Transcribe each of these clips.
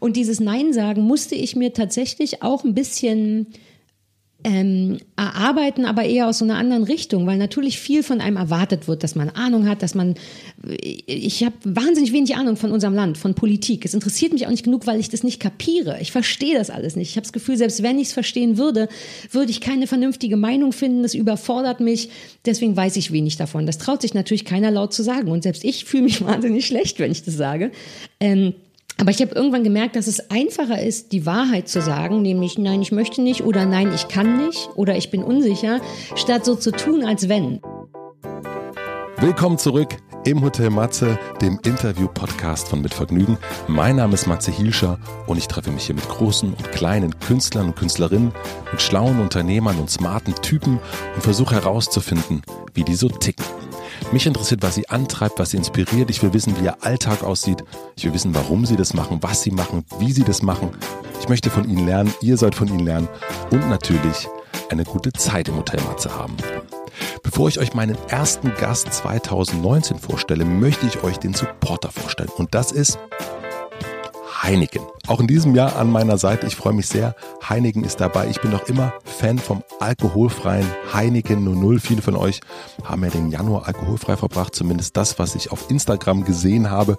Und dieses Nein sagen musste ich mir tatsächlich auch ein bisschen ähm, erarbeiten, aber eher aus so einer anderen Richtung, weil natürlich viel von einem erwartet wird, dass man Ahnung hat, dass man, ich habe wahnsinnig wenig Ahnung von unserem Land, von Politik. Es interessiert mich auch nicht genug, weil ich das nicht kapiere. Ich verstehe das alles nicht. Ich habe das Gefühl, selbst wenn ich es verstehen würde, würde ich keine vernünftige Meinung finden. Das überfordert mich. Deswegen weiß ich wenig davon. Das traut sich natürlich keiner laut zu sagen. Und selbst ich fühle mich wahnsinnig schlecht, wenn ich das sage. Ähm, aber ich habe irgendwann gemerkt, dass es einfacher ist, die Wahrheit zu sagen, nämlich nein, ich möchte nicht oder nein, ich kann nicht oder ich bin unsicher, statt so zu tun, als wenn. Willkommen zurück im Hotel Matze, dem Interview-Podcast von Mit Vergnügen. Mein Name ist Matze Hielscher und ich treffe mich hier mit großen und kleinen Künstlern und Künstlerinnen, mit schlauen Unternehmern und smarten Typen und versuche herauszufinden, wie die so ticken. Mich interessiert, was sie antreibt, was sie inspiriert. Ich will wissen, wie ihr Alltag aussieht. Ich will wissen, warum sie das machen, was sie machen, wie sie das machen. Ich möchte von ihnen lernen, ihr sollt von ihnen lernen und natürlich eine gute Zeit im Hotel Matze haben. Bevor ich euch meinen ersten Gast 2019 vorstelle, möchte ich euch den Supporter vorstellen. Und das ist Heineken. Auch in diesem Jahr an meiner Seite. Ich freue mich sehr. Heineken ist dabei. Ich bin noch immer Fan vom alkoholfreien Heineken 00. Viele von euch haben ja den Januar alkoholfrei verbracht. Zumindest das, was ich auf Instagram gesehen habe.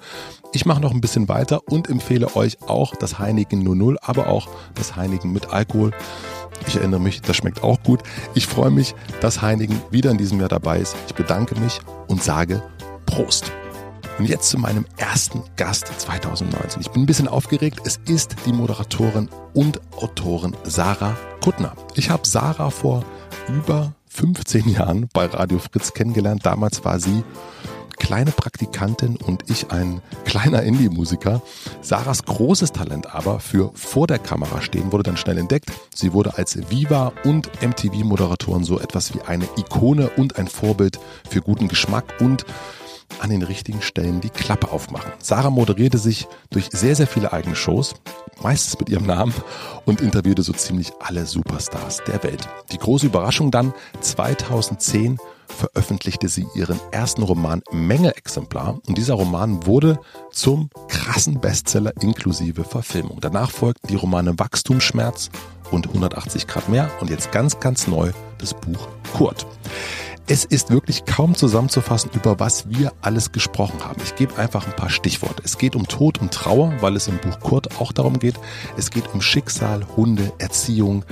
Ich mache noch ein bisschen weiter und empfehle euch auch das Heineken 00, aber auch das Heineken mit Alkohol. Ich erinnere mich, das schmeckt auch gut. Ich freue mich, dass Heineken wieder in diesem Jahr dabei ist. Ich bedanke mich und sage Prost. Und jetzt zu meinem ersten Gast 2019. Ich bin ein bisschen aufgeregt. Es ist die Moderatorin und Autorin Sarah Kuttner. Ich habe Sarah vor über 15 Jahren bei Radio Fritz kennengelernt. Damals war sie kleine Praktikantin und ich ein kleiner Indie-Musiker. Sarahs großes Talent aber für vor der Kamera stehen wurde dann schnell entdeckt. Sie wurde als Viva und MTV-Moderatorin so etwas wie eine Ikone und ein Vorbild für guten Geschmack und an den richtigen Stellen die Klappe aufmachen. Sarah moderierte sich durch sehr, sehr viele eigene Shows, meistens mit ihrem Namen und interviewte so ziemlich alle Superstars der Welt. Die große Überraschung dann, 2010 veröffentlichte sie ihren ersten Roman Menge-Exemplar und dieser Roman wurde zum krassen Bestseller inklusive Verfilmung. Danach folgten die Romane Wachstumsschmerz und 180 Grad mehr und jetzt ganz, ganz neu das Buch Kurt. Es ist wirklich kaum zusammenzufassen, über was wir alles gesprochen haben. Ich gebe einfach ein paar Stichworte. Es geht um Tod und Trauer, weil es im Buch Kurt auch darum geht. Es geht um Schicksal, Hunde, Erziehung,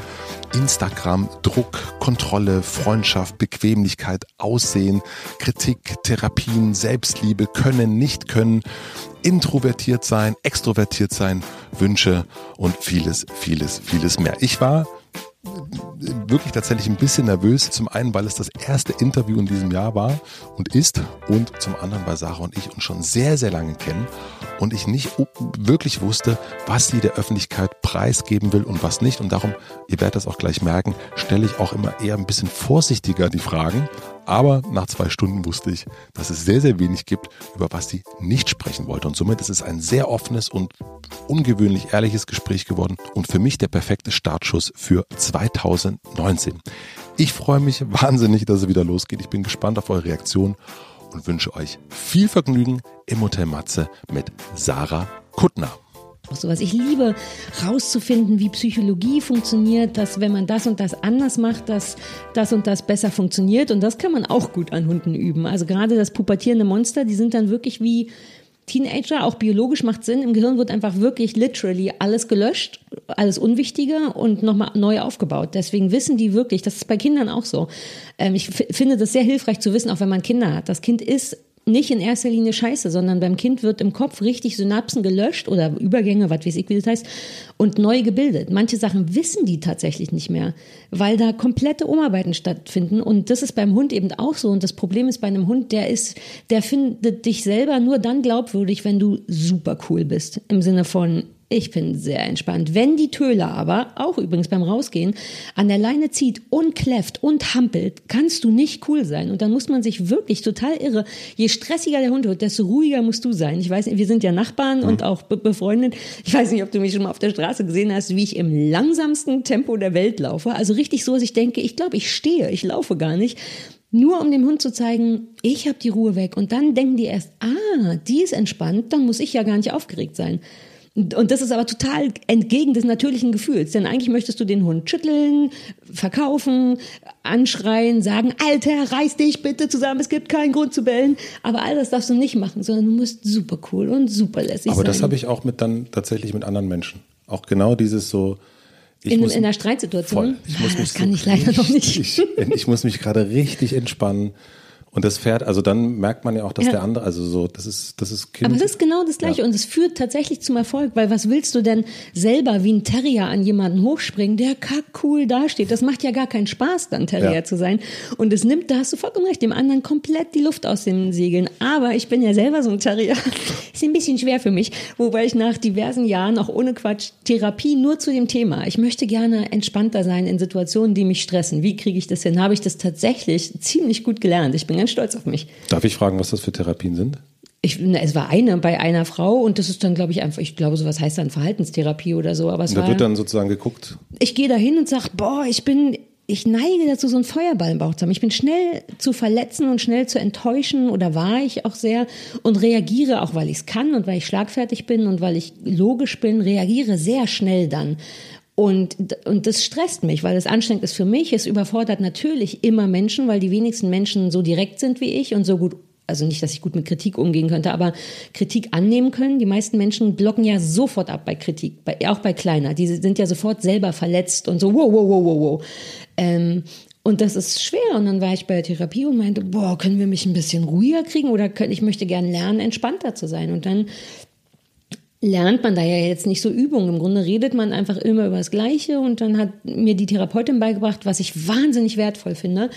Instagram, Druck, Kontrolle, Freundschaft, Bequemlichkeit, Aussehen, Kritik, Therapien, Selbstliebe, Können, nicht können, introvertiert sein, extrovertiert sein, Wünsche und vieles, vieles, vieles mehr. Ich war wirklich tatsächlich ein bisschen nervös. Zum einen, weil es das erste Interview in diesem Jahr war und ist und zum anderen, weil Sarah und ich uns schon sehr, sehr lange kennen und ich nicht wirklich wusste, was sie der Öffentlichkeit preisgeben will und was nicht. Und darum, ihr werdet das auch gleich merken, stelle ich auch immer eher ein bisschen vorsichtiger die Fragen. Aber nach zwei Stunden wusste ich, dass es sehr, sehr wenig gibt, über was sie nicht sprechen wollte. Und somit ist es ein sehr offenes und ungewöhnlich ehrliches Gespräch geworden und für mich der perfekte Startschuss für 2019. Ich freue mich wahnsinnig, dass es wieder losgeht. Ich bin gespannt auf eure Reaktion und wünsche euch viel Vergnügen im Hotel Matze mit Sarah Kuttner. Sowas. Ich liebe rauszufinden, wie Psychologie funktioniert, dass wenn man das und das anders macht, dass das und das besser funktioniert. Und das kann man auch gut an Hunden üben. Also gerade das pubertierende Monster, die sind dann wirklich wie Teenager, auch biologisch macht Sinn. Im Gehirn wird einfach wirklich literally alles gelöscht, alles Unwichtige und nochmal neu aufgebaut. Deswegen wissen die wirklich, das ist bei Kindern auch so. Ähm, ich finde das sehr hilfreich zu wissen, auch wenn man Kinder hat. Das Kind ist nicht in erster Linie scheiße, sondern beim Kind wird im Kopf richtig Synapsen gelöscht oder Übergänge, was weiß ich, wie das heißt, und neu gebildet. Manche Sachen wissen die tatsächlich nicht mehr, weil da komplette Umarbeiten stattfinden. Und das ist beim Hund eben auch so. Und das Problem ist bei einem Hund, der ist, der findet dich selber nur dann glaubwürdig, wenn du super cool bist. Im Sinne von, ich bin sehr entspannt. Wenn die Töle aber, auch übrigens beim Rausgehen, an der Leine zieht und kläfft und hampelt, kannst du nicht cool sein. Und dann muss man sich wirklich total irre. Je stressiger der Hund wird, desto ruhiger musst du sein. Ich weiß nicht, wir sind ja Nachbarn mhm. und auch be befreundet. Ich weiß nicht, ob du mich schon mal auf der Straße gesehen hast, wie ich im langsamsten Tempo der Welt laufe. Also richtig so, dass ich denke, ich glaube, ich stehe, ich laufe gar nicht nur um dem Hund zu zeigen, ich habe die Ruhe weg. Und dann denken die erst, ah, die ist entspannt, dann muss ich ja gar nicht aufgeregt sein. Und das ist aber total entgegen des natürlichen Gefühls. Denn eigentlich möchtest du den Hund schütteln, verkaufen, anschreien, sagen, Alter, reiß dich bitte zusammen, es gibt keinen Grund zu bellen. Aber all das darfst du nicht machen, sondern du musst super cool und super lässig aber sein. Aber das habe ich auch mit dann tatsächlich mit anderen Menschen. Auch genau dieses so, ich in, muss, in einer Streitsituation? Voll. Ich muss ah, mich das kann so ich leider noch nicht. Ich, ich muss mich gerade richtig entspannen. Und das Pferd, also dann merkt man ja auch, dass ja. der andere, also so, das ist, das ist Kind. Aber es ist genau das Gleiche ja. und es führt tatsächlich zum Erfolg, weil was willst du denn selber wie ein Terrier an jemanden hochspringen, der cool dasteht? Das macht ja gar keinen Spaß, dann Terrier ja. zu sein. Und es nimmt, da hast du vollkommen recht, dem anderen komplett die Luft aus den Segeln. Aber ich bin ja selber so ein Terrier. ist ein bisschen schwer für mich, wobei ich nach diversen Jahren auch ohne Quatsch Therapie nur zu dem Thema. Ich möchte gerne entspannter sein in Situationen, die mich stressen. Wie kriege ich das hin? Habe ich das tatsächlich ziemlich gut gelernt. Ich bin ganz stolz auf mich. Darf ich fragen, was das für Therapien sind? Ich, na, es war eine bei einer Frau und das ist dann, glaube ich, einfach, ich glaube, sowas heißt dann Verhaltenstherapie oder so. Aber es da war, wird dann sozusagen geguckt. Ich gehe da hin und sage, boah, ich bin, ich neige dazu, so einen Feuerball im Bauch zu haben. Ich bin schnell zu verletzen und schnell zu enttäuschen oder war ich auch sehr und reagiere, auch weil ich es kann und weil ich schlagfertig bin und weil ich logisch bin, reagiere sehr schnell dann. Und, und das stresst mich, weil es anstrengend ist für mich. Es überfordert natürlich immer Menschen, weil die wenigsten Menschen so direkt sind wie ich und so gut also nicht, dass ich gut mit Kritik umgehen könnte, aber Kritik annehmen können. Die meisten Menschen blocken ja sofort ab bei Kritik, bei, auch bei kleiner. Die sind ja sofort selber verletzt und so, wow, wow, wow, wow, wow. Ähm, und das ist schwer. Und dann war ich bei der Therapie und meinte, boah, können wir mich ein bisschen ruhiger kriegen oder können, ich möchte gerne lernen, entspannter zu sein. Und dann lernt man da ja jetzt nicht so Übungen. Im Grunde redet man einfach immer über das Gleiche und dann hat mir die Therapeutin beigebracht, was ich wahnsinnig wertvoll finde,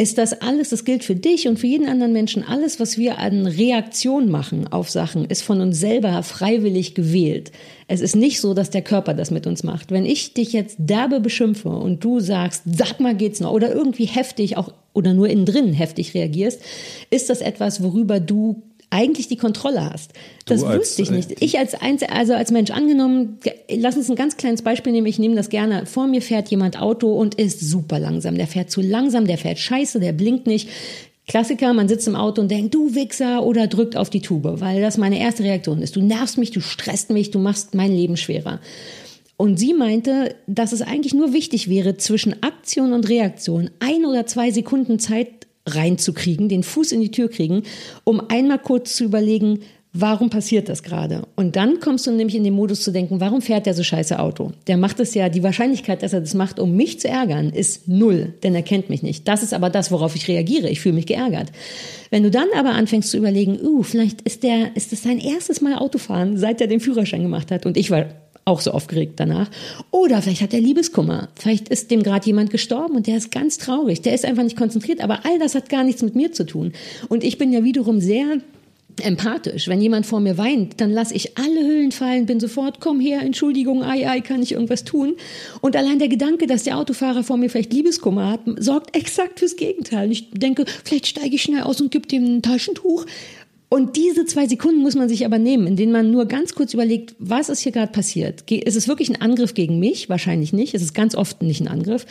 ist das alles, das gilt für dich und für jeden anderen Menschen, alles, was wir an Reaktion machen auf Sachen, ist von uns selber freiwillig gewählt. Es ist nicht so, dass der Körper das mit uns macht. Wenn ich dich jetzt derbe beschimpfe und du sagst, sag mal geht's noch, oder irgendwie heftig auch oder nur innen drin heftig reagierst, ist das etwas, worüber du eigentlich die Kontrolle hast. Das als, wusste ich nicht. Ich als Einzel also als Mensch angenommen, lass uns ein ganz kleines Beispiel nehmen, ich nehme das gerne. Vor mir fährt jemand Auto und ist super langsam. Der fährt zu langsam, der fährt scheiße, der blinkt nicht. Klassiker, man sitzt im Auto und denkt, du Wichser, oder drückt auf die Tube, weil das meine erste Reaktion ist. Du nervst mich, du stresst mich, du machst mein Leben schwerer. Und sie meinte, dass es eigentlich nur wichtig wäre, zwischen Aktion und Reaktion ein oder zwei Sekunden Zeit reinzukriegen, den Fuß in die Tür kriegen, um einmal kurz zu überlegen, warum passiert das gerade? Und dann kommst du nämlich in den Modus zu denken, warum fährt der so scheiße Auto? Der macht es ja, die Wahrscheinlichkeit, dass er das macht, um mich zu ärgern, ist null, denn er kennt mich nicht. Das ist aber das, worauf ich reagiere. Ich fühle mich geärgert. Wenn du dann aber anfängst zu überlegen, uh, vielleicht ist der, ist das sein erstes Mal Autofahren, seit er den Führerschein gemacht hat und ich war auch so aufgeregt danach. Oder vielleicht hat er Liebeskummer. Vielleicht ist dem gerade jemand gestorben und der ist ganz traurig. Der ist einfach nicht konzentriert. Aber all das hat gar nichts mit mir zu tun. Und ich bin ja wiederum sehr empathisch. Wenn jemand vor mir weint, dann lasse ich alle Hüllen fallen, bin sofort, komm her, Entschuldigung, ei, ei, kann ich irgendwas tun? Und allein der Gedanke, dass der Autofahrer vor mir vielleicht Liebeskummer hat, sorgt exakt fürs Gegenteil. Ich denke, vielleicht steige ich schnell aus und gebe dem ein Taschentuch. Und diese zwei Sekunden muss man sich aber nehmen, in denen man nur ganz kurz überlegt, was ist hier gerade passiert? Ist es wirklich ein Angriff gegen mich? Wahrscheinlich nicht. Es ist ganz oft nicht ein Angriff.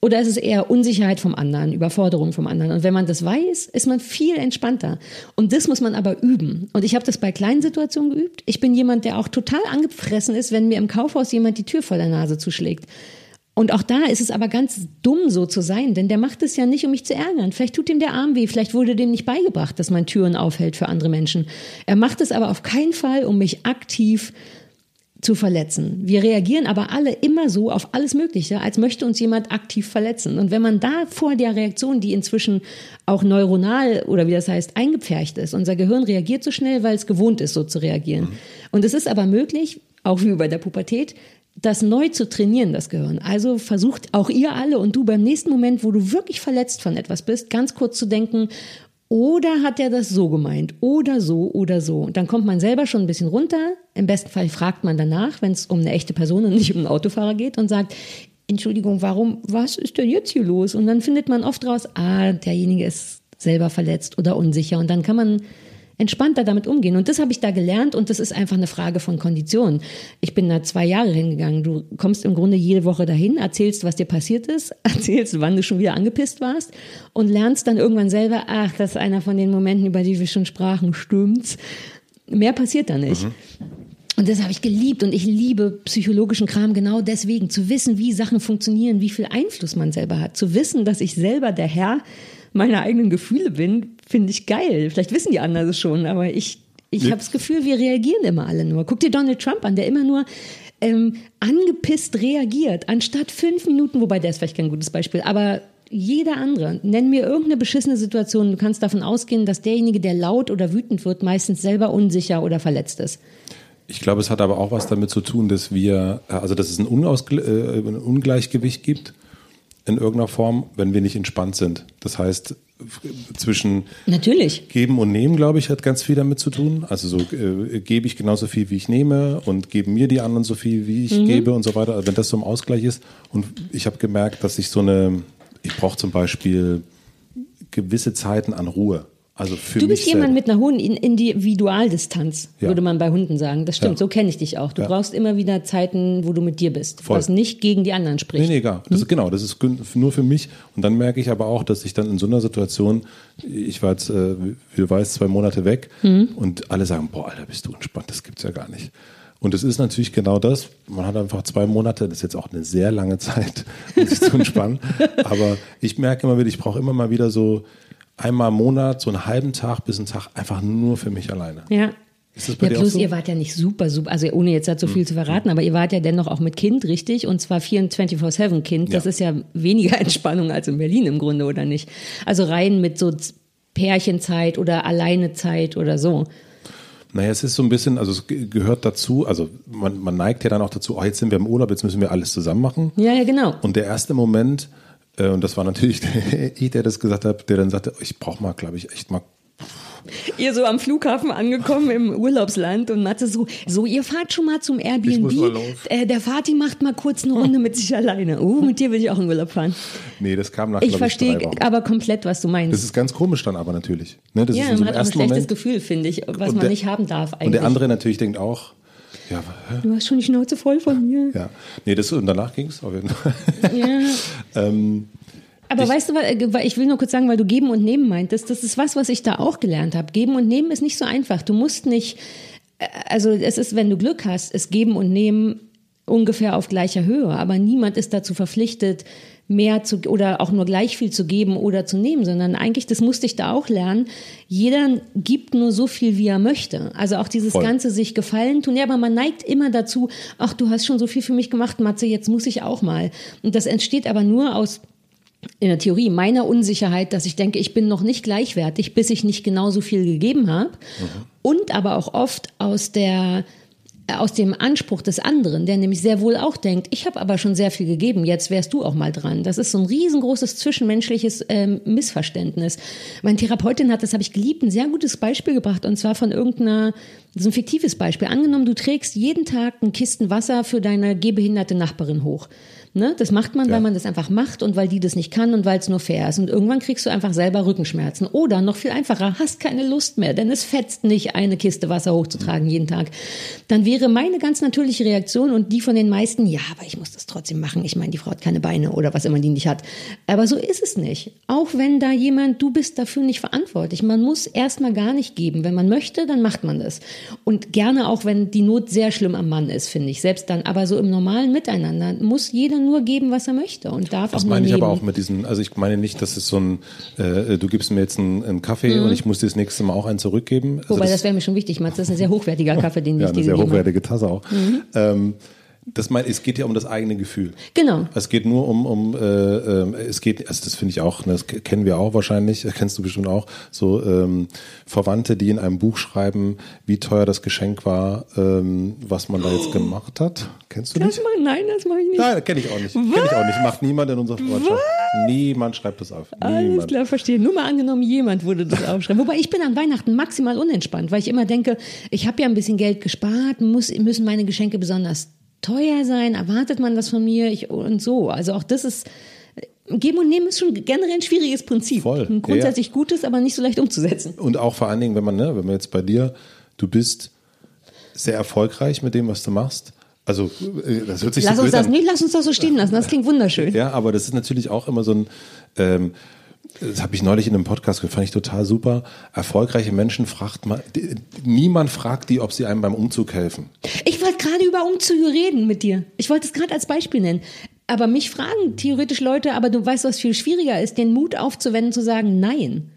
Oder ist es eher Unsicherheit vom anderen, Überforderung vom anderen? Und wenn man das weiß, ist man viel entspannter. Und das muss man aber üben. Und ich habe das bei kleinen Situationen geübt. Ich bin jemand, der auch total angefressen ist, wenn mir im Kaufhaus jemand die Tür vor der Nase zuschlägt. Und auch da ist es aber ganz dumm, so zu sein, denn der macht es ja nicht, um mich zu ärgern. Vielleicht tut ihm der Arm weh, vielleicht wurde dem nicht beigebracht, dass man Türen aufhält für andere Menschen. Er macht es aber auf keinen Fall, um mich aktiv zu verletzen. Wir reagieren aber alle immer so auf alles Mögliche, als möchte uns jemand aktiv verletzen. Und wenn man da vor der Reaktion, die inzwischen auch neuronal oder wie das heißt, eingepfercht ist, unser Gehirn reagiert so schnell, weil es gewohnt ist, so zu reagieren. Mhm. Und es ist aber möglich, auch wie bei der Pubertät, das neu zu trainieren, das Gehirn. Also versucht auch ihr alle und du beim nächsten Moment, wo du wirklich verletzt von etwas bist, ganz kurz zu denken, oder hat er das so gemeint? Oder so oder so. Und dann kommt man selber schon ein bisschen runter. Im besten Fall fragt man danach, wenn es um eine echte Person und nicht um einen Autofahrer geht und sagt, Entschuldigung, warum, was ist denn jetzt hier los? Und dann findet man oft raus, ah, derjenige ist selber verletzt oder unsicher. Und dann kann man entspannter damit umgehen. Und das habe ich da gelernt und das ist einfach eine Frage von Konditionen. Ich bin da zwei Jahre hingegangen. Du kommst im Grunde jede Woche dahin, erzählst, was dir passiert ist, erzählst, wann du schon wieder angepisst warst und lernst dann irgendwann selber, ach, das ist einer von den Momenten, über die wir schon sprachen, stimmt's. Mehr passiert da nicht. Mhm. Und das habe ich geliebt und ich liebe psychologischen Kram genau deswegen. Zu wissen, wie Sachen funktionieren, wie viel Einfluss man selber hat. Zu wissen, dass ich selber der Herr meiner eigenen Gefühle bin, finde ich geil. Vielleicht wissen die anderen es schon, aber ich, ich habe das Gefühl, wir reagieren immer alle nur. Guck dir Donald Trump an, der immer nur ähm, angepisst reagiert, anstatt fünf Minuten, wobei der ist vielleicht kein gutes Beispiel, aber jeder andere. Nenn mir irgendeine beschissene Situation. Du kannst davon ausgehen, dass derjenige, der laut oder wütend wird, meistens selber unsicher oder verletzt ist. Ich glaube, es hat aber auch was damit zu tun, dass wir, also dass es ein, Unausgle äh, ein Ungleichgewicht gibt in irgendeiner Form, wenn wir nicht entspannt sind. Das heißt, zwischen Natürlich. Geben und Nehmen, glaube ich, hat ganz viel damit zu tun. Also so äh, gebe ich genauso viel, wie ich nehme und geben mir die anderen so viel, wie ich mhm. gebe und so weiter. Also wenn das so im Ausgleich ist. Und ich habe gemerkt, dass ich so eine, ich brauche zum Beispiel gewisse Zeiten an Ruhe. Also für du bist jemand mit einer hohen Individualdistanz, ja. würde man bei Hunden sagen. Das stimmt, ja. so kenne ich dich auch. Du ja. brauchst immer wieder Zeiten, wo du mit dir bist, Voll. was nicht gegen die anderen spricht. Nee, nee, egal. Das hm? ist, genau, das ist nur für mich. Und dann merke ich aber auch, dass ich dann in so einer Situation, ich war jetzt, äh, wie du weißt, zwei Monate weg hm. und alle sagen, boah, Alter, bist du entspannt, das gibt's ja gar nicht. Und es ist natürlich genau das. Man hat einfach zwei Monate, das ist jetzt auch eine sehr lange Zeit, um sich zu entspannen. Aber ich merke immer wieder, ich brauche immer mal wieder so einmal im Monat, so einen halben Tag bis einen Tag einfach nur für mich alleine. Ja. Ist das bei ja, plus so? ihr wart ja nicht super, super, also ohne jetzt dazu viel mhm. zu verraten, aber ihr wart ja dennoch auch mit Kind, richtig? Und zwar 24-7 Kind. Das ja. ist ja weniger Entspannung als in Berlin im Grunde, oder nicht? Also rein mit so Pärchenzeit oder Alleinezeit oder so. Naja, es ist so ein bisschen, also es gehört dazu, also man, man neigt ja dann auch dazu, oh, jetzt sind wir im Urlaub, jetzt müssen wir alles zusammen machen. Ja, ja, genau. Und der erste Moment, und das war natürlich ich, der das gesagt hat, der dann sagte, ich brauche mal, glaube ich, echt mal Ihr so am Flughafen angekommen im Urlaubsland und Matze so, so ihr fahrt schon mal zum Airbnb. Äh, der Vati macht mal kurz eine Runde mit sich alleine. Oh, mit dir will ich auch in Urlaub fahren. Nee, das kam nach Ich verstehe aber komplett, was du meinst. Das ist ganz komisch dann aber natürlich. Ne, das ja, man hat auch ein schlechtes Moment. Gefühl, finde ich, was und man der, nicht haben darf eigentlich. Und der andere natürlich denkt auch, ja, du hast schon die Schnauze voll von mir. Ja, nee, das, und danach ging es auf jeden Fall. Ja. ähm, aber ich, weißt du, äh, ich will nur kurz sagen, weil du geben und nehmen meintest, das ist was, was ich da auch gelernt habe. Geben und nehmen ist nicht so einfach. Du musst nicht, äh, also es ist, wenn du Glück hast, ist geben und nehmen ungefähr auf gleicher Höhe, aber niemand ist dazu verpflichtet, mehr zu oder auch nur gleich viel zu geben oder zu nehmen, sondern eigentlich, das musste ich da auch lernen, jeder gibt nur so viel, wie er möchte. Also auch dieses Voll. ganze sich gefallen tun. Ja, aber man neigt immer dazu, ach, du hast schon so viel für mich gemacht, Matze, jetzt muss ich auch mal. Und das entsteht aber nur aus in der Theorie meiner Unsicherheit, dass ich denke, ich bin noch nicht gleichwertig, bis ich nicht genauso viel gegeben habe. Mhm. Und aber auch oft aus der aus dem Anspruch des anderen, der nämlich sehr wohl auch denkt, ich habe aber schon sehr viel gegeben, jetzt wärst du auch mal dran. Das ist so ein riesengroßes zwischenmenschliches ähm, Missverständnis. Meine Therapeutin hat, das habe ich geliebt, ein sehr gutes Beispiel gebracht und zwar von irgendeiner, so ein fiktives Beispiel. Angenommen, du trägst jeden Tag einen Kisten Wasser für deine gehbehinderte Nachbarin hoch. Ne? Das macht man, ja. weil man das einfach macht und weil die das nicht kann und weil es nur fair ist. Und irgendwann kriegst du einfach selber Rückenschmerzen. Oder noch viel einfacher, hast keine Lust mehr, denn es fetzt nicht, eine Kiste Wasser hochzutragen jeden Tag. Dann wäre meine ganz natürliche Reaktion und die von den meisten, ja, aber ich muss das trotzdem machen. Ich meine, die Frau hat keine Beine oder was immer die nicht hat. Aber so ist es nicht. Auch wenn da jemand, du bist dafür nicht verantwortlich. Man muss erstmal gar nicht geben. Wenn man möchte, dann macht man das. Und gerne auch, wenn die Not sehr schlimm am Mann ist, finde ich. Selbst dann. Aber so im normalen Miteinander muss jeder nur geben, was er möchte und darf das auch nur meine ich aber auch mit diesem, also ich meine nicht, dass es so ein, äh, du gibst mir jetzt einen, einen Kaffee mhm. und ich muss dir das nächste Mal auch einen zurückgeben. Also Wobei, das, das wäre mir schon wichtig, Mats, das ist ein sehr hochwertiger Kaffee, den ja, ich dir gegeben habe. eine sehr hochwertige Tasse auch. Mhm. Ähm, das mein, es geht ja um das eigene Gefühl. Genau. Es geht nur um, um äh, äh, es geht, also das finde ich auch, ne, das kennen wir auch wahrscheinlich, kennst du bestimmt auch, so ähm, Verwandte, die in einem Buch schreiben, wie teuer das Geschenk war, ähm, was man da jetzt gemacht hat. Kennst du das nicht? Mal, nein, das mache ich nicht. Nein, kenne ich auch nicht. Kenne ich auch nicht. Macht niemand in unserer Freundschaft. Niemand schreibt das auf. Niemand. Alles klar, verstehe. Nur mal angenommen, jemand würde das aufschreiben. Wobei ich bin an Weihnachten maximal unentspannt, weil ich immer denke, ich habe ja ein bisschen Geld gespart, muss, müssen meine Geschenke besonders teuer sein? Erwartet man das von mir? Ich, und so. Also auch das ist, Geben und Nehmen ist schon generell ein schwieriges Prinzip. Voll. Ein grundsätzlich ja. gutes, aber nicht so leicht umzusetzen. Und auch vor allen Dingen, wenn man, ne, wenn man jetzt bei dir, du bist sehr erfolgreich mit dem, was du machst. Also äh, das hört sich lass so uns das an. nicht, lass uns das so stehen lassen. Das klingt wunderschön. Ja, aber das ist natürlich auch immer so ein ähm, Das habe ich neulich in einem Podcast gehört, fand ich total super. Erfolgreiche Menschen fragt man, niemand fragt die, ob sie einem beim Umzug helfen. Ich wollte gerade über Umzüge reden mit dir. Ich wollte es gerade als Beispiel nennen. Aber mich fragen theoretisch Leute, aber du weißt, was viel schwieriger ist, den Mut aufzuwenden, zu sagen Nein.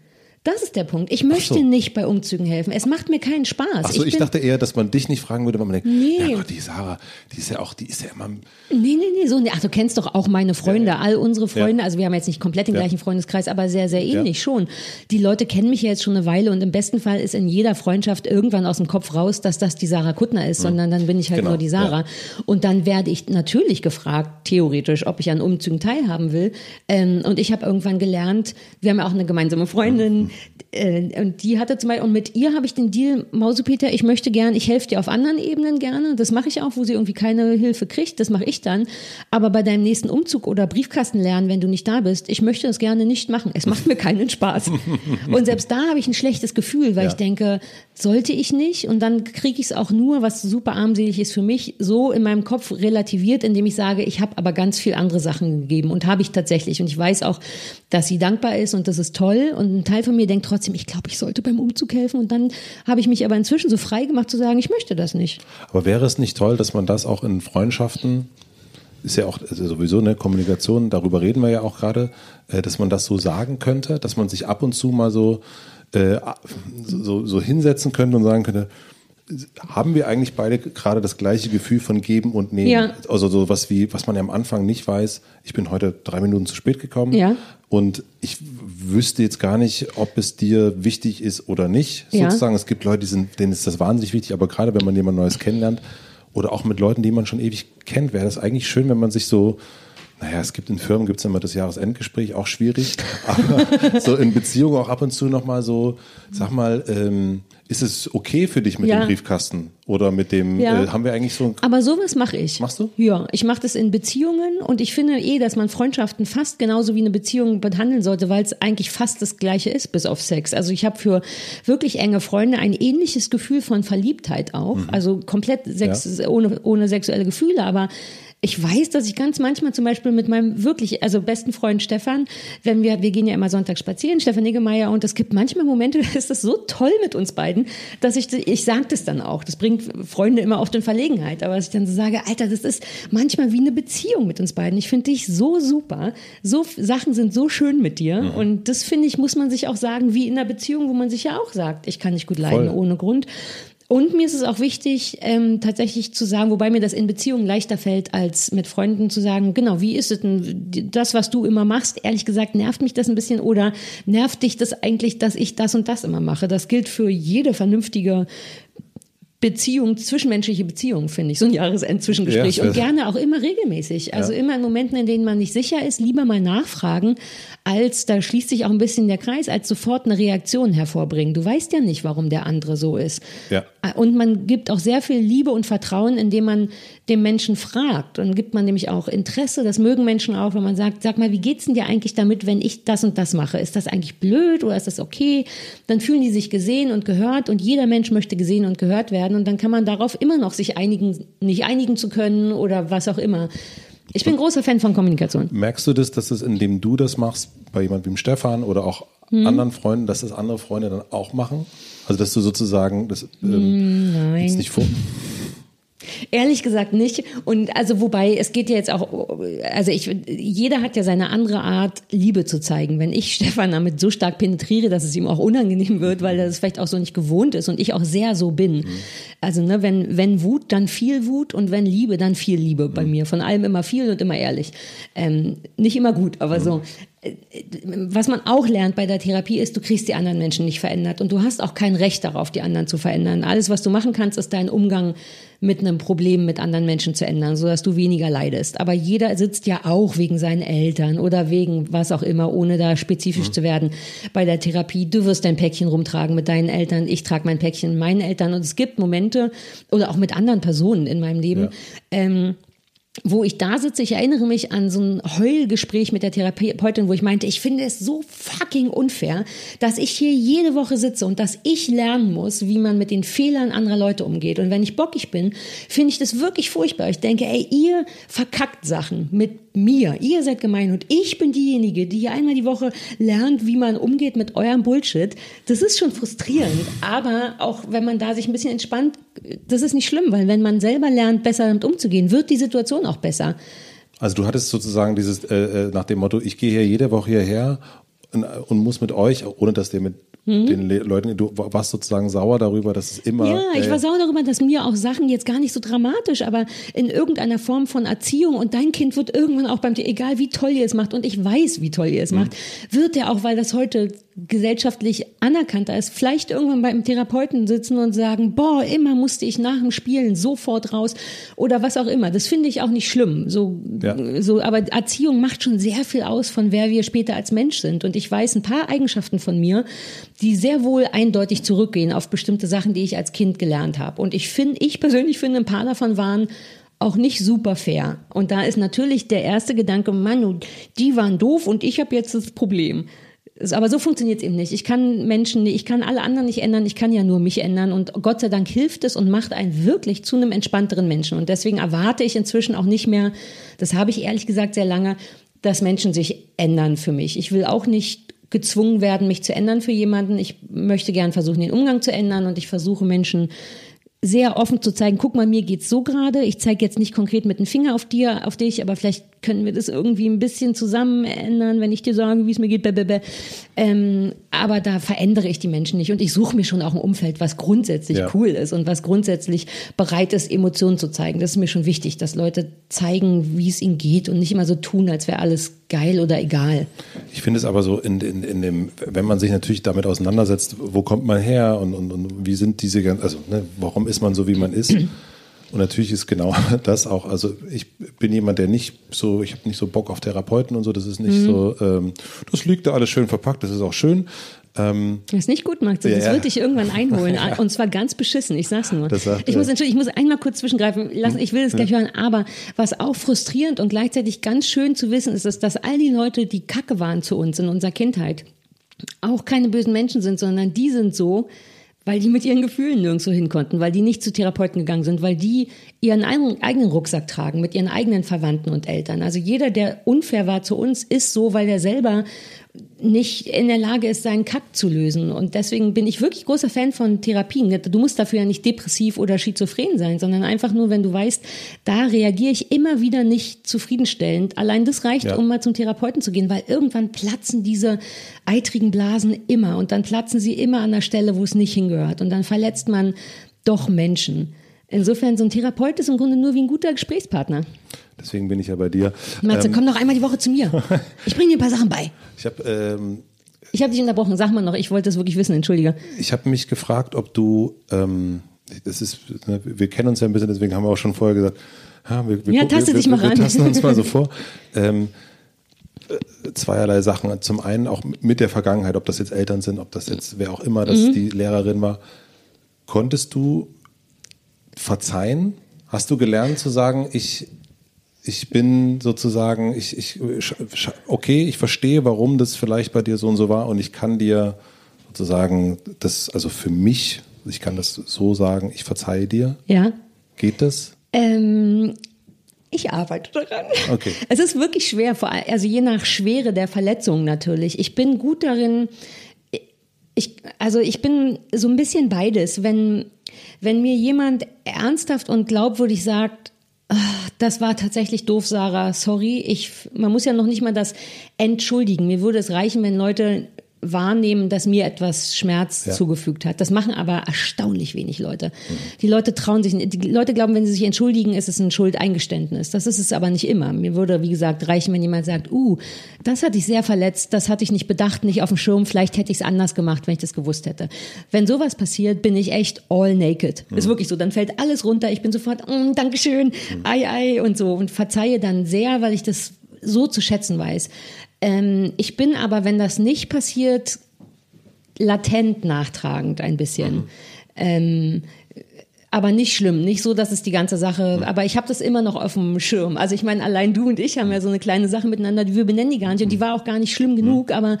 Das ist der Punkt. Ich möchte so. nicht bei Umzügen helfen. Es macht mir keinen Spaß. Achso, ich, ich dachte eher, dass man dich nicht fragen würde, weil man denkt, nee. ja Gott, die Sarah, die ist ja auch, die ist ja immer. Nee, nee, nee, so, ach, du kennst doch auch meine Freunde, ja, all unsere Freunde. Ja. Also wir haben jetzt nicht komplett den gleichen Freundeskreis, aber sehr, sehr ähnlich schon. Die Leute kennen mich ja jetzt schon eine Weile und im besten Fall ist in jeder Freundschaft irgendwann aus dem Kopf raus, dass das die Sarah Kuttner ist, mhm. sondern dann bin ich halt genau. nur die Sarah. Und dann werde ich natürlich gefragt, theoretisch, ob ich an Umzügen teilhaben will. Ähm, und ich habe irgendwann gelernt, wir haben ja auch eine gemeinsame Freundin, mhm. Äh, und die hatte zum Beispiel, und mit ihr habe ich den Deal, Mausepeter, ich möchte gern, ich helfe dir auf anderen Ebenen gerne. Das mache ich auch, wo sie irgendwie keine Hilfe kriegt, das mache ich dann. Aber bei deinem nächsten Umzug oder Briefkasten lernen, wenn du nicht da bist, ich möchte das gerne nicht machen. Es macht mir keinen Spaß. und selbst da habe ich ein schlechtes Gefühl, weil ja. ich denke, sollte ich nicht. Und dann kriege ich es auch nur, was super armselig ist für mich, so in meinem Kopf relativiert, indem ich sage, ich habe aber ganz viel andere Sachen gegeben und habe ich tatsächlich. Und ich weiß auch, dass sie dankbar ist und das ist toll. Und ein Teil von mir denkt trotzdem, ich glaube, ich sollte beim Umzug helfen. Und dann habe ich mich aber inzwischen so frei gemacht zu sagen, ich möchte das nicht. Aber wäre es nicht toll, dass man das auch in Freundschaften ist ja auch also sowieso eine Kommunikation, darüber reden wir ja auch gerade, äh, dass man das so sagen könnte, dass man sich ab und zu mal so äh, so, so hinsetzen könnte und sagen könnte, haben wir eigentlich beide gerade das gleiche Gefühl von geben und nehmen? Ja. Also so was wie, was man ja am Anfang nicht weiß, ich bin heute drei Minuten zu spät gekommen ja. Und ich wüsste jetzt gar nicht, ob es dir wichtig ist oder nicht. Ja. Sozusagen, es gibt Leute, die sind, denen ist das wahnsinnig wichtig, aber gerade wenn man jemand Neues kennenlernt oder auch mit Leuten, die man schon ewig kennt, wäre das eigentlich schön, wenn man sich so naja, es gibt in Firmen gibt es immer das Jahresendgespräch, auch schwierig. Aber so in Beziehungen auch ab und zu nochmal so, sag mal, ähm, ist es okay für dich mit ja. dem Briefkasten oder mit dem, ja. äh, haben wir eigentlich so Aber sowas mache ich. Machst du? Ja, ich mache das in Beziehungen und ich finde eh, dass man Freundschaften fast genauso wie eine Beziehung behandeln sollte, weil es eigentlich fast das gleiche ist, bis auf Sex. Also ich habe für wirklich enge Freunde ein ähnliches Gefühl von Verliebtheit auch. Mhm. Also komplett sex ja. ohne, ohne sexuelle Gefühle, aber ich weiß, dass ich ganz manchmal zum Beispiel mit meinem wirklich, also besten Freund Stefan, wenn wir, wir gehen ja immer Sonntag spazieren, Stefan Niggemeier, und es gibt manchmal Momente, da ist das so toll mit uns beiden, dass ich, ich sage das dann auch. Das bringt Freunde immer oft in Verlegenheit, aber dass ich dann so sage, Alter, das ist manchmal wie eine Beziehung mit uns beiden. Ich finde dich so super. So Sachen sind so schön mit dir. Mhm. Und das finde ich, muss man sich auch sagen, wie in einer Beziehung, wo man sich ja auch sagt, ich kann nicht gut leiden Voll. ohne Grund. Und mir ist es auch wichtig, ähm, tatsächlich zu sagen, wobei mir das in Beziehungen leichter fällt, als mit Freunden zu sagen, genau, wie ist es denn, das, was du immer machst, ehrlich gesagt, nervt mich das ein bisschen oder nervt dich das eigentlich, dass ich das und das immer mache? Das gilt für jede vernünftige Beziehung, zwischenmenschliche Beziehung, finde ich, so ein Jahresend-Zwischengespräch. Ja, und gerne auch immer regelmäßig. Also ja. immer in Momenten, in denen man nicht sicher ist, lieber mal nachfragen, als, da schließt sich auch ein bisschen der Kreis, als sofort eine Reaktion hervorbringen. Du weißt ja nicht, warum der andere so ist. Ja. Und man gibt auch sehr viel Liebe und Vertrauen, indem man dem Menschen fragt. Und gibt man nämlich auch Interesse, das mögen Menschen auch, wenn man sagt, sag mal, wie geht's denn dir eigentlich damit, wenn ich das und das mache? Ist das eigentlich blöd oder ist das okay? Dann fühlen die sich gesehen und gehört und jeder Mensch möchte gesehen und gehört werden und dann kann man darauf immer noch sich einigen, nicht einigen zu können oder was auch immer. Ich bin großer Fan von Kommunikation. Merkst du das, dass es, indem du das machst, bei jemandem wie Stefan oder auch hm. anderen Freunden, dass das andere Freunde dann auch machen? Also, dass du sozusagen das ähm, hm, Nein. nicht vor. Ehrlich gesagt nicht. Und also wobei, es geht ja jetzt auch, also ich, jeder hat ja seine andere Art, Liebe zu zeigen. Wenn ich Stefan damit so stark penetriere, dass es ihm auch unangenehm wird, weil er das vielleicht auch so nicht gewohnt ist und ich auch sehr so bin. Mhm. Also ne, wenn, wenn Wut, dann viel Wut und wenn Liebe, dann viel Liebe bei mhm. mir. Von allem immer viel und immer ehrlich. Ähm, nicht immer gut, aber mhm. so was man auch lernt bei der Therapie ist, du kriegst die anderen Menschen nicht verändert und du hast auch kein Recht darauf, die anderen zu verändern. Alles, was du machen kannst, ist deinen Umgang mit einem Problem mit anderen Menschen zu ändern, sodass du weniger leidest. Aber jeder sitzt ja auch wegen seinen Eltern oder wegen was auch immer, ohne da spezifisch mhm. zu werden bei der Therapie. Du wirst dein Päckchen rumtragen mit deinen Eltern, ich trage mein Päckchen mit meinen Eltern und es gibt Momente oder auch mit anderen Personen in meinem Leben. Ja. Ähm, wo ich da sitze, ich erinnere mich an so ein Heulgespräch mit der Therapeutin, wo ich meinte, ich finde es so fucking unfair, dass ich hier jede Woche sitze und dass ich lernen muss, wie man mit den Fehlern anderer Leute umgeht. Und wenn ich bockig bin, finde ich das wirklich furchtbar. Ich denke, ey, ihr verkackt Sachen mit mir. Ihr seid gemein und ich bin diejenige, die hier einmal die Woche lernt, wie man umgeht mit eurem Bullshit. Das ist schon frustrierend. Aber auch wenn man da sich ein bisschen entspannt, das ist nicht schlimm, weil wenn man selber lernt, besser damit umzugehen, wird die Situation auch besser. Also du hattest sozusagen dieses äh, äh nach dem Motto, ich gehe hier jede Woche hierher und, und muss mit euch, ohne dass der mit mhm. den Le Leuten, du warst sozusagen sauer darüber, dass es immer. Ja, ich war sauer darüber, dass mir auch Sachen jetzt gar nicht so dramatisch, aber in irgendeiner Form von Erziehung und dein Kind wird irgendwann auch beim dir, egal wie toll ihr es macht und ich weiß, wie toll ihr es mhm. macht, wird der auch, weil das heute gesellschaftlich anerkannter ist, vielleicht irgendwann beim Therapeuten sitzen und sagen, boah, immer musste ich nach dem Spielen sofort raus oder was auch immer. Das finde ich auch nicht schlimm. So, ja. so, aber Erziehung macht schon sehr viel aus von wer wir später als Mensch sind. Und ich weiß ein paar Eigenschaften von mir, die sehr wohl eindeutig zurückgehen auf bestimmte Sachen, die ich als Kind gelernt habe. Und ich finde, ich persönlich finde, ein paar davon waren auch nicht super fair. Und da ist natürlich der erste Gedanke, Mann, die waren doof und ich habe jetzt das Problem. Aber so funktioniert es eben nicht. Ich kann Menschen, ich kann alle anderen nicht ändern, ich kann ja nur mich ändern. Und Gott sei Dank hilft es und macht einen wirklich zu einem entspannteren Menschen. Und deswegen erwarte ich inzwischen auch nicht mehr, das habe ich ehrlich gesagt sehr lange, dass Menschen sich ändern für mich. Ich will auch nicht gezwungen werden, mich zu ändern für jemanden. Ich möchte gern versuchen, den Umgang zu ändern und ich versuche Menschen sehr offen zu zeigen, guck mal, mir geht's so gerade. Ich zeige jetzt nicht konkret mit dem Finger auf dir, auf dich, aber vielleicht können wir das irgendwie ein bisschen zusammen ändern, wenn ich dir sage, wie es mir geht. Blablabla. Ähm, aber da verändere ich die Menschen nicht und ich suche mir schon auch ein Umfeld, was grundsätzlich ja. cool ist und was grundsätzlich bereit ist, Emotionen zu zeigen. Das ist mir schon wichtig, dass Leute zeigen, wie es ihnen geht und nicht immer so tun, als wäre alles geil oder egal. Ich finde es aber so in, in, in dem, wenn man sich natürlich damit auseinandersetzt, wo kommt man her und, und, und wie sind diese ganzen, also ne, warum ist man so, wie man ist? Und natürlich ist genau das auch, also ich bin jemand, der nicht so, ich habe nicht so Bock auf Therapeuten und so, das ist nicht mhm. so, ähm, das liegt da alles schön verpackt, das ist auch schön. Ähm, das ist nicht gut, Max. Das ja, wird dich irgendwann einholen. Und zwar ganz beschissen, ich sag's nur. Sagt, ich muss ich muss einmal kurz zwischengreifen lassen, ich will es gleich hören, aber was auch frustrierend und gleichzeitig ganz schön zu wissen ist, ist, dass all die Leute, die Kacke waren zu uns in unserer Kindheit, auch keine bösen Menschen sind, sondern die sind so, weil die mit ihren Gefühlen nirgendwo hin konnten, weil die nicht zu Therapeuten gegangen sind, weil die ihren eigenen Rucksack tragen mit ihren eigenen Verwandten und Eltern. Also jeder, der unfair war zu uns, ist so, weil er selber nicht in der Lage ist, seinen Kack zu lösen. Und deswegen bin ich wirklich großer Fan von Therapien. Du musst dafür ja nicht depressiv oder schizophren sein, sondern einfach nur, wenn du weißt, da reagiere ich immer wieder nicht zufriedenstellend. Allein das reicht, ja. um mal zum Therapeuten zu gehen, weil irgendwann platzen diese eitrigen Blasen immer und dann platzen sie immer an der Stelle, wo es nicht hingehört. Und dann verletzt man doch Menschen. Insofern, so ein Therapeut ist im Grunde nur wie ein guter Gesprächspartner. Deswegen bin ich ja bei dir. Matze, ähm, komm noch einmal die Woche zu mir. Ich bringe dir ein paar Sachen bei. Ich habe ähm, ich habe dich unterbrochen. Sag mal noch, ich wollte das wirklich wissen. Entschuldige. Ich habe mich gefragt, ob du, ähm, das ist, ne, wir kennen uns ja ein bisschen, deswegen haben wir auch schon vorher gesagt, ja, wir, wir, ja, taste wir, dich mal wir, wir tasten uns mal so vor. Ähm, äh, zweierlei Sachen. Zum einen auch mit der Vergangenheit, ob das jetzt Eltern sind, ob das jetzt wer auch immer, dass mhm. die Lehrerin war. Konntest du verzeihen? Hast du gelernt zu sagen, ich, ich bin sozusagen, ich, ich, okay, ich verstehe, warum das vielleicht bei dir so und so war und ich kann dir sozusagen das, also für mich, ich kann das so sagen, ich verzeihe dir. Ja. Geht das? Ähm, ich arbeite daran. Okay. Es ist wirklich schwer, also je nach Schwere der Verletzung natürlich. Ich bin gut darin, ich, also ich bin so ein bisschen beides. Wenn, wenn mir jemand ernsthaft und glaubwürdig sagt, ach, das war tatsächlich doof, Sarah, sorry, ich, man muss ja noch nicht mal das entschuldigen. Mir würde es reichen, wenn Leute wahrnehmen, dass mir etwas Schmerz ja. zugefügt hat. Das machen aber erstaunlich wenig Leute. Mhm. Die Leute trauen sich, die Leute glauben, wenn sie sich entschuldigen, ist es ein Schuldeingeständnis. Das ist es aber nicht immer. Mir würde, wie gesagt, reichen, wenn jemand sagt, uh, das hat dich sehr verletzt, das hatte ich nicht bedacht, nicht auf dem Schirm, vielleicht hätte ich es anders gemacht, wenn ich das gewusst hätte. Wenn sowas passiert, bin ich echt all naked. Mhm. Ist wirklich so. Dann fällt alles runter. Ich bin sofort, mm, Dankeschön, mhm. ei, ei und so und verzeihe dann sehr, weil ich das so zu schätzen weiß. Ähm, ich bin aber, wenn das nicht passiert, latent nachtragend ein bisschen. Mhm. Ähm, aber nicht schlimm, nicht so, dass es die ganze Sache, aber ich habe das immer noch auf dem Schirm. Also ich meine, allein du und ich haben ja so eine kleine Sache miteinander, die wir benennen die gar nicht und die war auch gar nicht schlimm genug, aber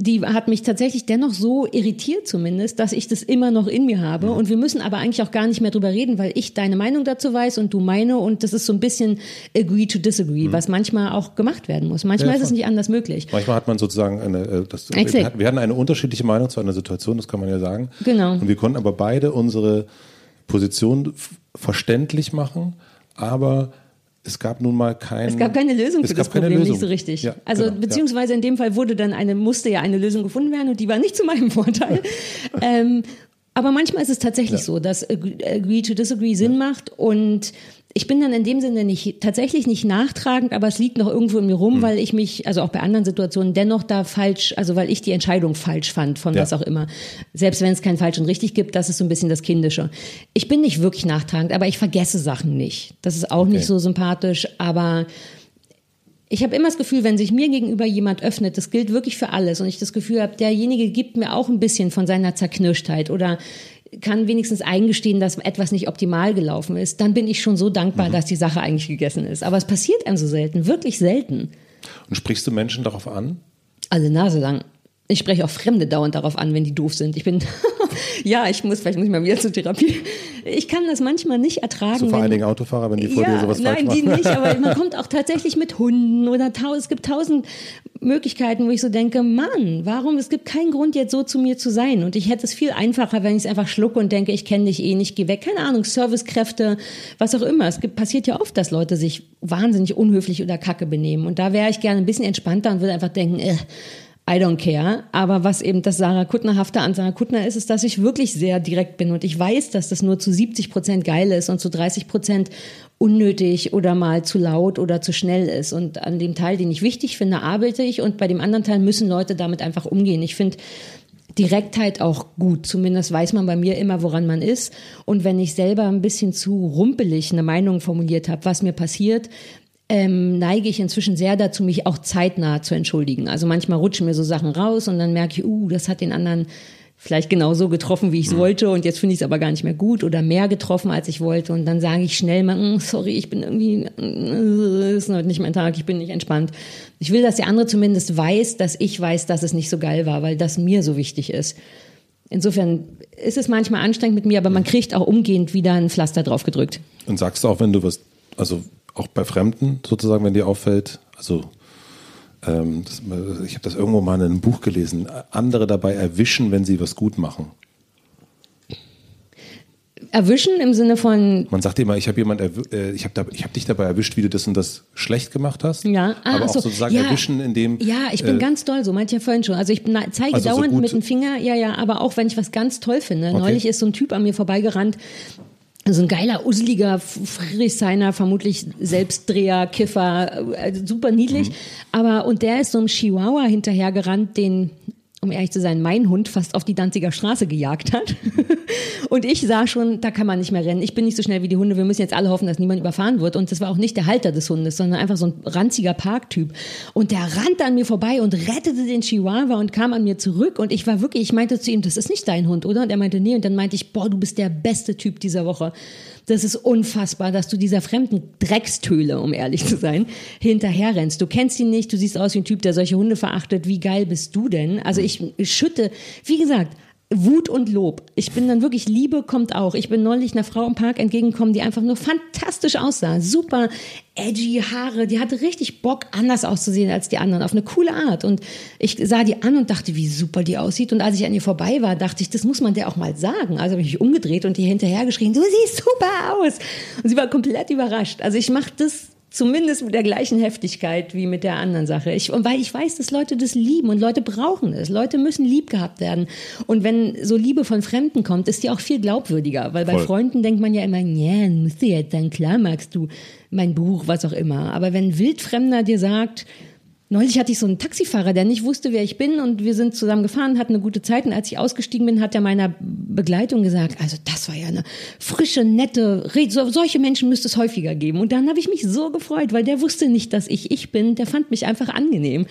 die hat mich tatsächlich dennoch so irritiert zumindest, dass ich das immer noch in mir habe. Und wir müssen aber eigentlich auch gar nicht mehr drüber reden, weil ich deine Meinung dazu weiß und du meine. Und das ist so ein bisschen agree to disagree, mhm. was manchmal auch gemacht werden muss. Manchmal ja, ist es nicht anders möglich. Manchmal hat man sozusagen eine, äh, das, wir, wir hatten eine unterschiedliche Meinung zu einer Situation, das kann man ja sagen. Genau. Und wir konnten aber beide unsere Position verständlich machen, aber es gab nun mal kein, es gab keine Lösung für das Problem Lösung. nicht so richtig. Ja, also genau, beziehungsweise ja. in dem Fall wurde dann eine musste ja eine Lösung gefunden werden und die war nicht zu meinem Vorteil. ähm, aber manchmal ist es tatsächlich ja. so, dass Agree to Disagree Sinn macht und ich bin dann in dem Sinne nicht tatsächlich nicht nachtragend, aber es liegt noch irgendwo in mir rum, mhm. weil ich mich, also auch bei anderen Situationen, dennoch da falsch, also weil ich die Entscheidung falsch fand, von ja. was auch immer. Selbst wenn es kein falsch und richtig gibt, das ist so ein bisschen das Kindische. Ich bin nicht wirklich nachtragend, aber ich vergesse Sachen nicht. Das ist auch okay. nicht so sympathisch, aber ich habe immer das Gefühl, wenn sich mir gegenüber jemand öffnet, das gilt wirklich für alles und ich das Gefühl habe, derjenige gibt mir auch ein bisschen von seiner Zerknirschtheit oder kann wenigstens eingestehen, dass etwas nicht optimal gelaufen ist, dann bin ich schon so dankbar, mhm. dass die Sache eigentlich gegessen ist. Aber es passiert einem so selten, wirklich selten. Und sprichst du Menschen darauf an? Alle Nase lang. Ich spreche auch Fremde dauernd darauf an, wenn die doof sind. Ich bin, ja, ich muss, vielleicht muss ich mal wieder zur Therapie. Ich kann das manchmal nicht ertragen. So vor allen Dingen Autofahrer, wenn die vor ja, dir sowas falsch machen. Nein, die nicht, aber man kommt auch tatsächlich mit Hunden oder tausend, es gibt tausend Möglichkeiten, wo ich so denke, Mann, warum, es gibt keinen Grund jetzt so zu mir zu sein. Und ich hätte es viel einfacher, wenn ich es einfach schlucke und denke, ich kenne dich eh nicht, geh weg. Keine Ahnung, Servicekräfte, was auch immer. Es gibt, passiert ja oft, dass Leute sich wahnsinnig unhöflich oder kacke benehmen. Und da wäre ich gerne ein bisschen entspannter und würde einfach denken, äh, I don't care. Aber was eben das Sarah Kuttnerhafte an Sarah Kuttner ist, ist, dass ich wirklich sehr direkt bin und ich weiß, dass das nur zu 70 Prozent geil ist und zu 30 Prozent unnötig oder mal zu laut oder zu schnell ist. Und an dem Teil, den ich wichtig finde, arbeite ich und bei dem anderen Teil müssen Leute damit einfach umgehen. Ich finde, Direktheit auch gut. Zumindest weiß man bei mir immer, woran man ist. Und wenn ich selber ein bisschen zu rumpelig eine Meinung formuliert habe, was mir passiert, ähm, neige ich inzwischen sehr dazu, mich auch zeitnah zu entschuldigen. Also manchmal rutschen mir so Sachen raus und dann merke ich, uh, das hat den anderen vielleicht genau so getroffen, wie ich es mhm. wollte und jetzt finde ich es aber gar nicht mehr gut oder mehr getroffen, als ich wollte und dann sage ich schnell mal, mm, sorry, ich bin irgendwie, äh, ist heute nicht mein Tag, ich bin nicht entspannt. Ich will, dass der andere zumindest weiß, dass ich weiß, dass es nicht so geil war, weil das mir so wichtig ist. Insofern ist es manchmal anstrengend mit mir, aber man kriegt auch umgehend wieder ein Pflaster drauf gedrückt. Und sagst du auch, wenn du was, also auch bei Fremden sozusagen, wenn dir auffällt, also ähm, das, ich habe das irgendwo mal in einem Buch gelesen, andere dabei erwischen, wenn sie was gut machen. Erwischen im Sinne von. Man sagt immer, ich habe jemand, äh, ich habe hab dich dabei erwischt, wie du das und das schlecht gemacht hast. Ja, ah, aber auch so. sozusagen ja, erwischen, in dem. Ja, ich bin äh, ganz doll, so meinte ich ja vorhin schon. Also ich zeige also dauernd so mit dem Finger, ja, ja, aber auch wenn ich was ganz toll finde. Okay. Neulich ist so ein Typ an mir vorbeigerannt, so ein geiler, useliger Friedrichshainer, vermutlich Selbstdreher, Kiffer, also super niedlich. Mhm. Aber, und der ist so einem Chihuahua hinterhergerannt, den um ehrlich zu sein, mein Hund fast auf die Danziger Straße gejagt hat. und ich sah schon, da kann man nicht mehr rennen. Ich bin nicht so schnell wie die Hunde. Wir müssen jetzt alle hoffen, dass niemand überfahren wird. Und das war auch nicht der Halter des Hundes, sondern einfach so ein ranziger Parktyp. Und der rannte an mir vorbei und rettete den Chihuahua und kam an mir zurück. Und ich war wirklich, ich meinte zu ihm, das ist nicht dein Hund, oder? Und er meinte, nee. Und dann meinte ich, boah, du bist der beste Typ dieser Woche. Das ist unfassbar, dass du dieser fremden Dreckstöhle, um ehrlich zu sein, hinterherrennst. Du kennst ihn nicht, du siehst aus wie ein Typ, der solche Hunde verachtet. Wie geil bist du denn? Also ich schütte, wie gesagt, Wut und Lob. Ich bin dann wirklich, Liebe kommt auch. Ich bin neulich einer Frau im Park entgegengekommen, die einfach nur fantastisch aussah. Super edgy Haare. Die hatte richtig Bock, anders auszusehen als die anderen. Auf eine coole Art. Und ich sah die an und dachte, wie super die aussieht. Und als ich an ihr vorbei war, dachte ich, das muss man der auch mal sagen. Also habe ich mich umgedreht und ihr hinterher geschrien, du siehst super aus. Und sie war komplett überrascht. Also ich mache das Zumindest mit der gleichen Heftigkeit wie mit der anderen Sache. Ich, und weil ich weiß, dass Leute das lieben und Leute brauchen es. Leute müssen lieb gehabt werden. Und wenn so Liebe von Fremden kommt, ist die auch viel glaubwürdiger. Weil bei Voll. Freunden denkt man ja immer, ja, musst du jetzt dann klar magst du mein Buch, was auch immer. Aber wenn Wildfremder dir sagt, Neulich hatte ich so einen Taxifahrer, der nicht wusste, wer ich bin und wir sind zusammen gefahren, hatten eine gute Zeit und als ich ausgestiegen bin, hat er meiner Begleitung gesagt, also das war ja eine frische, nette, so, solche Menschen müsste es häufiger geben und dann habe ich mich so gefreut, weil der wusste nicht, dass ich ich bin, der fand mich einfach angenehm.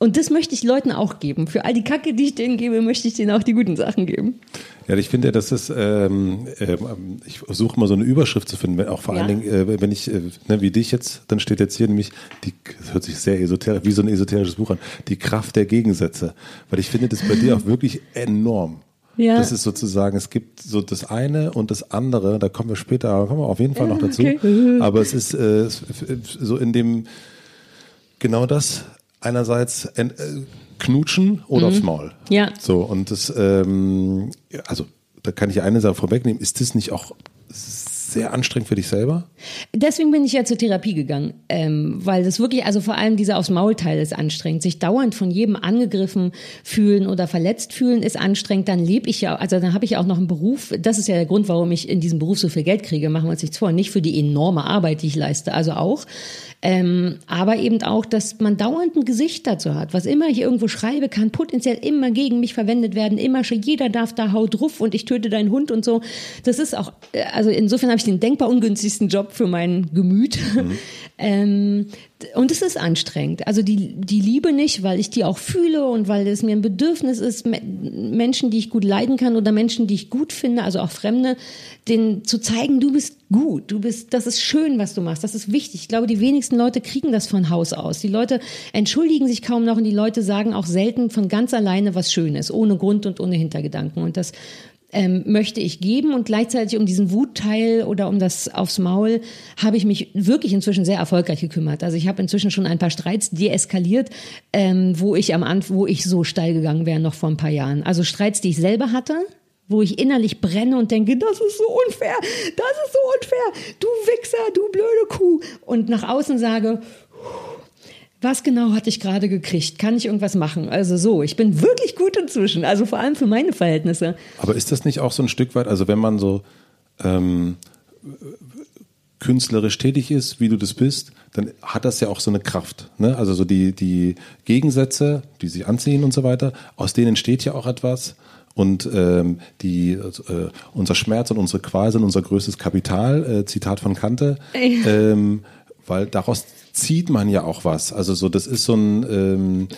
Und das möchte ich Leuten auch geben. Für all die Kacke, die ich denen gebe, möchte ich denen auch die guten Sachen geben. Ja, ich finde, das ist, ähm, äh, ich versuche mal so eine Überschrift zu finden, auch vor ja. allen Dingen, äh, wenn ich, äh, ne, wie dich jetzt, dann steht jetzt hier nämlich, die, das hört sich sehr esoterisch, wie so ein esoterisches Buch an, die Kraft der Gegensätze. Weil ich finde das bei dir auch wirklich enorm. Ja. Das ist sozusagen, es gibt so das eine und das andere, da kommen wir später, da kommen wir auf jeden Fall noch dazu. Okay. Aber es ist äh, so in dem, genau das, einerseits äh, knutschen oder mhm. aufs Maul. Ja. So, und das, ähm, also da kann ich eine Sache vorwegnehmen, ist das nicht auch sehr anstrengend für dich selber? Deswegen bin ich ja zur Therapie gegangen, ähm, weil das wirklich, also vor allem dieser aus Maulteil ist anstrengend. Sich dauernd von jedem angegriffen fühlen oder verletzt fühlen ist anstrengend. Dann lebe ich ja, also dann habe ich auch noch einen Beruf. Das ist ja der Grund, warum ich in diesem Beruf so viel Geld kriege. Machen wir uns nichts vor. Nicht für die enorme Arbeit, die ich leiste, also auch, ähm, aber eben auch, dass man dauernd ein Gesicht dazu hat. Was immer ich irgendwo schreibe, kann potenziell immer gegen mich verwendet werden. Immer schon, jeder darf da haut drauf und ich töte deinen Hund und so. Das ist auch, äh, also insofern habe ich den denkbar ungünstigsten Job für mein Gemüt. Mhm. ähm, und es ist anstrengend. Also die, die Liebe nicht, weil ich die auch fühle und weil es mir ein Bedürfnis ist, Menschen, die ich gut leiden kann oder Menschen, die ich gut finde, also auch Fremde, denen zu zeigen, du bist gut, du bist, das ist schön, was du machst, das ist wichtig. Ich glaube, die wenigsten Leute kriegen das von Haus aus. Die Leute entschuldigen sich kaum noch und die Leute sagen auch selten von ganz alleine was Schönes, ohne Grund und ohne Hintergedanken. Und das ähm, möchte ich geben und gleichzeitig um diesen Wutteil oder um das aufs Maul habe ich mich wirklich inzwischen sehr erfolgreich gekümmert. Also ich habe inzwischen schon ein paar Streits deeskaliert, ähm, wo ich am Anfang, wo ich so steil gegangen wäre noch vor ein paar Jahren. Also Streits, die ich selber hatte, wo ich innerlich brenne und denke, das ist so unfair, das ist so unfair, du Wichser, du blöde Kuh. Und nach außen sage, was genau hatte ich gerade gekriegt? Kann ich irgendwas machen? Also so, ich bin wirklich gut inzwischen, also vor allem für meine Verhältnisse. Aber ist das nicht auch so ein Stück weit, also wenn man so ähm, künstlerisch tätig ist, wie du das bist, dann hat das ja auch so eine Kraft. Ne? Also so die, die Gegensätze, die sich anziehen und so weiter, aus denen entsteht ja auch etwas. Und ähm, die, äh, unser Schmerz und unsere Qual sind unser größtes Kapital, äh, Zitat von Kante. Ähm, weil daraus zieht man ja auch was. Also so, das ist so ein, ähm,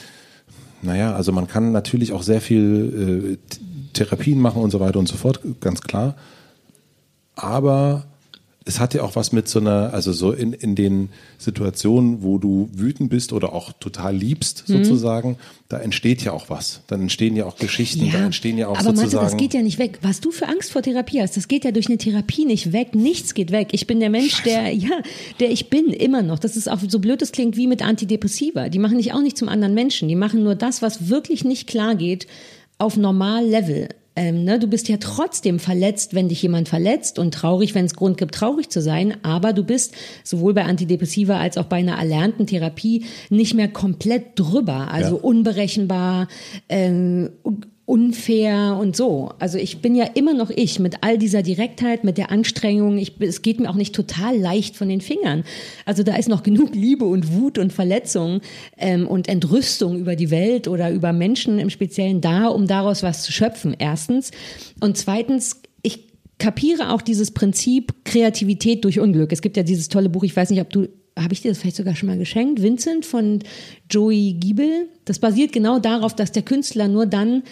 naja, also man kann natürlich auch sehr viel äh, Therapien machen und so weiter und so fort, ganz klar. Aber es hat ja auch was mit so einer, also so in, in den Situationen, wo du wütend bist oder auch total liebst, mhm. sozusagen, da entsteht ja auch was. Dann entstehen ja auch Geschichten, ja, da entstehen ja auch aber sozusagen. Aber das geht ja nicht weg. Was du für Angst vor Therapie hast, das geht ja durch eine Therapie nicht weg. Nichts geht weg. Ich bin der Mensch, Scheiße. der, ja, der ich bin, immer noch. Das ist auch so blöd, das klingt wie mit Antidepressiva. Die machen dich auch nicht zum anderen Menschen. Die machen nur das, was wirklich nicht klar geht, auf normal Level ähm, ne, du bist ja trotzdem verletzt, wenn dich jemand verletzt und traurig, wenn es Grund gibt, traurig zu sein. Aber du bist sowohl bei Antidepressiva als auch bei einer erlernten Therapie nicht mehr komplett drüber, also ja. unberechenbar. Ähm, unfair und so. Also ich bin ja immer noch ich mit all dieser Direktheit, mit der Anstrengung. Ich, es geht mir auch nicht total leicht von den Fingern. Also da ist noch genug Liebe und Wut und Verletzung ähm, und Entrüstung über die Welt oder über Menschen im Speziellen da, um daraus was zu schöpfen. Erstens. Und zweitens, ich kapiere auch dieses Prinzip Kreativität durch Unglück. Es gibt ja dieses tolle Buch, ich weiß nicht, ob du habe ich dir das vielleicht sogar schon mal geschenkt, Vincent von Joey Giebel. Das basiert genau darauf, dass der Künstler nur dann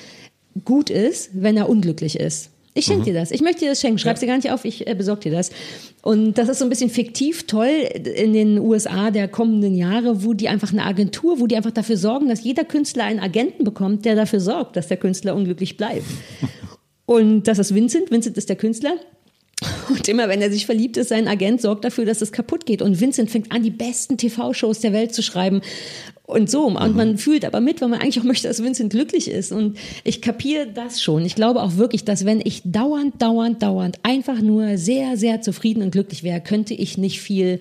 gut ist, wenn er unglücklich ist. Ich schenke mhm. dir das. Ich möchte dir das schenken. Schreib ja. dir gar nicht auf, ich äh, besorge dir das. Und das ist so ein bisschen fiktiv toll in den USA der kommenden Jahre, wo die einfach eine Agentur, wo die einfach dafür sorgen, dass jeder Künstler einen Agenten bekommt, der dafür sorgt, dass der Künstler unglücklich bleibt. Und das ist Vincent. Vincent ist der Künstler. Und immer wenn er sich verliebt ist, sein Agent sorgt dafür, dass es kaputt geht. Und Vincent fängt an, die besten TV-Shows der Welt zu schreiben und so. Und mhm. man fühlt aber mit, weil man eigentlich auch möchte, dass Vincent glücklich ist. Und ich kapiere das schon. Ich glaube auch wirklich, dass wenn ich dauernd, dauernd, dauernd einfach nur sehr, sehr zufrieden und glücklich wäre, könnte ich nicht viel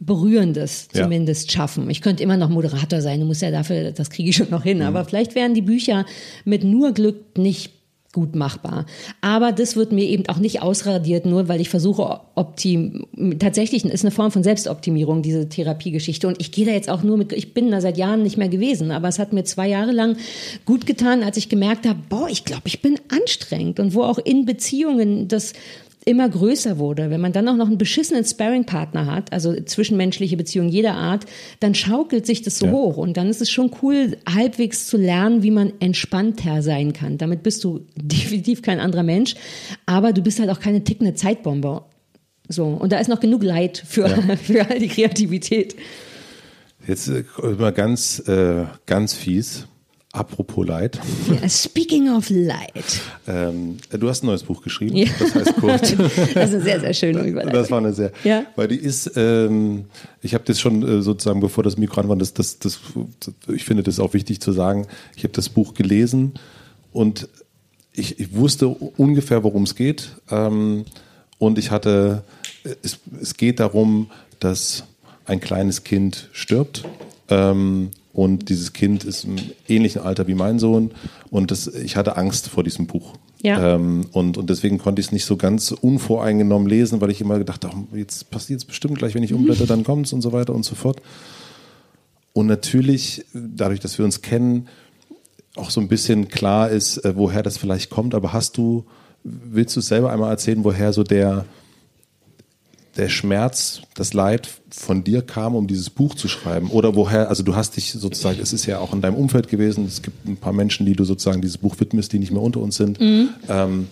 Berührendes zumindest ja. schaffen. Ich könnte immer noch Moderator sein, du musst ja dafür, das kriege ich schon noch hin. Mhm. Aber vielleicht wären die Bücher mit nur Glück nicht gut machbar. Aber das wird mir eben auch nicht ausradiert, nur weil ich versuche, optim tatsächlich ist eine Form von Selbstoptimierung, diese Therapiegeschichte. Und ich gehe da jetzt auch nur mit, ich bin da seit Jahren nicht mehr gewesen, aber es hat mir zwei Jahre lang gut getan, als ich gemerkt habe, boah, ich glaube, ich bin anstrengend und wo auch in Beziehungen das immer größer wurde, wenn man dann auch noch einen beschissenen Sparring-Partner hat, also zwischenmenschliche Beziehungen jeder Art, dann schaukelt sich das so ja. hoch. Und dann ist es schon cool, halbwegs zu lernen, wie man entspannter sein kann. Damit bist du definitiv kein anderer Mensch, aber du bist halt auch keine tickende Zeitbombe. So, und da ist noch genug Leid für, ja. für all die Kreativität. Jetzt äh, mal ganz, äh, ganz fies. Apropos Leid. Yeah, speaking of Leid. Ähm, du hast ein neues Buch geschrieben. Ja. Das heißt Kurt. das ist eine sehr, sehr schöne Überleitung. Das war eine sehr. Ja. Weil die ist, ähm, ich habe das schon äh, sozusagen, bevor das Mikro an war, das, das, das, ich finde das auch wichtig zu sagen. Ich habe das Buch gelesen und ich, ich wusste ungefähr, worum es geht. Ähm, und ich hatte, es, es geht darum, dass ein kleines Kind stirbt. Ähm, und dieses Kind ist im ähnlichen Alter wie mein Sohn. Und das, ich hatte Angst vor diesem Buch. Ja. Ähm, und, und deswegen konnte ich es nicht so ganz unvoreingenommen lesen, weil ich immer gedacht habe, jetzt passiert es bestimmt gleich, wenn ich umblätter, dann kommt es und so weiter und so fort. Und natürlich, dadurch, dass wir uns kennen, auch so ein bisschen klar ist, äh, woher das vielleicht kommt. Aber hast du, willst du selber einmal erzählen, woher so der, der Schmerz, das Leid von dir kam, um dieses Buch zu schreiben? Oder woher, also du hast dich sozusagen, es ist ja auch in deinem Umfeld gewesen, es gibt ein paar Menschen, die du sozusagen dieses Buch widmest, die nicht mehr unter uns sind. Mhm. Ähm,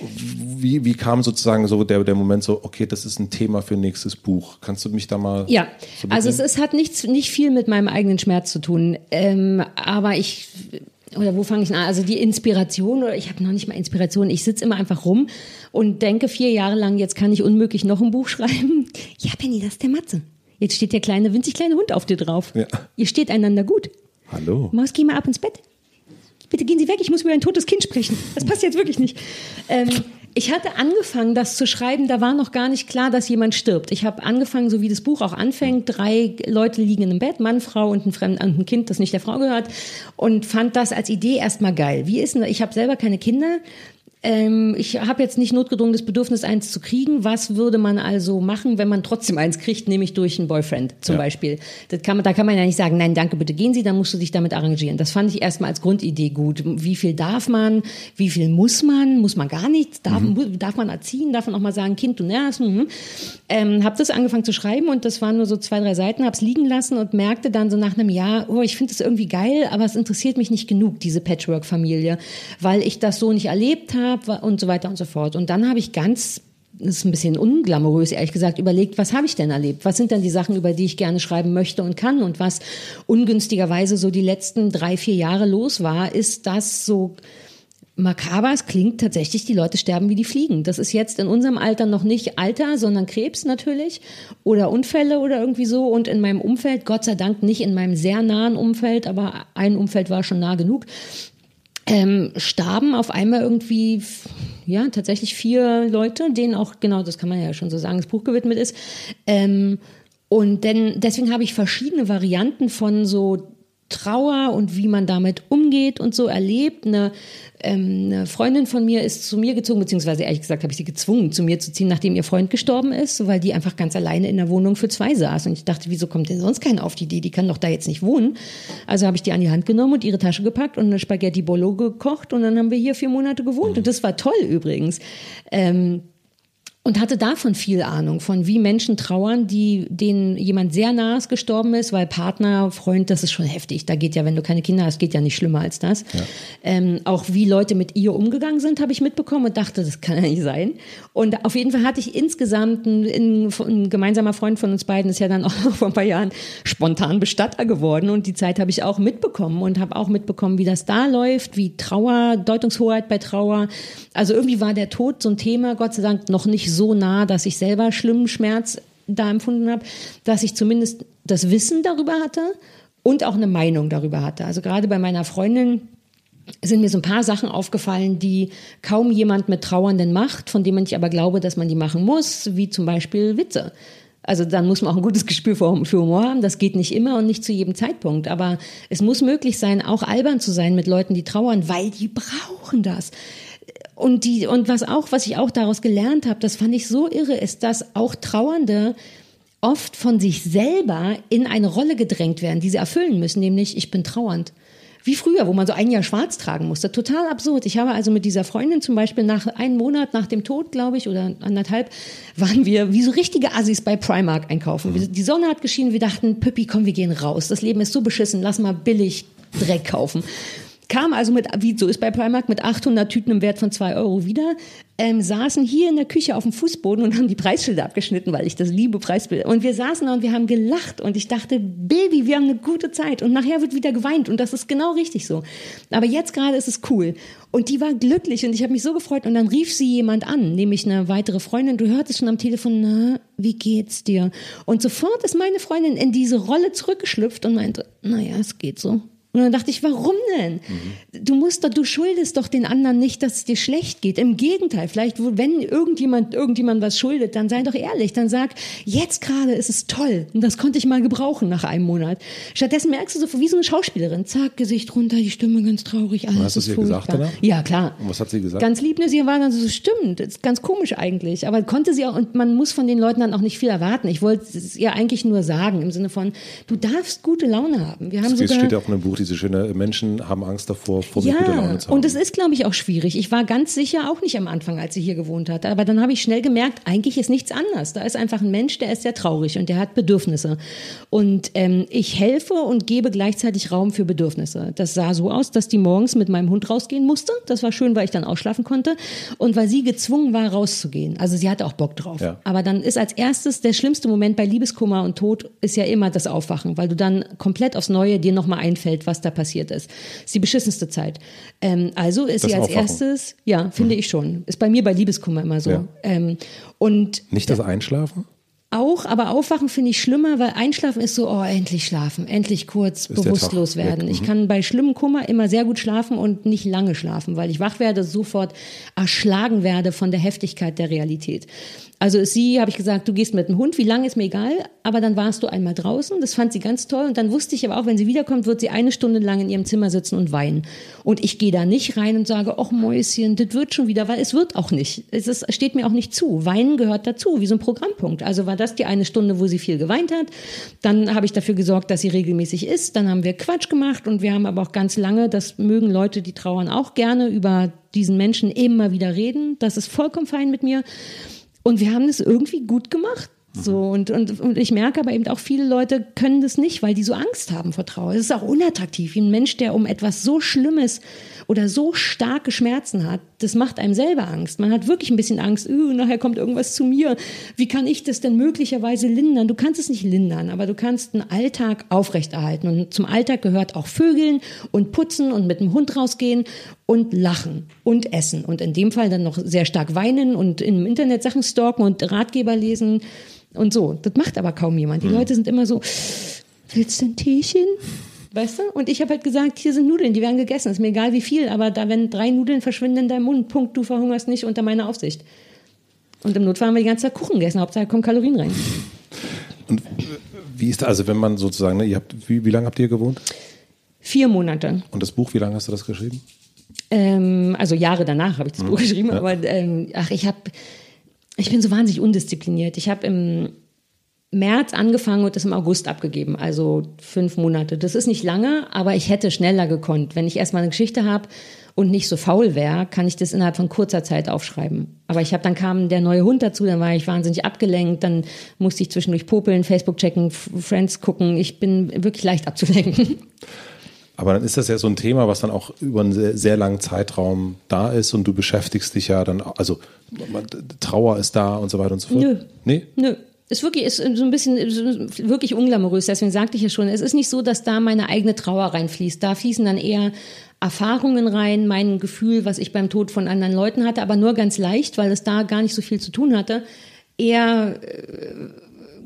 wie, wie kam sozusagen so der, der Moment so, okay, das ist ein Thema für nächstes Buch? Kannst du mich da mal. Ja, so also es, es, hat nichts, nicht viel mit meinem eigenen Schmerz zu tun. Ähm, aber ich oder wo fange ich an? Also die Inspiration, oder ich habe noch nicht mal Inspiration, ich sitze immer einfach rum und denke vier Jahre lang, jetzt kann ich unmöglich noch ein Buch schreiben. Ja, Penny, das ist der Matze. Jetzt steht der kleine, winzig kleine Hund auf dir drauf. Ja. Ihr steht einander gut. Hallo. Maus, geh mal ab ins Bett. Bitte gehen Sie weg, ich muss über ein totes Kind sprechen. Das passt jetzt wirklich nicht. Ähm, ich hatte angefangen, das zu schreiben, da war noch gar nicht klar, dass jemand stirbt. Ich habe angefangen, so wie das Buch auch anfängt, drei Leute liegen einem Bett, Mann, Frau und ein, Fremd, ein Kind, das nicht der Frau gehört, und fand das als Idee erstmal geil. Wie ist denn, ich habe selber keine Kinder, ähm, ich habe jetzt nicht notgedrungen das Bedürfnis, eins zu kriegen. Was würde man also machen, wenn man trotzdem eins kriegt, nämlich durch einen Boyfriend zum ja. Beispiel? Das kann man, da kann man ja nicht sagen, nein, danke, bitte gehen Sie, dann musst du dich damit arrangieren. Das fand ich erstmal als Grundidee gut. Wie viel darf man? Wie viel muss man? Muss man gar nichts? Darf, mhm. darf man erziehen? Darf man auch mal sagen, Kind, du nervst? Mhm. Ähm, habe das angefangen zu schreiben und das waren nur so zwei, drei Seiten, habe es liegen lassen und merkte dann so nach einem Jahr, oh, ich finde das irgendwie geil, aber es interessiert mich nicht genug, diese Patchwork-Familie, weil ich das so nicht erlebt habe habe und so weiter und so fort. Und dann habe ich ganz das ist ein bisschen unglamourös, ehrlich gesagt, überlegt, was habe ich denn erlebt? Was sind denn die Sachen, über die ich gerne schreiben möchte und kann? Und was ungünstigerweise so die letzten drei, vier Jahre los war, ist, dass so makaber es klingt, tatsächlich die Leute sterben wie die Fliegen. Das ist jetzt in unserem Alter noch nicht Alter, sondern Krebs natürlich oder Unfälle oder irgendwie so. Und in meinem Umfeld, Gott sei Dank nicht in meinem sehr nahen Umfeld, aber ein Umfeld war schon nah genug, ähm, starben auf einmal irgendwie, ja, tatsächlich vier Leute, denen auch, genau, das kann man ja schon so sagen, das Buch gewidmet ist. Ähm, und denn, deswegen habe ich verschiedene Varianten von so Trauer und wie man damit umgeht und so erlebt. Eine, ähm, eine Freundin von mir ist zu mir gezogen, beziehungsweise ehrlich gesagt habe ich sie gezwungen, zu mir zu ziehen, nachdem ihr Freund gestorben ist, weil die einfach ganz alleine in der Wohnung für zwei saß. Und ich dachte, wieso kommt denn sonst keiner auf die Idee? Die kann doch da jetzt nicht wohnen. Also habe ich die an die Hand genommen und ihre Tasche gepackt und eine Spaghetti Bolo gekocht und dann haben wir hier vier Monate gewohnt. Und das war toll übrigens. Ähm, und hatte davon viel Ahnung, von wie Menschen trauern, die denen jemand sehr nahes gestorben ist, weil Partner, Freund, das ist schon heftig. Da geht ja, wenn du keine Kinder hast, geht ja nicht schlimmer als das. Ja. Ähm, auch wie Leute mit ihr umgegangen sind, habe ich mitbekommen und dachte, das kann ja nicht sein. Und auf jeden Fall hatte ich insgesamt ein, ein, ein gemeinsamer Freund von uns beiden ist ja dann auch vor ein paar Jahren spontan Bestatter geworden und die Zeit habe ich auch mitbekommen und habe auch mitbekommen, wie das da läuft, wie Trauer, Deutungshoheit bei Trauer. Also irgendwie war der Tod so ein Thema, Gott sei Dank noch nicht so nah, dass ich selber schlimmen Schmerz da empfunden habe, dass ich zumindest das Wissen darüber hatte und auch eine Meinung darüber hatte. Also gerade bei meiner Freundin sind mir so ein paar Sachen aufgefallen, die kaum jemand mit Trauernden macht, von denen ich aber glaube, dass man die machen muss, wie zum Beispiel Witze. Also dann muss man auch ein gutes Gespür für Humor haben. Das geht nicht immer und nicht zu jedem Zeitpunkt. Aber es muss möglich sein, auch albern zu sein mit Leuten, die trauern, weil die brauchen das. Und die, und was auch, was ich auch daraus gelernt habe, das fand ich so irre, ist, dass auch Trauernde oft von sich selber in eine Rolle gedrängt werden, die sie erfüllen müssen, nämlich ich bin trauernd. wie früher, wo man so ein Jahr schwarz tragen musste. Total absurd. Ich habe also mit dieser Freundin zum Beispiel nach einem Monat nach dem Tod, glaube ich, oder anderthalb, waren wir wie so richtige Assis bei Primark einkaufen. Mhm. Die Sonne hat geschienen, wir dachten, Püppi, komm, wir gehen raus. Das Leben ist so beschissen, lass mal billig Dreck kaufen kam also mit, wie so ist bei Primark, mit 800 Tüten im Wert von zwei Euro wieder, ähm, saßen hier in der Küche auf dem Fußboden und haben die Preisschilder abgeschnitten, weil ich das liebe, Preisbilder. Und wir saßen da und wir haben gelacht und ich dachte, Baby, wir haben eine gute Zeit und nachher wird wieder geweint und das ist genau richtig so. Aber jetzt gerade ist es cool. Und die war glücklich und ich habe mich so gefreut und dann rief sie jemand an, nämlich eine weitere Freundin. Du hörtest schon am Telefon, na, wie geht's dir? Und sofort ist meine Freundin in diese Rolle zurückgeschlüpft und meinte, naja, es geht so. Und dann dachte ich, warum denn? Mhm. Du musst doch, du schuldest doch den anderen nicht, dass es dir schlecht geht. Im Gegenteil, vielleicht, wenn irgendjemand, irgendjemand was schuldet, dann sei doch ehrlich, dann sag, jetzt gerade ist es toll. Und das konnte ich mal gebrauchen nach einem Monat. Stattdessen merkst du so wie so eine Schauspielerin. Zack, Gesicht runter, die Stimme ganz traurig, alles hast ist du ihr gesagt, oder? Ja, klar. Und was hat sie gesagt? Ganz lieb, ne? Sie war dann so, stimmt, ist ganz komisch eigentlich. Aber konnte sie auch, und man muss von den Leuten dann auch nicht viel erwarten. Ich wollte es ihr eigentlich nur sagen, im Sinne von, du darfst gute Laune haben. Wir haben das sogar, steht ja auch in einem Buch, diese schöne Menschen haben Angst davor, vor ja, gute Laune zu haben. Und es ist, glaube ich, auch schwierig. Ich war ganz sicher auch nicht am Anfang, als sie hier gewohnt hat. Aber dann habe ich schnell gemerkt, eigentlich ist nichts anders. Da ist einfach ein Mensch, der ist sehr traurig und der hat Bedürfnisse. Und ähm, ich helfe und gebe gleichzeitig Raum für Bedürfnisse. Das sah so aus, dass die morgens mit meinem Hund rausgehen musste. Das war schön, weil ich dann ausschlafen konnte. Und weil sie gezwungen war, rauszugehen. Also sie hatte auch Bock drauf. Ja. Aber dann ist als erstes der schlimmste Moment bei Liebeskummer und Tod ist ja immer das Aufwachen, weil du dann komplett aufs Neue dir nochmal einfällt, was da passiert ist. Das ist die beschissenste Zeit. Ähm, also ist das sie als Aufwachen. erstes, ja, finde mhm. ich schon. Ist bei mir bei Liebeskummer immer so. Ja. Ähm, und Nicht das Einschlafen? Auch, aber Aufwachen finde ich schlimmer, weil Einschlafen ist so, oh, endlich schlafen, endlich kurz ist bewusstlos werden. Ich mhm. kann bei schlimmem Kummer immer sehr gut schlafen und nicht lange schlafen, weil ich wach werde, sofort erschlagen werde von der Heftigkeit der Realität. Also ist sie, habe ich gesagt, du gehst mit dem Hund, wie lange ist mir egal, aber dann warst du einmal draußen, das fand sie ganz toll und dann wusste ich aber auch, wenn sie wiederkommt, wird sie eine Stunde lang in ihrem Zimmer sitzen und weinen. Und ich gehe da nicht rein und sage, ach Mäuschen, das wird schon wieder, weil es wird auch nicht. Es ist, steht mir auch nicht zu. Weinen gehört dazu, wie so ein Programmpunkt. Also war das die eine Stunde, wo sie viel geweint hat. Dann habe ich dafür gesorgt, dass sie regelmäßig isst. Dann haben wir Quatsch gemacht und wir haben aber auch ganz lange, das mögen Leute, die trauern auch gerne, über diesen Menschen immer wieder reden. Das ist vollkommen fein mit mir. Und wir haben es irgendwie gut gemacht. So, und, und, und ich merke aber eben auch, viele Leute können das nicht, weil die so Angst haben vor Trauer. Es ist auch unattraktiv. Wie ein Mensch, der um etwas so Schlimmes oder so starke Schmerzen hat, das macht einem selber Angst. Man hat wirklich ein bisschen Angst, uh, nachher kommt irgendwas zu mir. Wie kann ich das denn möglicherweise lindern? Du kannst es nicht lindern, aber du kannst einen Alltag aufrechterhalten. Und zum Alltag gehört auch Vögeln und Putzen und mit dem Hund rausgehen und lachen und essen. Und in dem Fall dann noch sehr stark weinen und im Internet Sachen stalken und Ratgeber lesen und so. Das macht aber kaum jemand. Die mhm. Leute sind immer so, willst du ein Teechen? Weißt du? Und ich habe halt gesagt, hier sind Nudeln, die werden gegessen. Ist mir egal wie viel, aber da, wenn drei Nudeln verschwinden in deinem Mund, Punkt, du verhungerst nicht unter meiner Aufsicht. Und im Notfall haben wir die ganze Zeit Kuchen gegessen, Hauptsache kommen Kalorien rein. Und wie ist da, also wenn man sozusagen, ne, ihr habt, wie, wie lange habt ihr gewohnt? Vier Monate. Und das Buch, wie lange hast du das geschrieben? Ähm, also Jahre danach habe ich das mhm. Buch geschrieben, ja. aber ähm, ach, ich habe, ich bin so wahnsinnig undiszipliniert. Ich habe im März angefangen und das im August abgegeben, also fünf Monate. Das ist nicht lange, aber ich hätte schneller gekonnt. Wenn ich erstmal eine Geschichte habe und nicht so faul wäre, kann ich das innerhalb von kurzer Zeit aufschreiben. Aber ich habe dann kam der neue Hund dazu, dann war ich wahnsinnig abgelenkt, dann musste ich zwischendurch popeln, Facebook checken, Friends gucken. Ich bin wirklich leicht abzulenken. Aber dann ist das ja so ein Thema, was dann auch über einen sehr, sehr langen Zeitraum da ist und du beschäftigst dich ja dann, also Trauer ist da und so weiter und so fort. Nö. Nee? Nö ist wirklich ist so ein bisschen wirklich unglamourös. Deswegen sagte ich ja schon, es ist nicht so, dass da meine eigene Trauer reinfließt. Da fließen dann eher Erfahrungen rein, mein Gefühl, was ich beim Tod von anderen Leuten hatte, aber nur ganz leicht, weil es da gar nicht so viel zu tun hatte. Eher äh,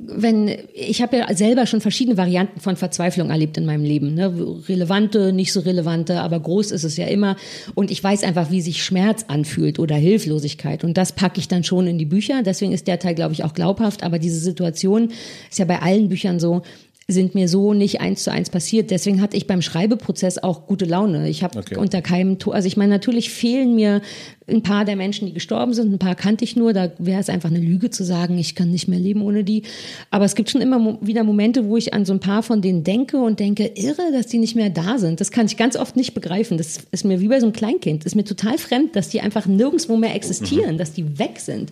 wenn ich habe ja selber schon verschiedene Varianten von Verzweiflung erlebt in meinem Leben, ne? relevante, nicht so relevante, aber groß ist es ja immer und ich weiß einfach, wie sich Schmerz anfühlt oder Hilflosigkeit und das packe ich dann schon in die Bücher. Deswegen ist der Teil, glaube ich, auch glaubhaft. Aber diese Situation ist ja bei allen Büchern so. Sind mir so nicht eins zu eins passiert. Deswegen hatte ich beim Schreibeprozess auch gute Laune. Ich habe Okay. unter keinem, To- also ich meine, natürlich fehlen mir ein paar der Menschen, die gestorben sind. Ein paar kannte ich nur. Da wäre es einfach eine Lüge zu sagen, ich kann nicht mehr leben ohne die. Aber es gibt schon immer mo wieder Momente, wo ich an so ein paar von denen denke und denke, irre, dass die nicht mehr da sind. Das kann ich ganz oft nicht begreifen. Das ist mir wie bei so einem Kleinkind. Das ist mir total fremd, dass die einfach nirgendwo mehr existieren, dass die weg sind.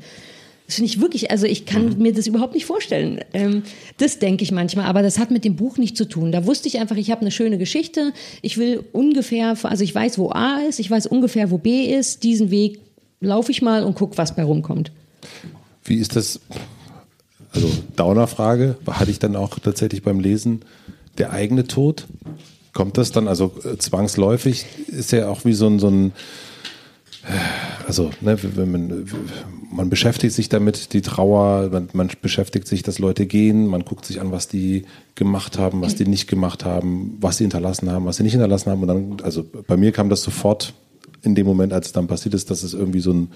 Das finde ich wirklich, also ich kann mir das überhaupt nicht vorstellen. Ähm, das denke ich manchmal, aber das hat mit dem Buch nichts zu tun. Da wusste ich einfach, ich habe eine schöne Geschichte. Ich will ungefähr, also ich weiß, wo A ist, ich weiß ungefähr, wo B ist. Diesen Weg laufe ich mal und gucke, was bei rumkommt. Wie ist das? Also Downer-Frage, hatte ich dann auch tatsächlich beim Lesen der eigene Tod? Kommt das dann, also äh, zwangsläufig ist ja auch wie so ein, so ein äh, also ne, wenn man, man beschäftigt sich damit, die Trauer, man, man beschäftigt sich, dass Leute gehen, man guckt sich an, was die gemacht haben, was die nicht gemacht haben, was sie hinterlassen haben, was sie nicht hinterlassen haben. Und dann, also bei mir kam das sofort in dem Moment, als es dann passiert ist, dass es irgendwie so ein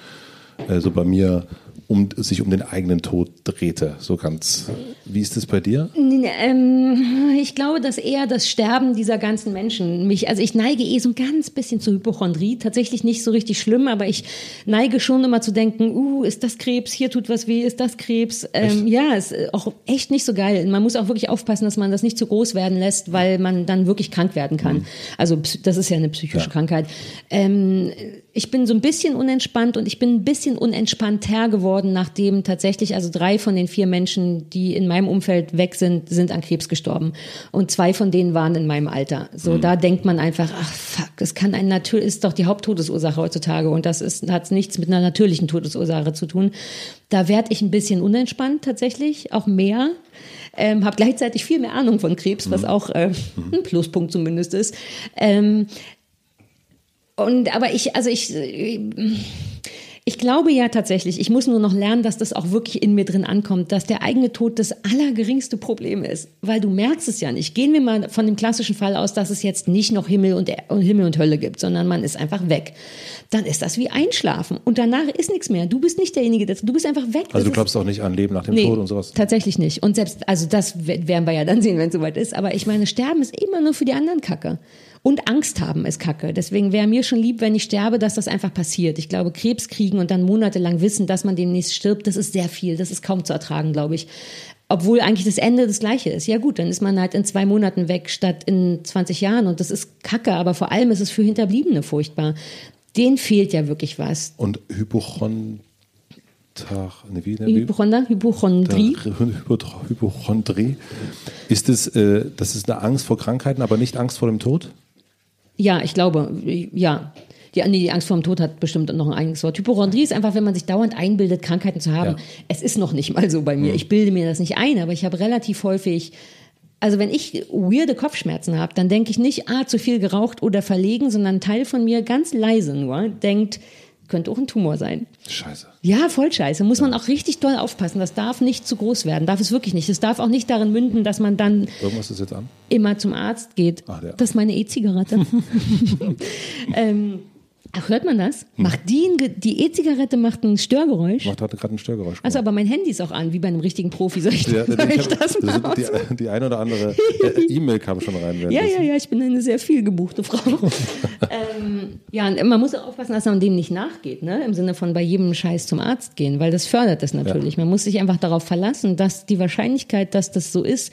äh, so bei mir um sich um den eigenen Tod drehte. So ganz. Wie ist das bei dir? Ähm, ich glaube, dass eher das Sterben dieser ganzen Menschen mich, also ich neige eh so ein ganz bisschen zur Hypochondrie, tatsächlich nicht so richtig schlimm, aber ich neige schon immer zu denken, uh, ist das Krebs, hier tut was weh, ist das Krebs? Ähm, ja, ist auch echt nicht so geil. Man muss auch wirklich aufpassen, dass man das nicht zu groß werden lässt, weil man dann wirklich krank werden kann. Also ps- das ist ja eine psychische Ja. Krankheit. Ähm, ich bin so ein bisschen unentspannt und ich bin ein bisschen unentspannter geworden, nachdem tatsächlich also drei von den vier Menschen, die in meinem Umfeld weg sind, sind an Krebs gestorben. Und zwei von denen waren in meinem Alter. So, da denkt man einfach, ach fuck, es kann ein natürlich, ist doch die Haupttodesursache heutzutage und das ist, hat nichts mit einer natürlichen Todesursache zu tun. Da werde ich ein bisschen unentspannt tatsächlich, auch mehr. Ähm, habe gleichzeitig viel mehr Ahnung von Krebs, was auch äh, ein Pluspunkt zumindest ist. Ähm, und aber ich, also ich, ich glaube ja tatsächlich, ich muss nur noch lernen, dass das auch wirklich in mir drin ankommt, dass der eigene Tod das allergeringste Problem ist, weil du merkst es ja nicht. Gehen wir mal von dem klassischen Fall aus, dass es jetzt nicht noch Himmel und, und Himmel und Hölle gibt, sondern man ist einfach weg. Dann ist das wie Einschlafen und danach ist nichts mehr. Du bist nicht derjenige, der, du bist einfach weg. Also Das du ist- glaubst auch nicht an Leben nach dem Tod und sowas? Tatsächlich nicht. Und selbst, also das werden wir ja dann sehen, wenn es soweit ist. Aber ich meine, Sterben ist immer nur für die anderen Kacke. Und Angst haben ist Kacke. Deswegen wäre mir schon lieb, wenn ich sterbe, dass das einfach passiert. Ich glaube, Krebs kriegen und dann monatelang wissen, dass man demnächst stirbt, das ist sehr viel. Das ist kaum zu ertragen, glaube ich. Obwohl eigentlich das Ende das gleiche ist. Ja gut, dann ist man halt in zwei Monaten weg statt in 20 Jahren. Und das ist Kacke. Aber vor allem ist es für Hinterbliebene furchtbar. Denen fehlt ja wirklich was. Und wie? Hypochonder, Hypochondrie. Hypo- Hypochondrie. Ist es, äh, das ist eine Angst vor Krankheiten, aber nicht Angst vor dem Tod? Ja, ich glaube, ja. Die, nee, die Angst vor dem Tod hat bestimmt noch ein eigenes Wort. Hypochondrie ist einfach, wenn man sich dauernd einbildet, Krankheiten zu haben. Ja. Es ist noch nicht mal so bei mir. Ich bilde mir das nicht ein, aber ich habe relativ häufig, also wenn ich weirde Kopfschmerzen habe, dann denke ich nicht, ah, zu viel geraucht oder verlegen, sondern ein Teil von mir ganz leise nur denkt, könnte auch ein Tumor sein. Scheiße. Ja, voll scheiße. Muss man auch richtig doll aufpassen. Das darf nicht zu groß werden. Darf es wirklich nicht. Es darf auch nicht darin münden, dass man dann immer zum Arzt geht. Ach, Das ist meine E-Zigarette. ähm, ach, hört man das? Macht die, ein die E-Zigarette macht ein Störgeräusch. Macht gerade ein Störgeräusch. Also, aber mein Handy ist auch an, wie bei einem richtigen Profi. Soll ich, Ja, soll ich ich hab, das mal das die, die eine oder andere äh, E-Mail kam schon rein. Ja, ja, ja, ich bin eine sehr viel gebuchte Frau. ähm, ja, und man muss auch aufpassen, dass man dem nicht nachgeht, ne? Im Sinne von bei jedem Scheiß zum Arzt gehen, weil das fördert das natürlich. Man muss sich einfach darauf verlassen, dass die Wahrscheinlichkeit, dass das so ist,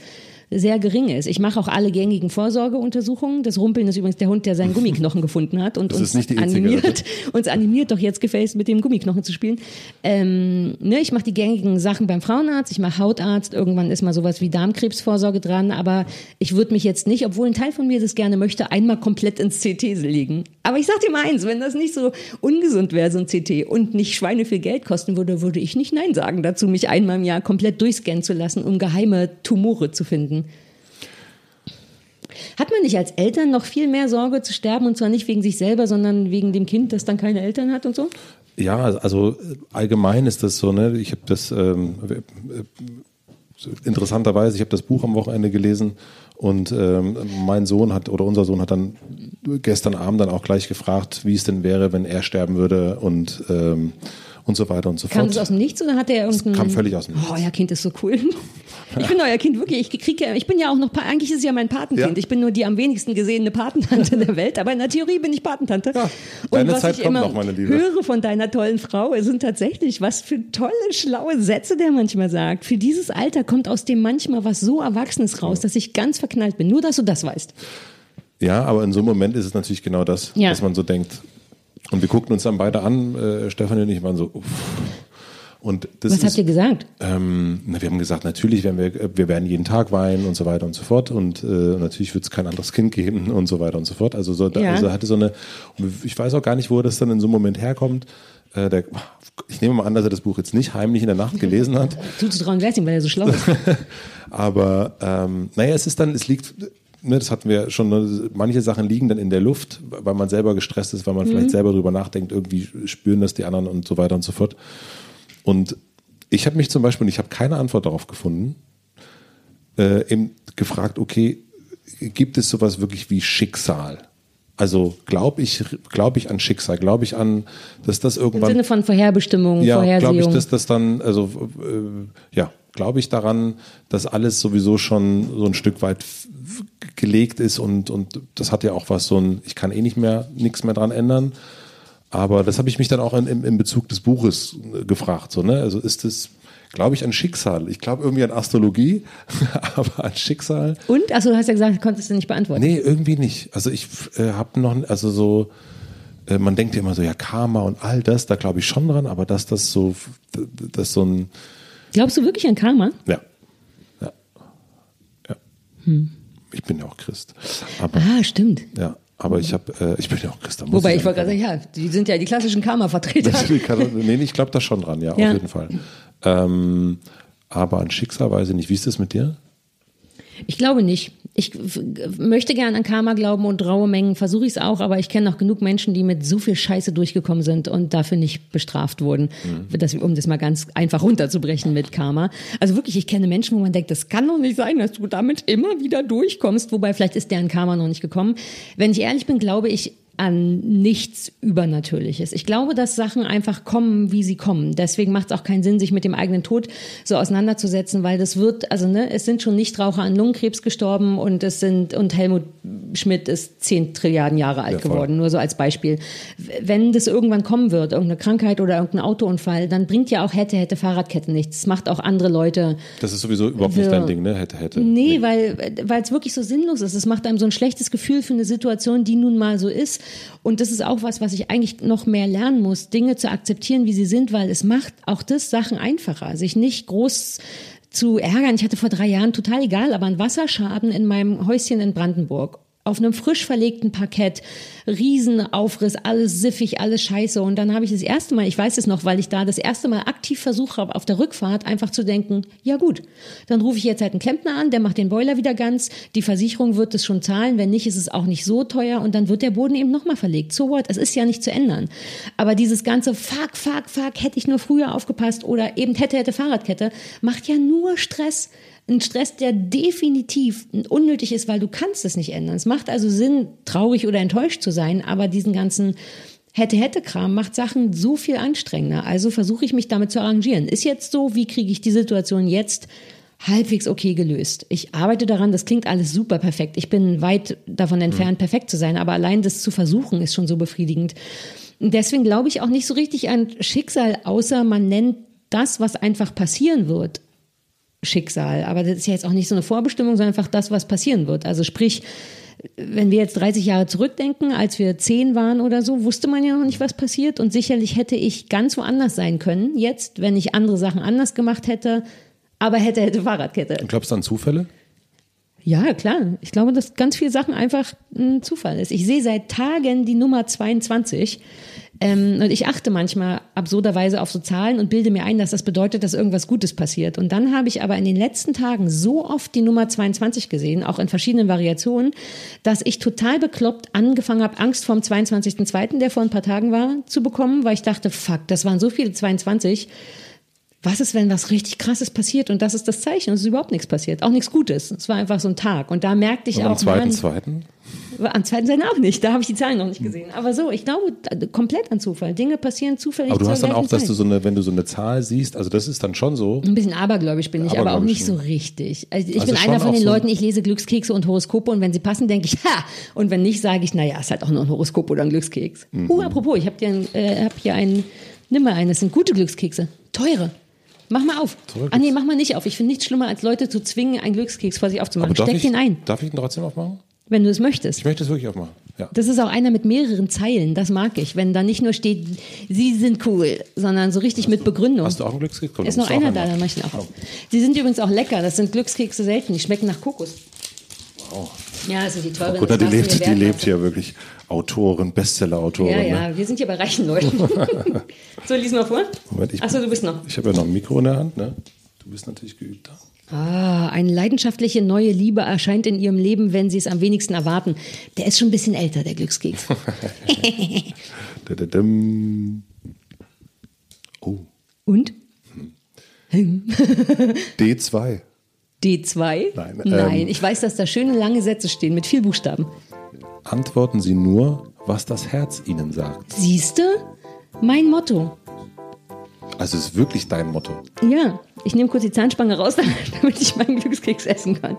sehr gering ist. Ich mache auch alle gängigen Vorsorgeuntersuchungen. Das Rumpeln ist übrigens der Hund, der seinen Gummiknochen gefunden hat und Das uns animiert, uns animiert, doch jetzt gefälligst mit dem Gummiknochen zu spielen. Ähm, ne, ich mache die gängigen Sachen beim Frauenarzt, ich mache Hautarzt, irgendwann ist mal sowas wie Darmkrebsvorsorge dran, aber ich würde mich jetzt nicht, obwohl ein Teil von mir das gerne möchte, einmal komplett ins CT legen. Aber ich sag dir mal eins, wenn das nicht so ungesund wäre, so ein CT, und nicht Schweine viel Geld kosten würde, würde ich nicht Nein sagen dazu, mich einmal im Jahr komplett durchscannen zu lassen, um geheime Tumore zu finden. Hat man nicht als Eltern noch viel mehr Sorge zu sterben und zwar nicht wegen sich selber, sondern wegen dem Kind, das dann keine Eltern hat und so? Ja, also äh, allgemein ist das so, ne? Ich habe das ähm, äh, interessanterweise, ich habe das Buch am Wochenende gelesen und ähm, mein Sohn hat oder unser Sohn hat dann gestern Abend dann auch gleich gefragt, wie es denn wäre, wenn er sterben würde und ähm, und so weiter und so Kam fort. das aus dem Nichts oder hat er irgendein... kam völlig aus dem Nichts. Oh, euer Kind ist so cool. Ich finde euer Kind wirklich, ich kriege ich bin ja auch noch, eigentlich ist es ja mein Patenkind. Ja. Ich bin nur die am wenigsten gesehene Patentante der Welt, aber in der Theorie bin ich Patentante. Ja, Und deine was Zeit ich kommt immer noch, meine Liebe. höre von deiner tollen Frau, es sind tatsächlich, was für tolle, schlaue Sätze der manchmal sagt. Für dieses Alter kommt aus dem manchmal was so Erwachsenes raus, dass ich ganz verknallt bin. Nur, dass du das weißt. Ja, aber in so einem Moment ist es natürlich genau das, Ja. dass man so denkt. Und wir guckten uns dann beide an, äh, Stefan und ich waren so, uff. Und das Was ist, habt ihr gesagt? Ähm, na, wir haben gesagt, natürlich werden wir, äh, wir werden jeden Tag weinen und so weiter und so fort. Und äh, natürlich wird es kein anderes Kind geben und so weiter und so fort. Also, so, Ja. also hatte so eine, ich weiß auch gar nicht, wo das dann in so einem Moment herkommt. Äh, der, ich nehme mal an, dass er das Buch jetzt nicht heimlich in der Nacht gelesen hat. Zuzutrauen wär's ihm, weil er so schlau ist. Aber ähm, naja, es ist dann, es liegt, ne, das hatten wir schon, ne, manche Sachen liegen dann in der Luft, weil man selber gestresst ist, weil man vielleicht selber drüber nachdenkt, irgendwie spüren das die anderen und so weiter und so fort. Und ich habe mich zum Beispiel, und ich habe keine Antwort darauf gefunden, äh, eben gefragt, okay, gibt es sowas wirklich wie Schicksal? Also glaube ich, glaube ich an Schicksal, glaube ich an, dass das Im irgendwann Sinne von Vorherbestimmung, ja, glaube Vorhersehung. ich, dass das dann, also äh, ja, glaube ich daran, dass alles sowieso schon so ein Stück weit gelegt ist und, und das hat ja auch was so ein, ich kann eh nicht mehr, nichts mehr dran ändern. Aber das habe ich mich dann auch in, im, im Bezug des Buches äh, gefragt. So, ne? Also ist es, glaube ich, an Schicksal. Ich glaube irgendwie an Astrologie, aber an Schicksal. Und? Achso, du hast ja gesagt, konntest du nicht beantworten. Nee, irgendwie nicht. Also ich äh, habe noch, also so, äh, man denkt ja immer so, ja, Karma und all das, da glaube ich schon dran, aber dass das so, das so ein, Glaubst du wirklich an Karma? ja, ja, ja. Ich bin ja auch Christ. Aber, Ah, stimmt. ja, aber ich habe, äh, ich bin ja auch Christ. Wobei ich ich wollte gerade sagen, ja, die sind ja die klassischen Karma-Vertreter. Nee, ich glaube da schon dran, ja, Ja. auf jeden Fall. Ähm, aber an Schicksal weiß ich nicht. Wie ist das mit dir? Ich glaube nicht. Ich möchte gern an Karma glauben und raue Mengen versuche ich es auch, aber ich kenne noch genug Menschen, die mit so viel Scheiße durchgekommen sind und dafür nicht bestraft wurden. Das, um das mal ganz einfach runterzubrechen mit Karma. Also wirklich, ich kenne Menschen, wo man denkt, das kann doch nicht sein, dass du damit immer wieder durchkommst, wobei vielleicht ist deren Karma noch nicht gekommen. Wenn ich ehrlich bin, glaube ich an nichts Übernatürliches. Ich glaube, dass Sachen einfach kommen, wie sie kommen. Deswegen macht es auch keinen Sinn, sich mit dem eigenen Tod so auseinanderzusetzen, weil das wird, also ne, es sind schon Nichtraucher an Lungenkrebs gestorben und es sind und Helmut Schmidt ist zehn Trilliarden Jahre alt Ja, geworden, nur so als Beispiel. Wenn das irgendwann kommen wird, irgendeine Krankheit oder irgendein Autounfall, dann bringt ja auch hätte hätte Fahrradkette nichts. Das macht auch andere Leute Das ist sowieso überhaupt nicht dein Ding, ne? Hätte, hätte. Nee, weil weil es wirklich so sinnlos ist. Es macht einem so ein schlechtes Gefühl für eine Situation, die nun mal so ist. Und das ist auch was, was ich eigentlich noch mehr lernen muss, Dinge zu akzeptieren, wie sie sind, weil es macht auch das Sachen einfacher, sich nicht groß zu ärgern. Ich hatte vor drei Jahren total egal, aber einen Wasserschaden in meinem Häuschen in Brandenburg. Auf einem frisch verlegten Parkett, Riesenaufriss, alles siffig, alles scheiße. Und dann habe ich das erste Mal, ich weiß es noch, weil ich da das erste Mal aktiv versucht habe, auf der Rückfahrt einfach zu denken, ja gut, dann rufe ich jetzt halt einen Klempner an, der macht den Boiler wieder ganz, die Versicherung wird es schon zahlen, wenn nicht, ist es auch nicht so teuer und dann wird der Boden eben nochmal verlegt. So what, es ist ja nicht zu ändern. Aber dieses ganze Fuck, fuck, fuck, hätte ich nur früher aufgepasst oder eben hätte, hätte Fahrradkette, macht ja nur Stress. Ein Stress, der definitiv unnötig ist, weil du kannst es nicht ändern. Es macht also Sinn, traurig oder enttäuscht zu sein, aber diesen ganzen hätte hätte Kram macht Sachen so viel anstrengender. Also versuche ich mich damit zu arrangieren. Ist jetzt so, wie kriege ich die Situation jetzt halbwegs okay gelöst? Ich arbeite daran, das klingt alles super perfekt. Ich bin weit davon entfernt, perfekt zu sein, aber allein das zu versuchen ist schon so befriedigend. Deswegen glaube ich auch nicht so richtig an Schicksal, außer man nennt das, was einfach passieren wird, Schicksal. Aber das ist ja jetzt auch nicht so eine Vorbestimmung, sondern einfach das, was passieren wird. Also sprich, wenn wir jetzt 30 Jahre zurückdenken, als wir zehn waren oder so, wusste man ja noch nicht, was passiert. Und sicherlich hätte ich ganz woanders sein können jetzt, wenn ich andere Sachen anders gemacht hätte. Aber hätte, hätte Fahrradkette. Und glaubst du an Zufälle? Ja, klar. Ich glaube, dass ganz viele Sachen einfach ein Zufall ist. Ich sehe seit Tagen die Nummer 22 ähm, und ich achte manchmal absurderweise auf so Zahlen und bilde mir ein, dass das bedeutet, dass irgendwas Gutes passiert. Und dann habe ich aber in den letzten Tagen so oft die Nummer 22 gesehen, auch in verschiedenen Variationen, dass ich total bekloppt angefangen habe, Angst vom 22.02., der vor ein paar Tagen war, zu bekommen, weil ich dachte, fuck, das waren so viele 22 Was ist, wenn was richtig krasses passiert und das ist das Zeichen und es ist überhaupt nichts passiert, auch nichts Gutes. Es war einfach so ein Tag und da merkte ich Und auch, am zweiten, Mann, zweiten? am zweiten Seiten auch nicht, da habe ich die Zahlen noch nicht gesehen. Aber so, ich glaube, komplett an Zufall. Dinge passieren zufällig Aber du hast dann auch, dass Zeit. du so eine, wenn du so eine Zahl siehst, also das ist dann schon so. Ein bisschen abergläubisch bin ich, aber auch nicht so richtig. Also ich Also bin einer von den so- Leuten, ich lese Glückskekse und Horoskope und wenn sie passen, denke ich, ha! Und wenn nicht, sage ich, naja, ist halt auch nur ein Horoskop oder ein Glückskeks. Mhm. Uh, apropos, ich habe äh, hab hier einen, nimm mal einen, das sind gute Glückskekse. Teure. Mach mal auf. Teure Ah nee, mach mal nicht auf. Ich finde nichts schlimmer, als Leute zu zwingen, einen Glückskeks vor sich aufzumachen. Steck ich, den ein, Darf ich ihn trotzdem aufmachen? wenn du es möchtest. Ich möchte es wirklich aufmachen. Ja. Das ist auch einer mit mehreren Zeilen, das mag ich. Wenn da nicht nur steht, sie sind cool, sondern so richtig mit Begründung. Hast du auch einen Glückskeks? Komm, Ist noch du einer da, dann mach ich ihn auch auf. Die sind übrigens auch lecker. Das sind Glückskekse selten. Die schmecken nach Kokos. Ja, das sind die teuren. Die das darfst du lebt, die lebt hier wirklich Autorin, Bestseller-Autorin. Ja, Ne? ja, wir sind hier bei reichen Leuten. so, lies mal vor. Moment, ich, Achso, du bist noch. Ich habe ja noch ein Mikro in der Hand, ne? Du bist natürlich geübt. Ah, eine leidenschaftliche neue Liebe erscheint in ihrem Leben, wenn sie es am wenigsten erwarten. Der ist schon ein bisschen älter, der Glückskeks. Oh, Und? D2. D2? Nein, Nein, ähm, ich weiß, dass da schöne lange Sätze stehen mit viel Buchstaben. Antworten Sie nur, was das Herz Ihnen sagt. Siehste? Mein Also es ist wirklich dein Motto. Ja, ich nehme kurz die Zahnspange raus, damit ich meinen Glückskeks essen kann.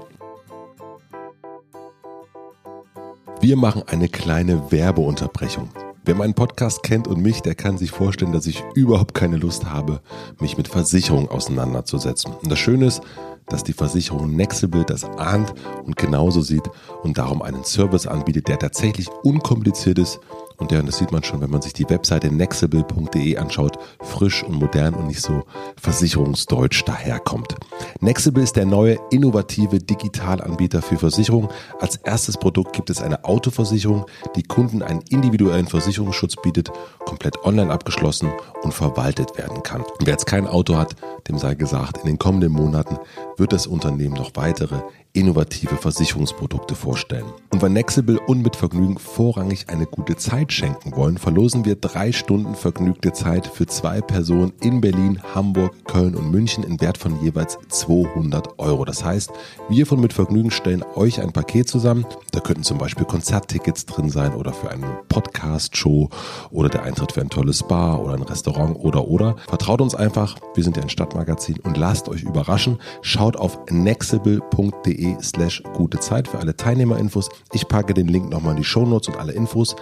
Wir machen eine kleine Werbeunterbrechung. Wer meinen Podcast kennt und mich, der kann sich vorstellen, dass ich überhaupt keine Lust habe, mich mit Versicherungen auseinanderzusetzen. Und das Schöne ist, dass die Versicherung Nexable das ahnt und genauso sieht und darum einen Service anbietet, der tatsächlich unkompliziert ist und der, und das sieht man schon, wenn man sich die Webseite nexable.de anschaut, frisch und modern und nicht so versicherungsdeutsch daherkommt. Nexable ist der neue innovative Digitalanbieter für Versicherungen. Als erstes Produkt gibt es eine Autoversicherung, die Kunden einen individuellen Versicherungsschutz bietet, komplett online abgeschlossen und verwaltet werden kann. Und wer jetzt kein Auto hat, dem sei gesagt, in den kommenden Monaten wird das Unternehmen noch weitere innovative Versicherungsprodukte vorstellen. Und weil Nexable und mit Vergnügen vorrangig eine gute Zeit schenken wollen, verlosen wir drei Stunden vergnügte Zeit für zwei Personen in Berlin, Hamburg, Köln und München in Wert von jeweils 200 Euro. Das heißt, wir von Mit Vergnügen stellen euch ein Paket zusammen. Da könnten zum Beispiel Konzerttickets drin sein oder für eine Podcast-Show oder der Eintritt für ein tolles Bar oder ein Restaurant oder oder. Vertraut uns einfach, wir sind ja ein Stadtmagazin und lasst euch überraschen. Schaut auf nexable.de slash gute Zeit für alle Teilnehmerinfos. Ich packe den Link nochmal in die Shownotes und alle Infos.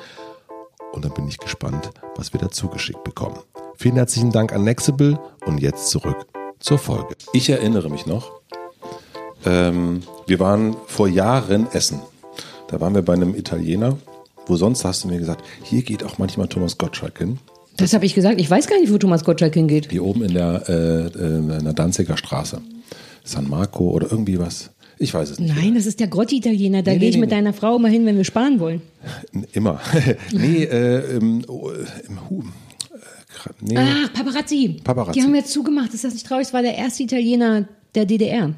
Und dann bin ich gespannt, was wir dazu geschickt bekommen. Vielen herzlichen Dank an Nexable und jetzt zurück zur Folge. Ich erinnere mich noch, ähm, wir waren vor Jahren essen. Da waren wir bei einem Italiener, wo sonst hast du mir gesagt, hier geht auch manchmal Thomas Gottschalk hin. Das habe ich gesagt. Ich weiß gar nicht, wo Thomas Gottschalk hingeht. Hier oben in der, äh, äh, in der Danziger Straße. San Marco oder irgendwie was. Ich weiß es nicht. Nein, das ist der Grotti-Italiener. Da Nee, gehe ich nee, mit nee. deiner Frau immer hin, wenn wir sparen wollen. Immer. nee, äh, im, oh, im Hu. Äh, nee. Ah, Paparazzi. Paparazzi. Die haben jetzt zugemacht. Ist das nicht traurig? Das war der erste Italiener der DDR.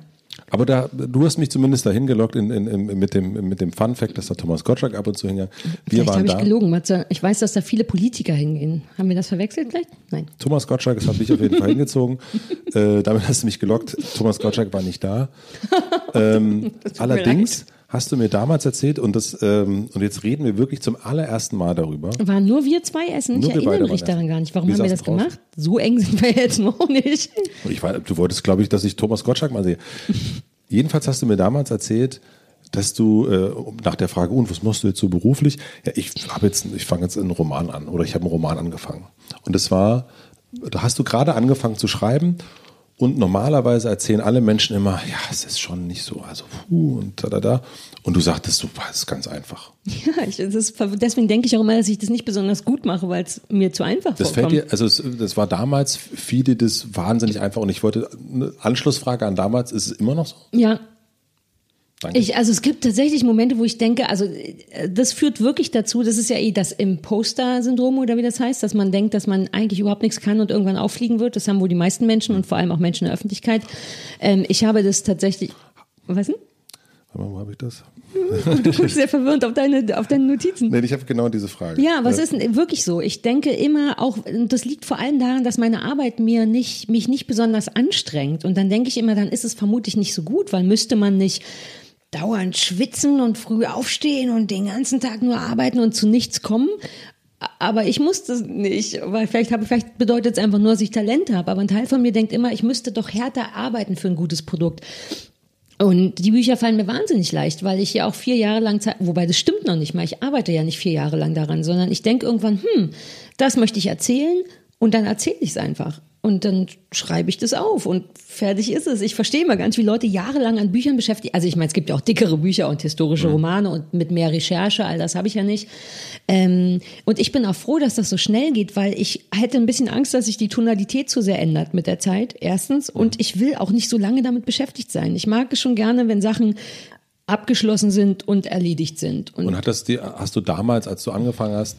Aber da, du hast mich zumindest dahin gelockt in, in, in, mit, dem, mit dem Fun Fact, dass da Thomas Gottschalk ab und zu hingeht. Wir Vielleicht habe ich da. gelogen, Matze. Ich weiß, dass da viele Politiker hingehen. Haben wir das verwechselt vielleicht? Nein. Thomas Gottschalk, das hat mich auf jeden Fall hingezogen. Äh, damit hast du mich gelockt. Thomas Gottschalk war nicht da. Ähm, allerdings hast du mir damals erzählt und das ähm, und jetzt reden wir wirklich zum allerersten Mal darüber. Waren nur wir zwei essen? Nur ich erinnere mich daran essen. gar nicht. Warum Wir haben wir das draußen. gemacht? So eng sind wir jetzt noch nicht. Ich war, du wolltest, glaube ich, dass ich Thomas Gottschalk mal sehe. Jedenfalls hast du mir damals erzählt, dass du äh, nach der Frage, und was machst du jetzt so beruflich? Ja, ich habe jetzt, ich fange jetzt einen Roman an oder ich habe einen Roman angefangen. Und es war, da hast du gerade angefangen zu schreiben und normalerweise erzählen alle Menschen immer, ja, es ist schon nicht so, also puh und da da da. Und du sagtest, du, es ist ganz einfach. Ja, ich, ist, deswegen denke ich auch immer, dass ich das nicht besonders gut mache, weil es mir zu einfach Das fällt vorkommt. dir, also es, das war damals viele das wahnsinnig einfach und ich wollte eine Anschlussfrage an damals, ist es immer noch so? ja, Danke. Ich, also es gibt tatsächlich Momente, wo ich denke, also äh, das führt wirklich dazu, das ist ja eh das Imposter-Syndrom oder wie das heißt, dass man denkt, dass man eigentlich überhaupt nichts kann und irgendwann auffliegen wird. Das haben wohl die meisten Menschen und vor allem auch Menschen in der Öffentlichkeit. Ähm, ich habe das tatsächlich, was denn? Wo habe ich das? Du guckst sehr verwirrt auf deine, auf deine Notizen. Nee, ich habe genau diese Frage. Ja, aber es ist wirklich so. Ich denke immer auch, das liegt vor allem daran, dass meine Arbeit mir nicht, mich nicht besonders anstrengt. Und dann denke ich immer, dann ist es vermutlich nicht so gut, weil müsste man nicht dauernd schwitzen und früh aufstehen und den ganzen Tag nur arbeiten und zu nichts kommen. Aber ich muss das nicht, weil vielleicht vielleicht bedeutet es einfach nur, dass ich Talent habe. Aber ein Teil von mir denkt immer, ich müsste doch härter arbeiten für ein gutes Produkt. Und die Bücher fallen mir wahnsinnig leicht, weil ich ja auch vier Jahre lang Zeit, wobei das stimmt noch nicht mal, ich arbeite ja nicht vier Jahre lang daran, sondern ich denke irgendwann, hm, das möchte ich erzählen und dann erzähle ich es einfach. Und dann schreibe ich das auf und fertig ist es. Ich verstehe immer ganz, wie Leute jahrelang an Büchern beschäftigt. Also ich meine, es gibt ja auch dickere Bücher und historische. Romane und mit mehr Recherche, all das habe ich ja nicht. Ähm, und ich bin auch froh, dass das so schnell geht, weil ich hätte ein bisschen Angst, dass sich die Tonalität zu sehr ändert mit der Zeit, erstens. Und ich will auch nicht so lange damit beschäftigt sein. Ich mag es schon gerne, wenn Sachen abgeschlossen sind und erledigt sind. Und, und hat das dir, hast du damals, als du angefangen hast,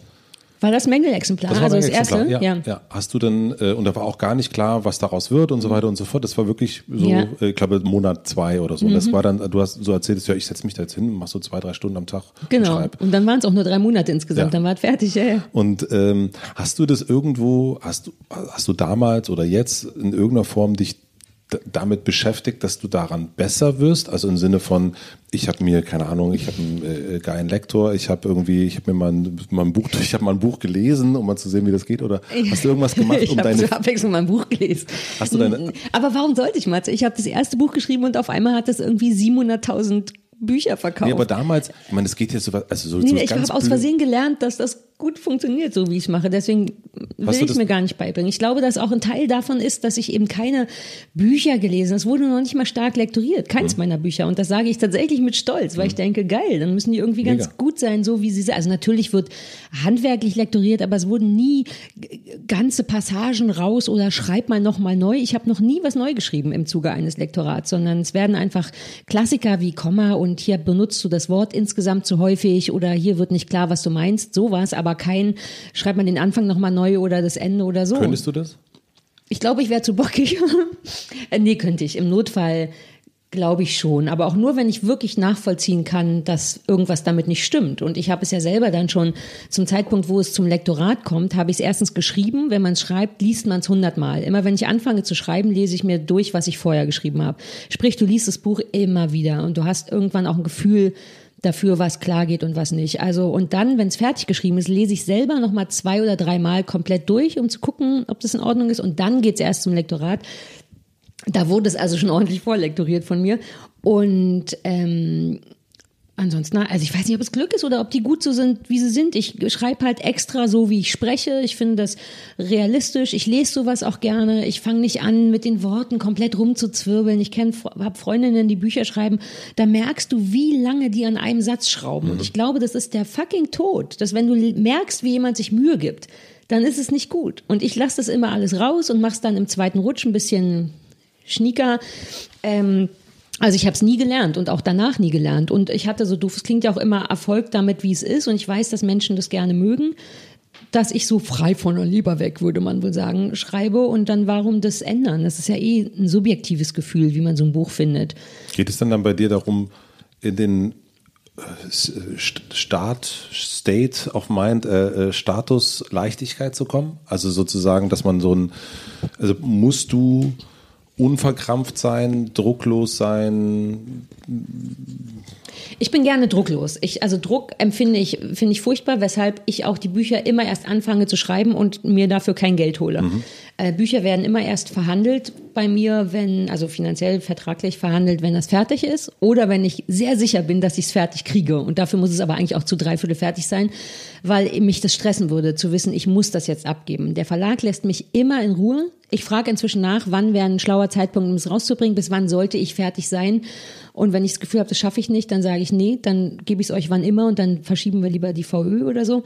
war das Mängelexemplar, das war also das erste? Ja, ja. ja. Hast du denn, äh, und da war auch gar nicht klar, was daraus wird und so weiter und so fort. Das war wirklich so, ja. äh, ich glaube, Monat zwei oder so. Mhm. Das war dann, du hast so erzählt, ja, ich setze mich da jetzt hin, mach so zwei, drei Stunden am Tag. Genau. Und, und dann waren es auch nur drei Monate insgesamt, dann war es fertig, ja. Und ähm, hast du das irgendwo, hast du, hast du damals oder jetzt in irgendeiner Form dich damit beschäftigt, dass du daran besser wirst? Also im Sinne von, ich habe mir, keine Ahnung, ich habe einen äh, geilen Lektor, ich habe irgendwie, ich habe mir mal ein, mal ein Buch, ich habe mal ein Buch gelesen, um mal zu sehen, wie das geht. Oder hast du irgendwas gemacht, um ich deine... zur Abwechslung mal ein Buch gelesen. Hast du deine... Aber warum sollte ich, Matze? Ich habe das erste Buch geschrieben und auf einmal hat das irgendwie 700.000 Bücher verkauft. Nee, aber damals, ich meine, es geht jetzt so also so, nee, so ich habe aus Versehen gelernt, dass das gut funktioniert, so wie ich es mache. Deswegen will ich es mir gar nicht beibringen. Ich glaube, dass auch ein Teil davon ist, dass ich eben keine Bücher gelesen habe. Es wurde noch nicht mal stark lektoriert, keins mhm. meiner Bücher. Und das sage ich tatsächlich mit Stolz, weil mhm. ich denke, geil, dann müssen die irgendwie Mega. ganz gut sein, so wie sie sind. Also natürlich wird handwerklich lektoriert, aber es wurden nie ganze Passagen raus oder schreib mal nochmal neu. Ich habe noch nie was neu geschrieben im Zuge eines Lektorats, sondern es werden einfach Klassiker wie Komma und hier benutzt du das Wort insgesamt zu häufig oder hier wird nicht klar, was du meinst, sowas, aber kein, schreibt man den Anfang nochmal neu oder das Ende oder so. Könntest du das? Ich glaube, ich wäre zu bockig. Äh, nee, könnte ich. Im Notfall glaube ich schon. Aber auch nur, wenn ich wirklich nachvollziehen kann, dass irgendwas damit nicht stimmt. Und ich habe es ja selber dann schon zum Zeitpunkt, wo es zum Lektorat kommt, habe ich es erstens geschrieben. Wenn man es schreibt, liest man es hundertmal. Immer wenn ich anfange zu schreiben, lese ich mir durch, was ich vorher geschrieben habe. Sprich, du liest das Buch immer wieder und du hast irgendwann auch ein Gefühl, dafür, was klar geht und was nicht. Also und dann, wenn es fertig geschrieben ist, lese ich selber noch mal zwei oder dreimal komplett durch, um zu gucken, ob das in Ordnung ist. Und dann geht's erst zum Lektorat. Da wurde es also schon ordentlich vorlektoriert von mir. Und ähm, Ansonsten, also ich weiß nicht, ob es Glück ist oder ob die gut so sind, wie sie sind. Ich schreibe halt extra so, wie ich spreche. Ich finde das realistisch. Ich lese sowas auch gerne. Ich fange nicht an, mit den Worten komplett rumzuzwirbeln. Ich kenne, habe Freundinnen, die Bücher schreiben. Da merkst du, wie lange die an einem Satz schrauben. Mhm. Und ich glaube, das ist der fucking Tod, dass wenn du merkst, wie jemand sich Mühe gibt, dann ist es nicht gut. Und ich lasse das immer alles raus und mach's dann im zweiten Rutsch ein bisschen schnieker. Ähm, also ich habe es nie gelernt und auch danach nie gelernt. Und ich hatte so, doof, es klingt ja auch immer Erfolg damit, wie es ist. Und ich weiß, dass Menschen das gerne mögen, dass ich so frei von der Leber weg, würde man wohl sagen, schreibe. Und dann warum das ändern? Das ist ja eh ein subjektives Gefühl, wie man so ein Buch findet. Geht es dann dann bei dir darum, in den äh, Start, State of Mind, äh, äh, Status Leichtigkeit zu kommen? Also sozusagen, dass man so ein, also musst du unverkrampft sein, drucklos sein? Ich bin gerne drucklos. Ich, also Druck empfinde ich, finde ich furchtbar, weshalb ich auch die Bücher immer erst anfange zu schreiben und mir dafür kein Geld hole. Mhm. Äh, Bücher werden immer erst verhandelt bei mir, wenn, also finanziell vertraglich verhandelt, wenn das fertig ist oder wenn ich sehr sicher bin, dass ich es fertig kriege. Und dafür muss es aber eigentlich auch zu dreiviertel fertig sein, weil mich das stressen würde, zu wissen, ich muss das jetzt abgeben. Der Verlag lässt mich immer in Ruhe. Ich frage inzwischen nach, wann wäre ein schlauer Zeitpunkt, um es rauszubringen, bis wann sollte ich fertig sein. Und wenn ich das Gefühl habe, das schaffe ich nicht, dann sage ich nee, dann gebe ich es euch wann immer und dann verschieben wir lieber die VÖ oder so.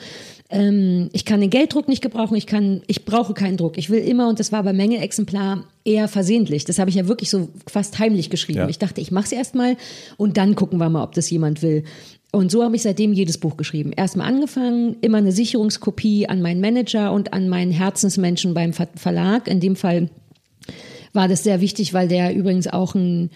Ähm, ich kann den Gelddruck nicht gebrauchen, ich kann, ich brauche keinen Druck. Ich will immer, und das war bei Menge Exemplar eher versehentlich. Das habe ich ja wirklich so fast heimlich geschrieben. Ja. Ich dachte, ich mache es erstmal und dann gucken wir mal, ob das jemand will. Und so habe ich seitdem jedes Buch geschrieben. Erstmal angefangen, immer eine Sicherungskopie an meinen Manager und an meinen Herzensmenschen beim Verlag. In dem Fall war das sehr wichtig, weil der übrigens auch ein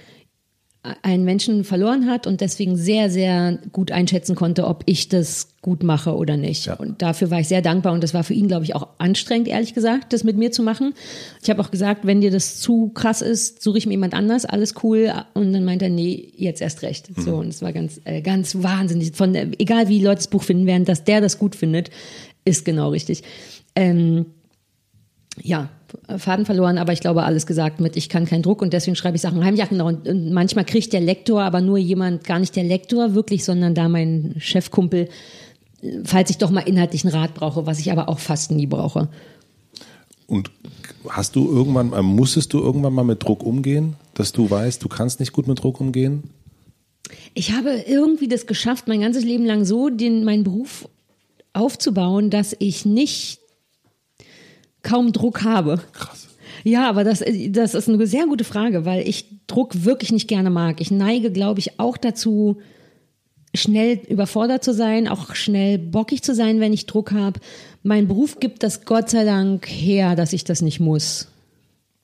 einen Menschen verloren hat und deswegen sehr, sehr gut einschätzen konnte, ob ich das gut mache oder nicht. Ja. Und dafür war ich sehr dankbar und das war für ihn, glaube ich, auch anstrengend, ehrlich gesagt, das mit mir zu machen. Ich habe auch gesagt, wenn dir das zu krass ist, suche ich mir jemand anders, alles cool. Und dann meint er, nee, jetzt erst recht. Mhm. So, und es war ganz, äh, ganz wahnsinnig. Von, egal wie Leute das Buch finden werden, dass der das gut findet, ist genau richtig. Ähm, ja, Faden verloren, aber ich glaube, alles gesagt mit, ich kann keinen Druck und deswegen schreibe ich Sachen heimlich. Genau. Und manchmal kriegt der Lektor aber nur jemand, gar nicht der Lektor wirklich, sondern da mein Chefkumpel, falls ich doch mal inhaltlichen Rat brauche, was ich aber auch fast nie brauche. Und hast du irgendwann, musstest du irgendwann mal mit Druck umgehen, dass du weißt, du kannst nicht gut mit Druck umgehen? Ich habe irgendwie das geschafft, mein ganzes Leben lang so den, meinen Beruf aufzubauen, dass ich nicht kaum Druck habe. Krass. Ja, aber das, das ist eine sehr gute Frage, weil ich Druck wirklich nicht gerne mag. Ich neige, glaube ich, auch dazu, schnell überfordert zu sein, auch schnell bockig zu sein, wenn ich Druck habe. Mein Beruf gibt das Gott sei Dank her, dass ich das nicht muss.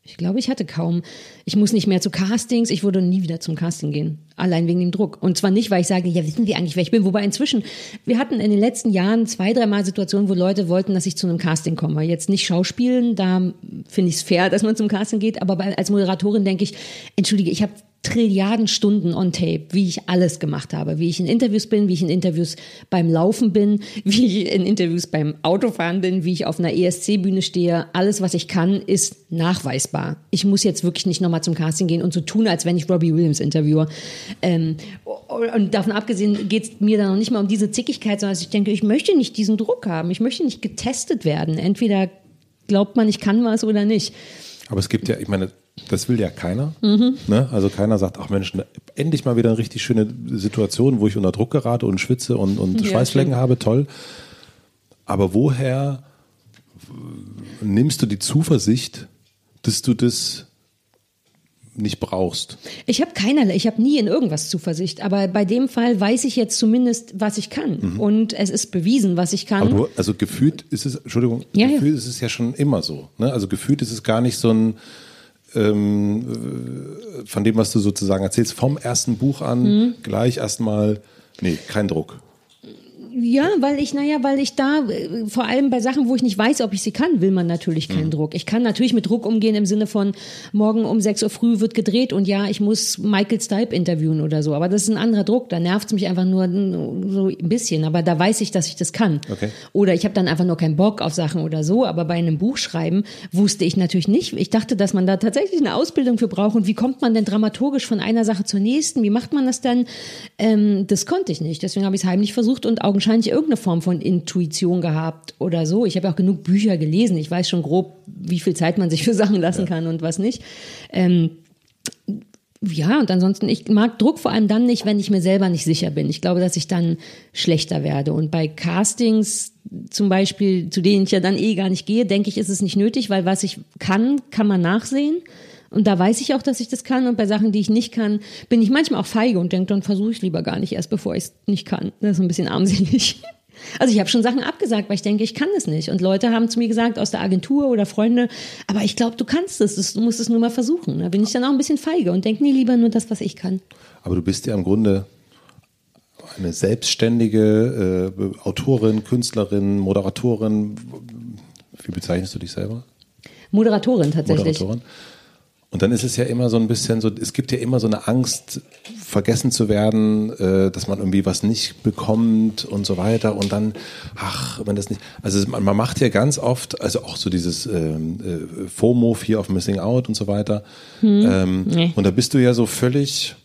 Ich glaube, ich hatte kaum. Ich muss nicht mehr zu Castings. Ich würde nie wieder zum Casting gehen. Allein wegen dem Druck. Und zwar nicht, weil ich sage, ja, wissen Sie eigentlich, wer ich bin? Wobei inzwischen, wir hatten in den letzten Jahren zwei, dreimal Situationen, wo Leute wollten, dass ich zu einem Casting komme. Jetzt nicht Schauspielen, da finde ich es fair, dass man zum Casting geht. Aber als Moderatorin denke ich, entschuldige, ich habe Trilliarden Stunden on Tape, wie ich alles gemacht habe, wie ich in Interviews bin, wie ich in Interviews beim Laufen bin, wie ich in Interviews beim Autofahren bin, wie ich auf einer ESC-Bühne stehe. Alles, was ich kann, ist nachweisbar. Ich muss jetzt wirklich nicht nochmal zum Casting gehen und so tun, als wenn ich Robbie Williams interviewe. Ähm, und davon abgesehen geht es mir dann noch nicht mal um diese Zickigkeit, sondern ich denke, ich möchte nicht diesen Druck haben. Ich möchte nicht getestet werden. Entweder glaubt man, ich kann was oder nicht. Aber es gibt ja, ich meine, das will ja keiner. Mhm. Ne? Also keiner sagt, ach Mensch, ne, endlich mal wieder eine richtig schöne Situation, wo ich unter Druck gerate und schwitze und, und ja, Schweißflecken habe, toll. Aber woher nimmst du die Zuversicht, dass du das nicht brauchst. Ich habe keinerlei, ich habe nie in irgendwas Zuversicht, aber bei dem Fall weiß ich jetzt zumindest, was ich kann mhm. und es ist bewiesen, was ich kann. Du, also gefühlt ist es, Entschuldigung, ja, gefühlt ja. ist es ja schon immer so. Ne? Also gefühlt ist es gar nicht so ein ähm, von dem, was du sozusagen erzählst, vom ersten Buch an mhm. gleich erstmal, nee, kein Druck. Ja, weil ich, naja, weil ich da, äh, vor allem bei Sachen, wo ich nicht weiß, ob ich sie kann, will man natürlich keinen mhm. Druck. Ich kann natürlich mit Druck umgehen im Sinne von, morgen um 6 Uhr früh wird gedreht und ja, ich muss Michael Stipe interviewen oder so. Aber das ist ein anderer Druck. Da nervt es mich einfach nur so ein bisschen. Aber da weiß ich, dass ich das kann. Okay. Oder ich habe dann einfach nur keinen Bock auf Sachen oder so. Aber bei einem Buchschreiben wusste ich natürlich nicht. Ich dachte, dass man da tatsächlich eine Ausbildung für braucht. Und wie kommt man denn dramaturgisch von einer Sache zur nächsten? Wie macht man das dann? Ähm, das konnte ich nicht. Deswegen habe ich es heimlich versucht und augenscheinlich wahrscheinlich irgendeine Form von Intuition gehabt oder so. Ich habe ja auch genug Bücher gelesen. Ich weiß schon grob, wie viel Zeit man sich für Sachen lassen ja. kann und was nicht. Ähm, ja, und ansonsten, ich mag Druck vor allem dann nicht, wenn ich mir selber nicht sicher bin. Ich glaube, dass ich dann schlechter werde. Und bei Castings zum Beispiel, zu denen ich ja dann eh gar nicht gehe, denke ich, ist es nicht nötig, weil was ich kann, kann man nachsehen. Und da weiß ich auch, dass ich das kann. Und bei Sachen, die ich nicht kann, bin ich manchmal auch feige und denke, dann versuche ich lieber gar nicht erst, bevor ich es nicht kann. Das ist ein bisschen armselig. Also ich habe schon Sachen abgesagt, weil ich denke, ich kann das nicht. Und Leute haben zu mir gesagt aus der Agentur oder Freunde, aber ich glaube, du kannst es, du musst es nur mal versuchen. Da bin ich dann auch ein bisschen feige und denke, nee, lieber nur das, was ich kann. Aber du bist ja im Grunde eine selbstständige äh, Autorin, Künstlerin, Moderatorin. Wie bezeichnest du dich selber? Moderatorin tatsächlich. Moderatorin. Und dann ist es ja immer so ein bisschen so, es gibt ja immer so eine Angst, vergessen zu werden, äh, dass man irgendwie was nicht bekommt und so weiter. Und dann, ach, wenn das nicht. Also man, man macht ja ganz oft, also auch so dieses ähm, äh, FOMO, Fear of Missing Out und so weiter. Hm. Ähm, nee. Und da bist du ja so völlig.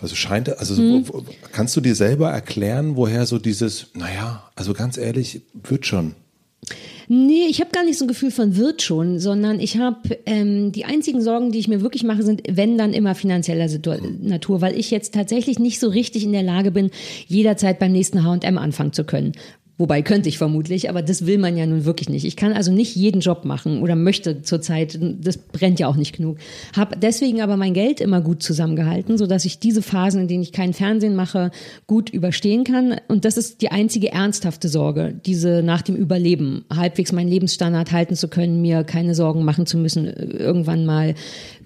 Also scheint, also hm. kannst du dir selber erklären, woher so dieses, naja, also ganz ehrlich, wird schon. Nee, ich habe gar nicht so ein Gefühl von wird schon, sondern ich habe ähm, die einzigen Sorgen, die ich mir wirklich mache, sind, wenn dann immer finanzieller Situ Natur, weil ich jetzt tatsächlich nicht so richtig in der Lage bin, jederzeit beim nächsten H&M anfangen zu können. Wobei könnte ich vermutlich, aber das will man ja nun wirklich nicht. Ich kann also nicht jeden Job machen oder möchte zurzeit, das brennt ja auch nicht genug. Hab deswegen aber mein Geld immer gut zusammengehalten, so dass ich diese Phasen, in denen ich keinen Fernsehen mache, gut überstehen kann. Und das ist die einzige ernsthafte Sorge, diese nach dem Überleben, halbwegs meinen Lebensstandard halten zu können, mir keine Sorgen machen zu müssen, irgendwann mal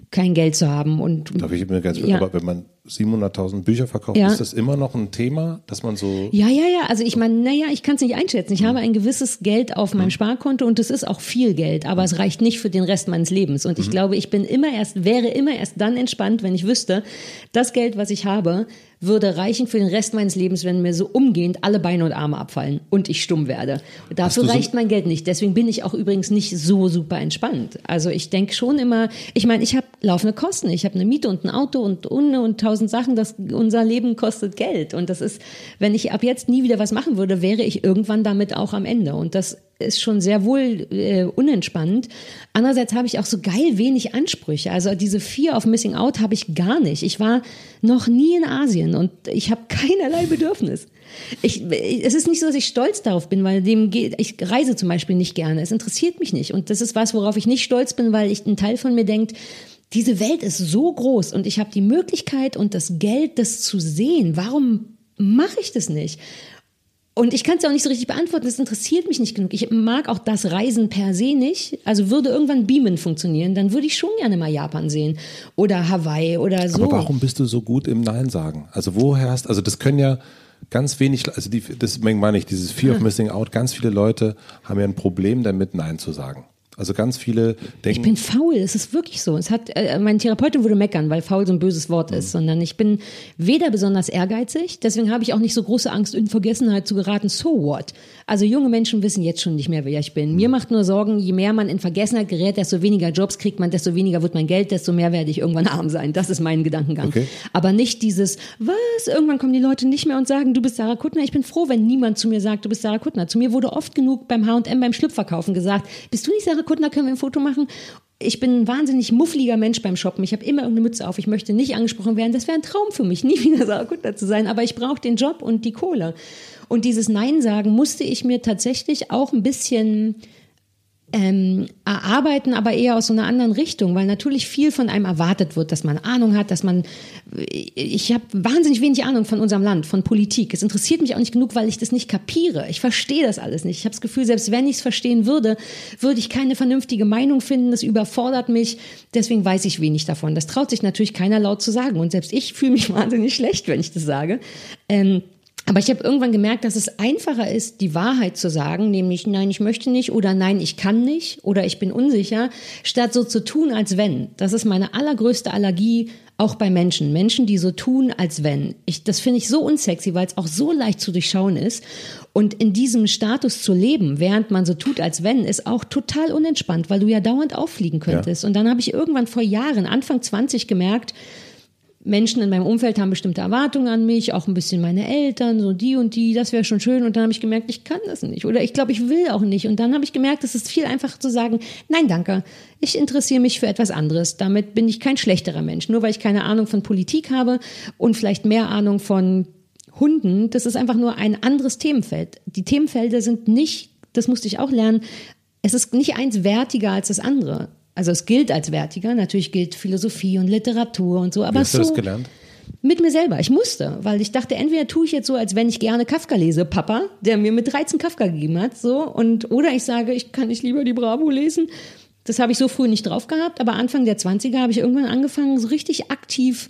kein Geld zu haben. Und, Darf ich mir ganz ja. aber wenn man 700.000 Bücher verkauft, Ja. ist das immer noch ein Thema, dass man so. Ja, ja, ja. Also ich meine, naja, ich kann es nicht einschätzen. Ich habe ein gewisses Geld auf meinem Sparkonto und das ist auch viel Geld, aber es reicht nicht für den Rest meines Lebens. Und ich glaube, ich bin immer erst, wäre immer erst dann entspannt, wenn ich wüsste, das Geld, was ich habe, würde reichen für den Rest meines Lebens, wenn mir so umgehend alle Beine und Arme abfallen und ich stumm werde. Und dafür so- reicht mein Geld nicht. Deswegen bin ich auch übrigens nicht so super entspannt. Also ich denke schon immer, ich meine, ich habe laufende Kosten. Ich habe eine Miete und ein Auto und und, und tausend Sachen. Das, unser Leben kostet Geld. Und das ist, wenn ich ab jetzt nie wieder was machen würde, wäre ich irgendwann damit auch am Ende. Und das ist schon sehr wohl äh, unentspannt. Andererseits habe ich auch so geil wenig Ansprüche. Also diese Fear of Missing Out habe ich gar nicht. Ich war noch nie in Asien und ich habe keinerlei Bedürfnis. Ich, es ist nicht so, dass ich stolz darauf bin, weil dem geht, ich reise zum Beispiel nicht gerne. Es interessiert mich nicht. Und das ist was, worauf ich nicht stolz bin, weil ich ein Teil von mir denkt, diese Welt ist so groß und ich habe die Möglichkeit und das Geld, das zu sehen. Warum mache ich das nicht? Und ich kann es ja auch nicht so richtig beantworten, das interessiert mich nicht genug. Ich mag auch das Reisen per se nicht. Also würde irgendwann Beamen funktionieren, dann würde ich schon gerne mal Japan sehen oder Hawaii oder so. Aber warum bist du so gut im Nein sagen? Also woher hast, also das können ja ganz wenig, also die, deswegen meine ich, dieses Fear of Missing Out, ganz viele Leute haben ja ein Problem damit, Nein zu sagen. Also ganz viele Ich denken, bin faul, es ist wirklich so. Es hat, äh, meine Therapeutin würde meckern, weil faul so ein böses Wort Mhm. ist, sondern ich bin weder besonders ehrgeizig, deswegen habe ich auch nicht so große Angst, in Vergessenheit zu geraten. So what? Also junge Menschen wissen jetzt schon nicht mehr, wer ich bin. Mir Mhm. macht nur Sorgen, je mehr man in Vergessenheit gerät, desto weniger Jobs kriegt man, desto weniger wird mein Geld, desto mehr werde ich irgendwann arm sein. Das ist mein Gedankengang. Okay. Aber nicht dieses, was, irgendwann kommen die Leute nicht mehr und sagen, du bist Sarah Kuttner. Ich bin froh, wenn niemand zu mir sagt, du bist Sarah Kuttner. Zu mir wurde oft genug beim H&M, beim Schlüpferkaufen gesagt, bist du nicht Sarah Kuttner, können wir ein Foto machen? Ich bin ein wahnsinnig muffliger Mensch beim Shoppen. Ich habe immer irgendeine Mütze auf. Ich möchte nicht angesprochen werden. Das wäre ein Traum für mich, nie wieder Sarah Kuttner zu sein. Aber ich brauche den Job und die Kohle. Und dieses Nein sagen musste ich mir tatsächlich auch ein bisschen ähm, erarbeiten, aber eher aus so einer anderen Richtung, weil natürlich viel von einem erwartet wird, dass man Ahnung hat, dass man, ich habe wahnsinnig wenig Ahnung von unserem Land, von Politik. Es interessiert mich auch nicht genug, weil ich das nicht kapiere. Ich verstehe das alles nicht. Ich habe das Gefühl, selbst wenn ich es verstehen würde, würde ich keine vernünftige Meinung finden. Das überfordert mich. Deswegen weiß ich wenig davon. Das traut sich natürlich keiner laut zu sagen. Und selbst ich fühle mich wahnsinnig schlecht, wenn ich das sage. Ähm, aber ich habe irgendwann gemerkt, dass es einfacher ist, die Wahrheit zu sagen, nämlich nein, ich möchte nicht oder nein, ich kann nicht oder ich bin unsicher, statt so zu tun, als wenn. Das ist meine allergrößte Allergie auch bei Menschen. Menschen, die so tun, als wenn. Ich, das finde ich so unsexy, weil es auch so leicht zu durchschauen ist. Und in diesem Status zu leben, während man so tut, als wenn, ist auch total unentspannt, weil du ja dauernd auffliegen könntest. Und dann habe ich irgendwann vor Jahren, Anfang 20, gemerkt, Menschen in meinem Umfeld haben bestimmte Erwartungen an mich, auch ein bisschen meine Eltern, so die und die, das wäre schon schön. Und dann habe ich gemerkt, ich kann das nicht. Oder ich glaube, ich will auch nicht. Und dann habe ich gemerkt, es ist viel einfacher zu sagen, nein, danke, ich interessiere mich für etwas anderes. Damit bin ich kein schlechterer Mensch. Nur weil ich keine Ahnung von Politik habe und vielleicht mehr Ahnung von Hunden, das ist einfach nur ein anderes Themenfeld. Die Themenfelder sind nicht, das musste ich auch lernen, es ist nicht eins wertiger als das andere. Also es gilt als wertiger, natürlich gilt Philosophie und Literatur und so, aber wie hast so du das gelernt? mit mir selber. Ich musste, weil ich dachte, entweder tue ich jetzt so, als wenn ich gerne Kafka lese, Papa, der mir mit 13 Kafka gegeben hat, so und oder ich sage, ich kann nicht lieber die Bravo lesen. Das habe ich so früh nicht drauf gehabt, aber Anfang der 20er habe ich irgendwann angefangen, so richtig aktiv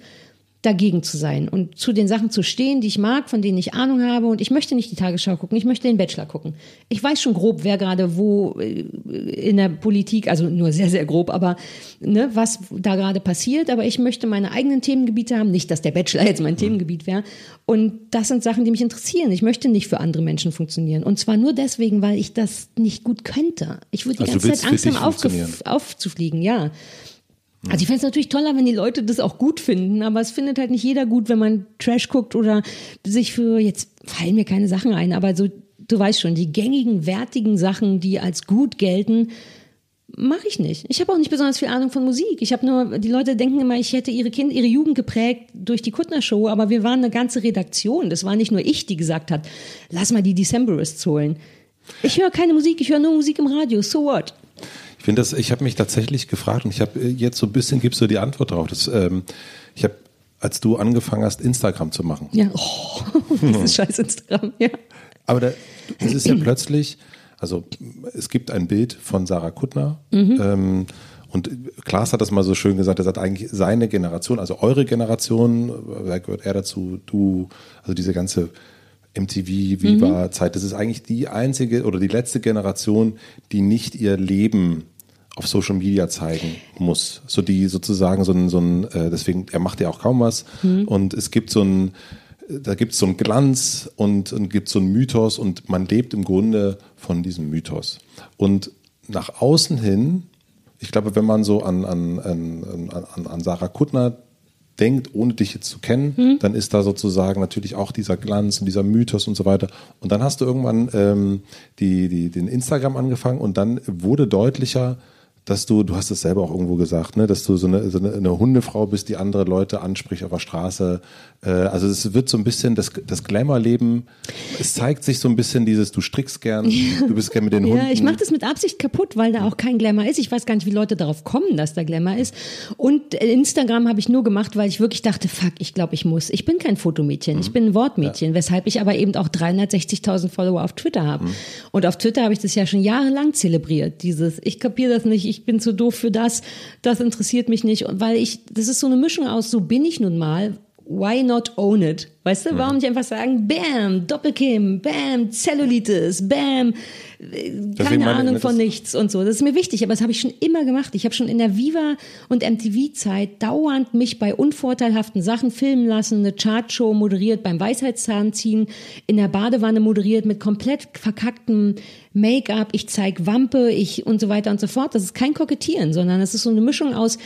dagegen zu sein und zu den Sachen zu stehen, die ich mag, von denen ich Ahnung habe. Und ich möchte nicht die Tagesschau gucken, ich möchte den Bachelor gucken. Ich weiß schon grob, wer gerade wo äh, in der Politik, also nur sehr, sehr grob, aber ne, was da gerade passiert. Aber ich möchte meine eigenen Themengebiete haben. Nicht, dass der Bachelor jetzt mein Themengebiet wäre. Und das sind Sachen, die mich interessieren. Ich möchte nicht für andere Menschen funktionieren. Und zwar nur deswegen, weil ich das nicht gut könnte. Ich würde die Also ganze Zeit Angst haben, aufzufliegen, ja. Also ich fände es natürlich toller, wenn die Leute das auch gut finden, aber es findet halt nicht jeder gut, wenn man Trash guckt oder sich für, jetzt fallen mir keine Sachen ein, aber so, du weißt schon, die gängigen, wertigen Sachen, die als gut gelten, mache ich nicht. Ich habe auch nicht besonders viel Ahnung von Musik. Ich habe nur, die Leute denken immer, ich hätte ihre Kind, ihre Jugend geprägt durch die Kuttner Show, aber wir waren eine ganze Redaktion. Das war nicht nur ich, die gesagt hat, lass mal die Decemberists holen. Ich höre keine Musik, ich höre nur Musik im Radio. So what? Ich finde das, ich habe mich tatsächlich gefragt und ich habe jetzt so ein bisschen gibst du die Antwort drauf. Das, ähm, ich habe, als du angefangen hast, Instagram zu machen, Ja, oh, dieses scheiß Instagram, ja. aber da, es ist ja plötzlich, also es gibt ein Bild von Sarah Kuttner Mhm. ähm, Und Klaas hat das mal so schön gesagt, er sagt eigentlich seine Generation, also eure Generation, wer gehört er dazu, du, also diese ganze MTV, Viva-Zeit, das ist eigentlich die einzige oder die letzte Generation, die nicht ihr Leben auf Social Media zeigen muss. So die sozusagen so ein, so ein äh, deswegen, er macht ja auch kaum was. Mhm. Und es gibt so ein, da gibt es so einen Glanz und, und gibt so einen Mythos und man lebt im Grunde von diesem Mythos. Und nach außen hin, ich glaube, wenn man so an, an, an, an, an Sarah Kuttner denkt, ohne dich jetzt zu kennen, hm. dann ist da sozusagen natürlich auch dieser Glanz und dieser Mythos und so weiter. Und dann hast du irgendwann ähm, die, die, den Instagram angefangen und dann wurde deutlicher, dass du, du hast es selber auch irgendwo gesagt, ne, dass du so eine, so eine, Hundefrau bist, die andere Leute anspricht auf der Straße. Äh, also es wird so ein bisschen das, das Glamour-Leben, es zeigt sich so ein bisschen dieses, du strickst gern, du bist gern mit den Hunden. Ja, ich mache das mit Absicht kaputt, weil da auch kein Glamour ist. Ich weiß gar nicht, wie Leute darauf kommen, dass da Glamour ist. Und Instagram habe ich nur gemacht, weil ich wirklich dachte, fuck, ich glaube, ich muss. Ich bin kein Fotomädchen, mhm. ich bin ein Wortmädchen, ja. weshalb ich aber eben auch 360.000 Follower auf Twitter habe. Mhm. Und auf Twitter habe ich das ja schon jahrelang zelebriert, dieses, ich kapiere das nicht, ich ich bin zu doof für das, das interessiert mich nicht. weil ich, das ist so eine Mischung aus, so bin ich nun mal, why not own it? Weißt du, warum nicht einfach sagen, bam, Doppelkim, bam, Zellulitis, bam, keine Ahnung von nichts und so. Das ist mir wichtig, aber das habe ich schon immer gemacht. Ich habe schon in der Viva und MTV-Zeit dauernd mich bei unvorteilhaften Sachen filmen lassen, eine Chartshow moderiert, beim Weisheitszahnziehen, in der Badewanne moderiert mit komplett verkacktem Make-up, ich zeig Wampe, ich und so weiter und so fort. Das ist kein Kokettieren, sondern es ist so eine Mischung aus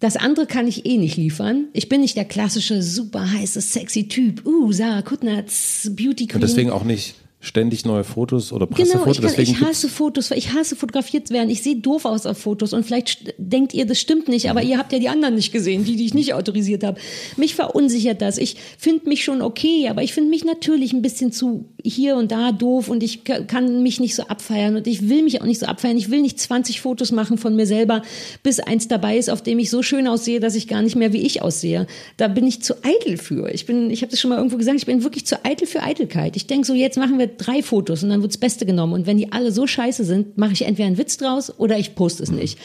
das andere kann ich eh nicht liefern. Ich bin nicht der klassische, super heiße, sexy Typ. Uh, Sarah Kuttnerz, Beauty Queen. Und deswegen auch nicht ständig neue Fotos oder Pressefotos. Genau, ich, kann, ich hasse Fotos, ich hasse fotografiert zu werden. Ich sehe doof aus auf Fotos und vielleicht denkt ihr, das stimmt nicht, aber ihr habt ja die anderen nicht gesehen, die, die ich nicht autorisiert habe. Mich verunsichert das. Ich finde mich schon okay, aber ich finde mich natürlich ein bisschen zu hier und da doof und ich kann mich nicht so abfeiern und ich will mich auch nicht so abfeiern. Ich will nicht 20 Fotos machen von mir selber, bis eins dabei ist, auf dem ich so schön aussehe, dass ich gar nicht mehr wie ich aussehe. Da bin ich zu eitel für. Ich bin, ich habe das schon mal irgendwo gesagt, ich bin wirklich zu eitel für Eitelkeit. Ich denke so, jetzt machen wir drei Fotos und dann wird das Beste genommen. Und wenn die alle so scheiße sind, mache ich entweder einen Witz draus oder ich poste es nicht.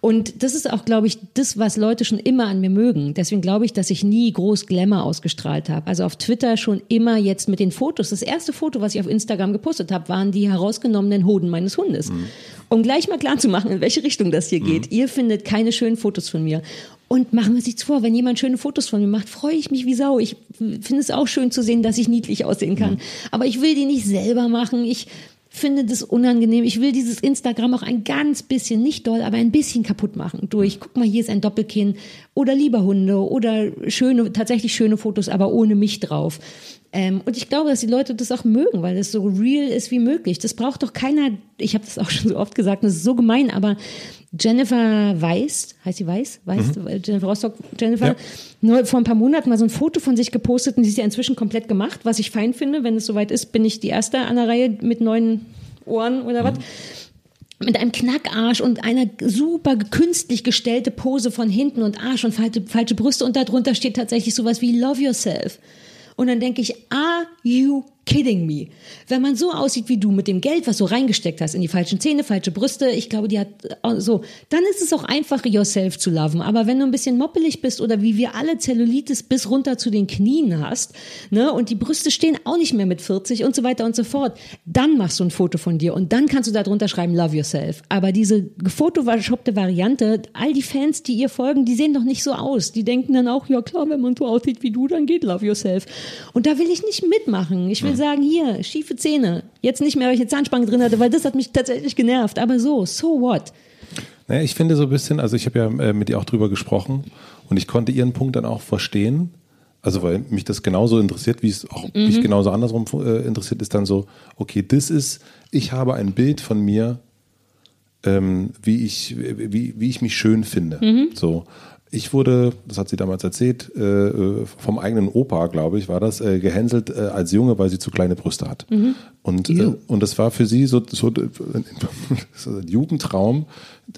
Und das ist auch, glaube ich, das, was Leute schon immer an mir mögen. Deswegen glaube ich, dass ich nie groß Glamour ausgestrahlt habe. Also auf Twitter schon immer jetzt mit den Fotos. Das erste Foto, was ich auf Instagram gepostet habe, waren die herausgenommenen Hoden meines Hundes. Mhm. Um gleich mal klar zu machen, in welche Richtung das hier geht. Mhm. Ihr findet keine schönen Fotos von mir. Und machen wir uns nichts vor, wenn jemand schöne Fotos von mir macht, freue ich mich wie Sau. Ich finde es auch schön zu sehen, dass ich niedlich aussehen kann. Mhm. Aber ich will die nicht selber machen. Ich finde das unangenehm. Ich will dieses Instagram auch ein ganz bisschen, nicht doll, aber ein bisschen kaputt machen. Durch, guck mal, hier ist ein Doppelkinn oder lieber Hunde oder schöne, tatsächlich schöne Fotos, aber ohne mich drauf. Ähm, und ich glaube, dass die Leute das auch mögen, weil es so real ist wie möglich. Das braucht doch keiner, ich habe das auch schon so oft gesagt, das ist so gemein, aber Jennifer Weiß, heißt sie Weiß? Weiß, mhm. Jennifer Rostock, Jennifer, ja. nur vor ein paar Monaten mal so ein Foto von sich gepostet und die ist ja inzwischen komplett gemacht, was ich fein finde. Wenn es soweit ist, bin ich die Erste an der Reihe mit neuen Ohren oder mhm. was mit einem Knackarsch und einer super künstlich gestellte Pose von hinten und Arsch und falsche, falsche Brüste und darunter steht tatsächlich sowas wie Love Yourself. Und dann denke ich, are you kidding me? Wenn man so aussieht wie du mit dem Geld, was du reingesteckt hast in die falschen Zähne, falsche Brüste, ich glaube, die hat äh, so, dann ist es auch einfach, yourself zu loven. Aber wenn du ein bisschen moppelig bist oder wie wir alle Zellulitis bis runter zu den Knien hast, ne, und die Brüste stehen auch nicht mehr mit 40 und so weiter und so fort, dann machst du ein Foto von dir und dann kannst du da drunter schreiben, love yourself. Aber diese gefotoshoppte Variante, all die Fans, die ihr folgen, die sehen doch nicht so aus. Die denken dann auch, ja klar, wenn man so aussieht wie du, dann geht love yourself. Und da will ich nicht mitmachen. Ich will sagen, hier, schiefe Zähne. Jetzt nicht mehr, weil ich eine Zahnspange drin hatte, weil das hat mich tatsächlich genervt. Aber so, so what? Naja, ich finde so ein bisschen, also ich habe ja äh, mit ihr auch drüber gesprochen und ich konnte ihren Punkt dann auch verstehen. Also weil mich das genauso interessiert, wie es auch mhm. mich genauso andersrum äh, interessiert, ist dann so, okay, das ist, ich habe ein Bild von mir, ähm, wie ich, wie, wie ich mich schön finde. Mhm. So. Ich wurde, das hat sie damals erzählt, äh, vom eigenen Opa, glaube ich, war das, äh, gehänselt äh, als Junge, weil sie zu kleine Brüste hat. Mhm. Und, äh, und das war für sie so, so, so ein Jugendtraum,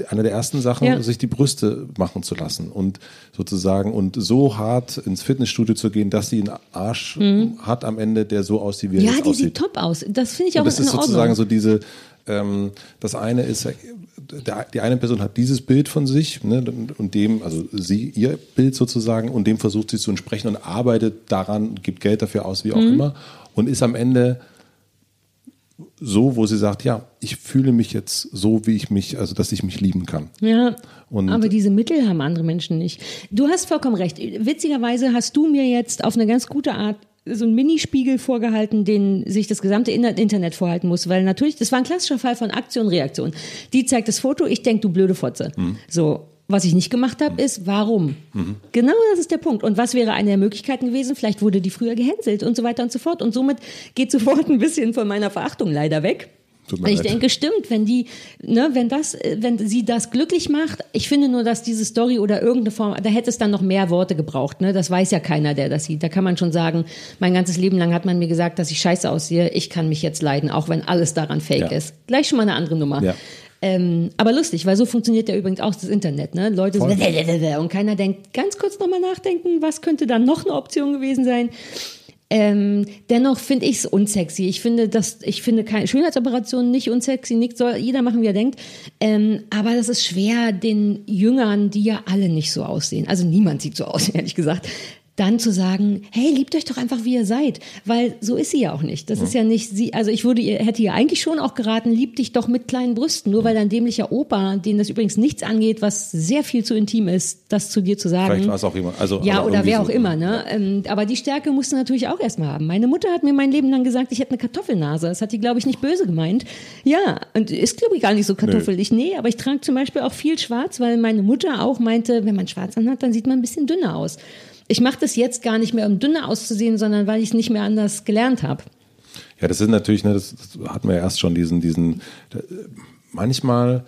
eine der ersten Sachen, ja. sich die Brüste machen zu lassen und sozusagen und so hart ins Fitnessstudio zu gehen, dass sie einen Arsch mhm. hat am Ende, der so aussieht, wie er ja, jetzt aussieht. Ja, die sieht top aus. Das finde ich auch und das ist sozusagen so diese ähm, das eine ist, der, die eine Person hat dieses Bild von sich ne, und dem, also sie, ihr Bild sozusagen, und dem versucht sie zu entsprechen und arbeitet daran, gibt Geld dafür aus, wie auch mhm. immer, und ist am Ende so, wo sie sagt, ja, ich fühle mich jetzt so, wie ich mich, also dass ich mich lieben kann. Ja. Und aber diese Mittel haben andere Menschen nicht. Du hast vollkommen recht. Witzigerweise hast du mir jetzt auf eine ganz gute Art so einen Minispiegel vorgehalten, den sich das gesamte Internet vorhalten muss, weil natürlich, das war ein klassischer Fall von Aktion, Reaktion. Die zeigt das Foto, ich denke, du blöde Fotze. Mhm. So, was ich nicht gemacht habe, ist, warum? Mhm. Genau das ist der Punkt. Und was wäre eine der Möglichkeiten gewesen? Vielleicht wurde die früher gehänselt und so weiter und so fort. Und somit geht sofort ein bisschen von meiner Verachtung leider weg. Ich leid. denke, stimmt, wenn die, ne, wenn das, wenn sie das glücklich macht, ich finde nur, dass diese Story oder irgendeine Form, da hätte es dann noch mehr Worte gebraucht, ne? Das weiß ja keiner, der das sieht. Da kann man schon sagen, mein ganzes Leben lang hat man mir gesagt, dass ich scheiße aussehe, ich kann mich jetzt leiden, auch wenn alles daran fake ja. ist. Gleich schon mal eine andere Nummer. Ja. Ähm, aber lustig, weil so funktioniert ja übrigens auch das Internet. Ne? Leute so und keiner denkt, ganz kurz nochmal nachdenken, was könnte da noch eine Option gewesen sein. Ähm, dennoch finde ich es unsexy. Ich finde, dass ich finde keine Schönheitsoperationen nicht unsexy. Nicht soll jeder machen, wie er denkt. Ähm, aber das ist schwer, den Jüngern, die ja alle nicht so aussehen. Also niemand sieht so aus, ehrlich gesagt dann zu sagen, hey, liebt euch doch einfach, wie ihr seid, weil so ist sie ja auch nicht. Das ja. ist ja nicht sie, also ich würde ihr, hätte ihr eigentlich schon auch geraten, lieb dich doch mit kleinen Brüsten, nur weil dein dämlicher Opa, den das übrigens nichts angeht, was sehr viel zu intim ist, das zu dir zu sagen. Vielleicht war es auch immer, also. Ja, oder wer auch so, immer, ne? Ähm, aber die Stärke musst du natürlich auch erstmal haben. Meine Mutter hat mir mein Leben lang gesagt, ich hätte eine Kartoffelnase. Das hat die, glaube ich, nicht böse gemeint. Ja, und ist, glaube ich, gar nicht so kartoffelig. Nee. nee, aber ich trage zum Beispiel auch viel schwarz, weil meine Mutter auch meinte, wenn man schwarz anhat, dann sieht man ein bisschen dünner aus. Ich mache das jetzt gar nicht mehr, um dünner auszusehen, sondern weil ich es nicht mehr anders gelernt habe. Ja, das ist natürlich, ne, das, das hatten wir ja erst schon, diesen, diesen, manchmal,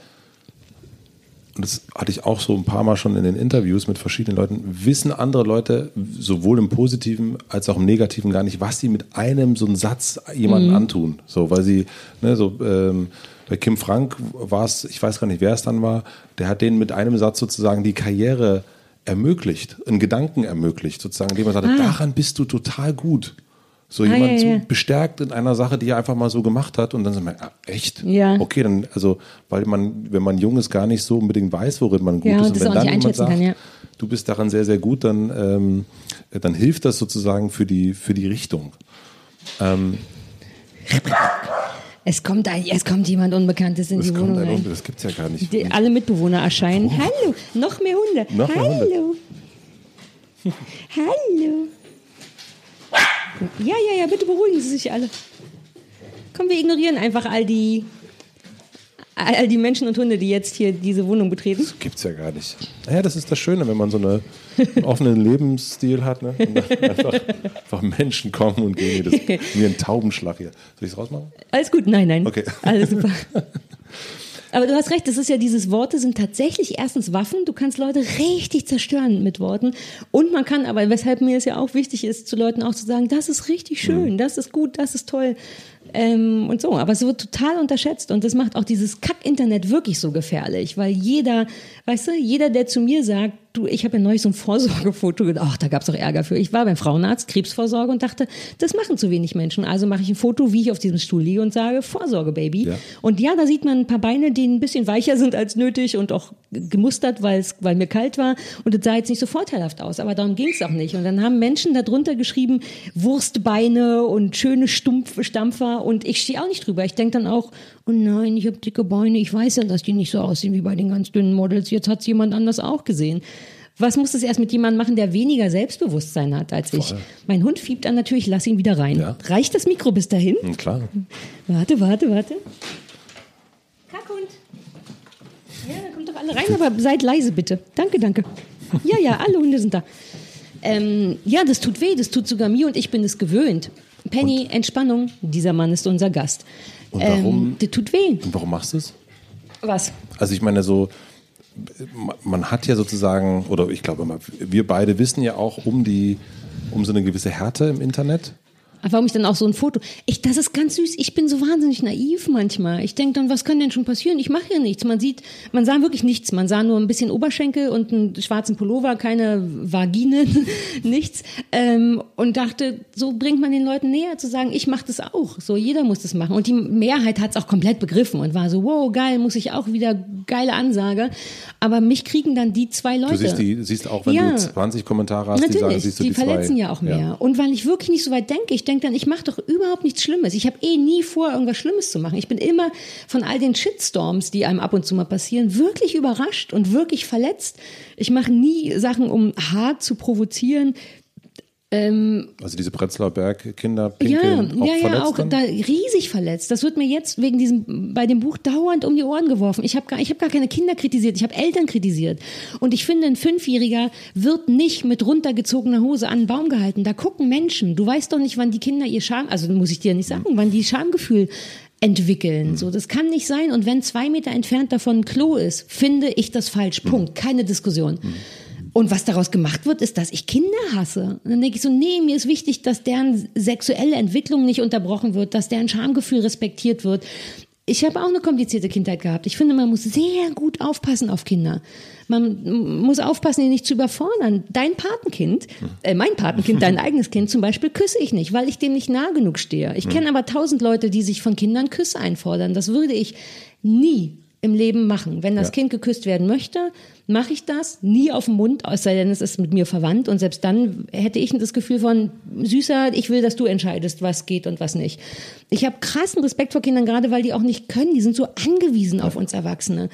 und das hatte ich auch so ein paar Mal schon in den Interviews mit verschiedenen Leuten, wissen andere Leute sowohl im Positiven als auch im Negativen gar nicht, was sie mit einem so einen Satz jemanden mhm. antun. So, weil sie, ne, so, ähm, bei Kim Frank war es, ich weiß gar nicht, wer es dann war, der hat denen mit einem Satz sozusagen die Karriere ermöglicht, einen Gedanken ermöglicht, sozusagen, indem er sagt, ah. daran bist du total gut. So ah, jemand ja, ja. bestärkt in einer Sache, die er einfach mal so gemacht hat und dann sagt man, ah, echt? Ja. Okay, dann, also, weil man, wenn man jung ist, gar nicht so unbedingt weiß, worin man gut ja, ist. Und wenn dann jemand sagt, kann, ja. du bist daran sehr, sehr gut, dann, ähm, dann hilft das sozusagen für die, für die Richtung. Ähm, es kommt, ein, es kommt jemand Unbekanntes in es die Wohnung rein. Das gibt's ja gar nicht. Die, alle Mitbewohner erscheinen. Oh. Hallo, noch mehr Hunde. Noch mehr Hallo. Hunde. Hallo. Ja, ja, ja, bitte beruhigen Sie sich alle. Komm, wir ignorieren einfach all die all die Menschen und Hunde, die jetzt hier diese Wohnung betreten. Das gibt's ja gar nicht. Naja, das ist das Schöne, wenn man so eine, einen offenen Lebensstil hat, ne? Einfach, einfach, Menschen kommen und gehen. Das, wie ein Taubenschlag hier. Soll ich es rausmachen? Alles gut, nein, nein. Okay. Alles super. Aber du hast recht, das ist ja dieses Worte sind tatsächlich erstens Waffen. Du kannst Leute richtig zerstören mit Worten. Und man kann, aber weshalb mir es ja auch wichtig ist, zu Leuten auch zu sagen, das ist richtig schön, mhm. das ist gut, das ist toll. Ähm, und so. Aber es wird total unterschätzt und das macht auch dieses Kack-Internet wirklich so gefährlich, weil jeder, weißt du, jeder, der zu mir sagt, du, ich habe ja neulich so ein Vorsorgefoto gedacht, ach, da gab es auch Ärger für. Ich war beim Frauenarzt, Krebsvorsorge und dachte, das machen zu wenig Menschen. Also mache ich ein Foto, wie ich auf diesem Stuhl liege und sage, Vorsorge, Baby. Ja. Und ja, da sieht man ein paar Beine, die ein bisschen weicher sind als nötig und auch gemustert, weil weil mir kalt war. Und das sah jetzt nicht so vorteilhaft aus. Aber darum ging es auch nicht. Und dann haben Menschen darunter geschrieben, Wurstbeine und schöne Stumpf, Stampfer. Und ich stehe auch nicht drüber. Ich denke dann auch, oh nein, ich habe dicke Beine. Ich weiß ja, dass die nicht so aussehen wie bei den ganz dünnen Models. Jetzt hat es jemand anders auch gesehen. Was muss es erst mit jemandem machen, der weniger Selbstbewusstsein hat als ich? Voll. Mein Hund fiebt an natürlich, lass ihn wieder rein. Ja. Reicht das Mikro bis dahin? Hm, klar. Warte, warte, warte. Kackhund. Ja, dann kommt doch alle rein, aber seid leise bitte. Danke, danke. Ja, ja, alle Hunde sind da. Ähm, ja, das tut weh, das tut sogar mir und ich bin es gewöhnt. Penny, und? Entspannung, dieser Mann ist unser Gast. Und warum? Ähm, das tut weh. Und warum machst du es? Was? Also ich meine so, man hat ja sozusagen, oder ich glaube, wir beide wissen ja auch um die, um so eine gewisse Härte im Internet. Warum ich dann auch so ein Foto. Ich, das ist ganz süß. Ich bin so wahnsinnig naiv manchmal. Ich denke dann, was kann denn schon passieren? Ich mache ja nichts. Man sieht, man sah wirklich nichts. Man sah nur ein bisschen Oberschenkel und einen schwarzen Pullover, keine Vaginen, nichts. Ähm, und dachte, so bringt man den Leuten näher zu sagen, ich mache das auch. So, jeder muss das machen. Und die Mehrheit hat es auch komplett begriffen und war so, wow, geil, muss ich auch wieder geile Ansage. Aber mich kriegen dann die zwei Leute. Du siehst, die, siehst auch, wenn ja, du 20 Kommentare hast, natürlich, die sagen, siehst du die, die verletzen zwei. ja auch mehr. Ja. Und weil ich wirklich nicht so weit denke, ich denke dann, ich mache doch überhaupt nichts Schlimmes. Ich habe eh nie vor, irgendwas Schlimmes zu machen. Ich bin immer von all den Shitstorms, die einem ab und zu mal passieren, wirklich überrascht und wirklich verletzt. Ich mache nie Sachen, um hart zu provozieren. Ähm, also diese Prenzlauer Berg Kinder pinkeln ja, auch ja, ja, auch dann? da riesig verletzt. Das wird mir jetzt wegen diesem bei dem Buch dauernd um die Ohren geworfen. Ich habe gar, ich habe gar keine Kinder kritisiert, ich habe Eltern kritisiert. Und ich finde, ein Fünfjähriger wird nicht mit runtergezogener Hose an den Baum gehalten. Da gucken Menschen. Du weißt doch nicht, wann die Kinder ihr Scham, also muss ich dir nicht sagen, wann die Schamgefühl entwickeln. So, das kann nicht sein. Und wenn zwei Meter entfernt davon ein Klo ist, finde ich das falsch. Punkt. Keine Diskussion. Und was daraus gemacht wird, ist, dass ich Kinder hasse. Und dann denke ich so, nee, mir ist wichtig, dass deren sexuelle Entwicklung nicht unterbrochen wird, dass deren Schamgefühl respektiert wird. Ich habe auch eine komplizierte Kindheit gehabt. Ich finde, man muss sehr gut aufpassen auf Kinder. Man muss aufpassen, ihn nicht zu überfordern. Dein Patenkind, äh, mein Patenkind, dein eigenes Kind zum Beispiel, küsse ich nicht, weil ich dem nicht nah genug stehe. Ich kenne aber tausend Leute, die sich von Kindern Küsse einfordern. Das würde ich nie im Leben machen. Wenn das ja. Kind geküsst werden möchte, mache ich das. Nie auf den Mund, es sei denn, es ist mit mir verwandt. Und selbst dann hätte ich das Gefühl von, süßer, ich will, dass du entscheidest, was geht und was nicht. Ich habe krassen Respekt vor Kindern, gerade weil die auch nicht können. Die sind so angewiesen auf uns Erwachsene.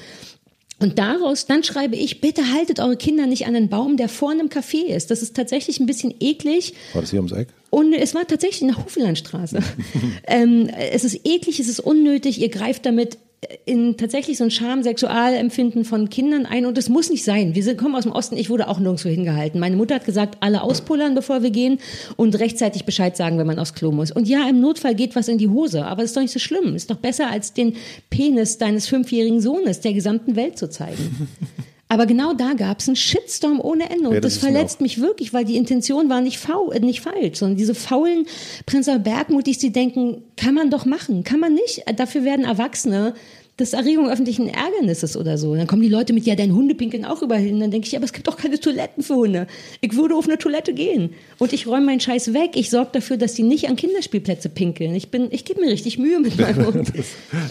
Und daraus, dann schreibe ich, bitte haltet eure Kinder nicht an einen Baum, der vorne im Café ist. Das ist tatsächlich ein bisschen eklig. War das hier ums Eck? Und es war tatsächlich in der Hoflandstraße. ähm, es ist eklig, es ist unnötig, ihr greift damit in tatsächlich so ein Scham-Sexualempfinden von Kindern ein und es muss nicht sein. Wir sind, kommen aus dem Osten, ich wurde auch nirgendwo hingehalten. Meine Mutter hat gesagt, alle auspullern, bevor wir gehen und rechtzeitig Bescheid sagen, wenn man aufs Klo muss. Und ja, im Notfall geht was in die Hose, aber es ist doch nicht so schlimm. Ist doch besser, als den Penis deines fünfjährigen Sohnes der gesamten Welt zu zeigen. Aber genau da gab es einen Shitstorm ohne Ende. Und ja, das, das verletzt mich wirklich, weil die Intention war nicht, faul, äh, nicht falsch, sondern diese faulen Prinzer Bergmutig, die denken, kann man doch machen, kann man nicht. Dafür werden Erwachsene das ist Erregung öffentlichen Ärgernisses oder so. Dann kommen die Leute mit, ja, dein Hunde pinkeln auch überall hin. Dann denke ich, ja, aber es gibt doch keine Toiletten für Hunde. Ich würde auf eine Toilette gehen. Und ich räume meinen Scheiß weg. Ich sorge dafür, dass die nicht an Kinderspielplätze pinkeln. Ich bin, ich gebe mir richtig Mühe mit meinem Hund. das,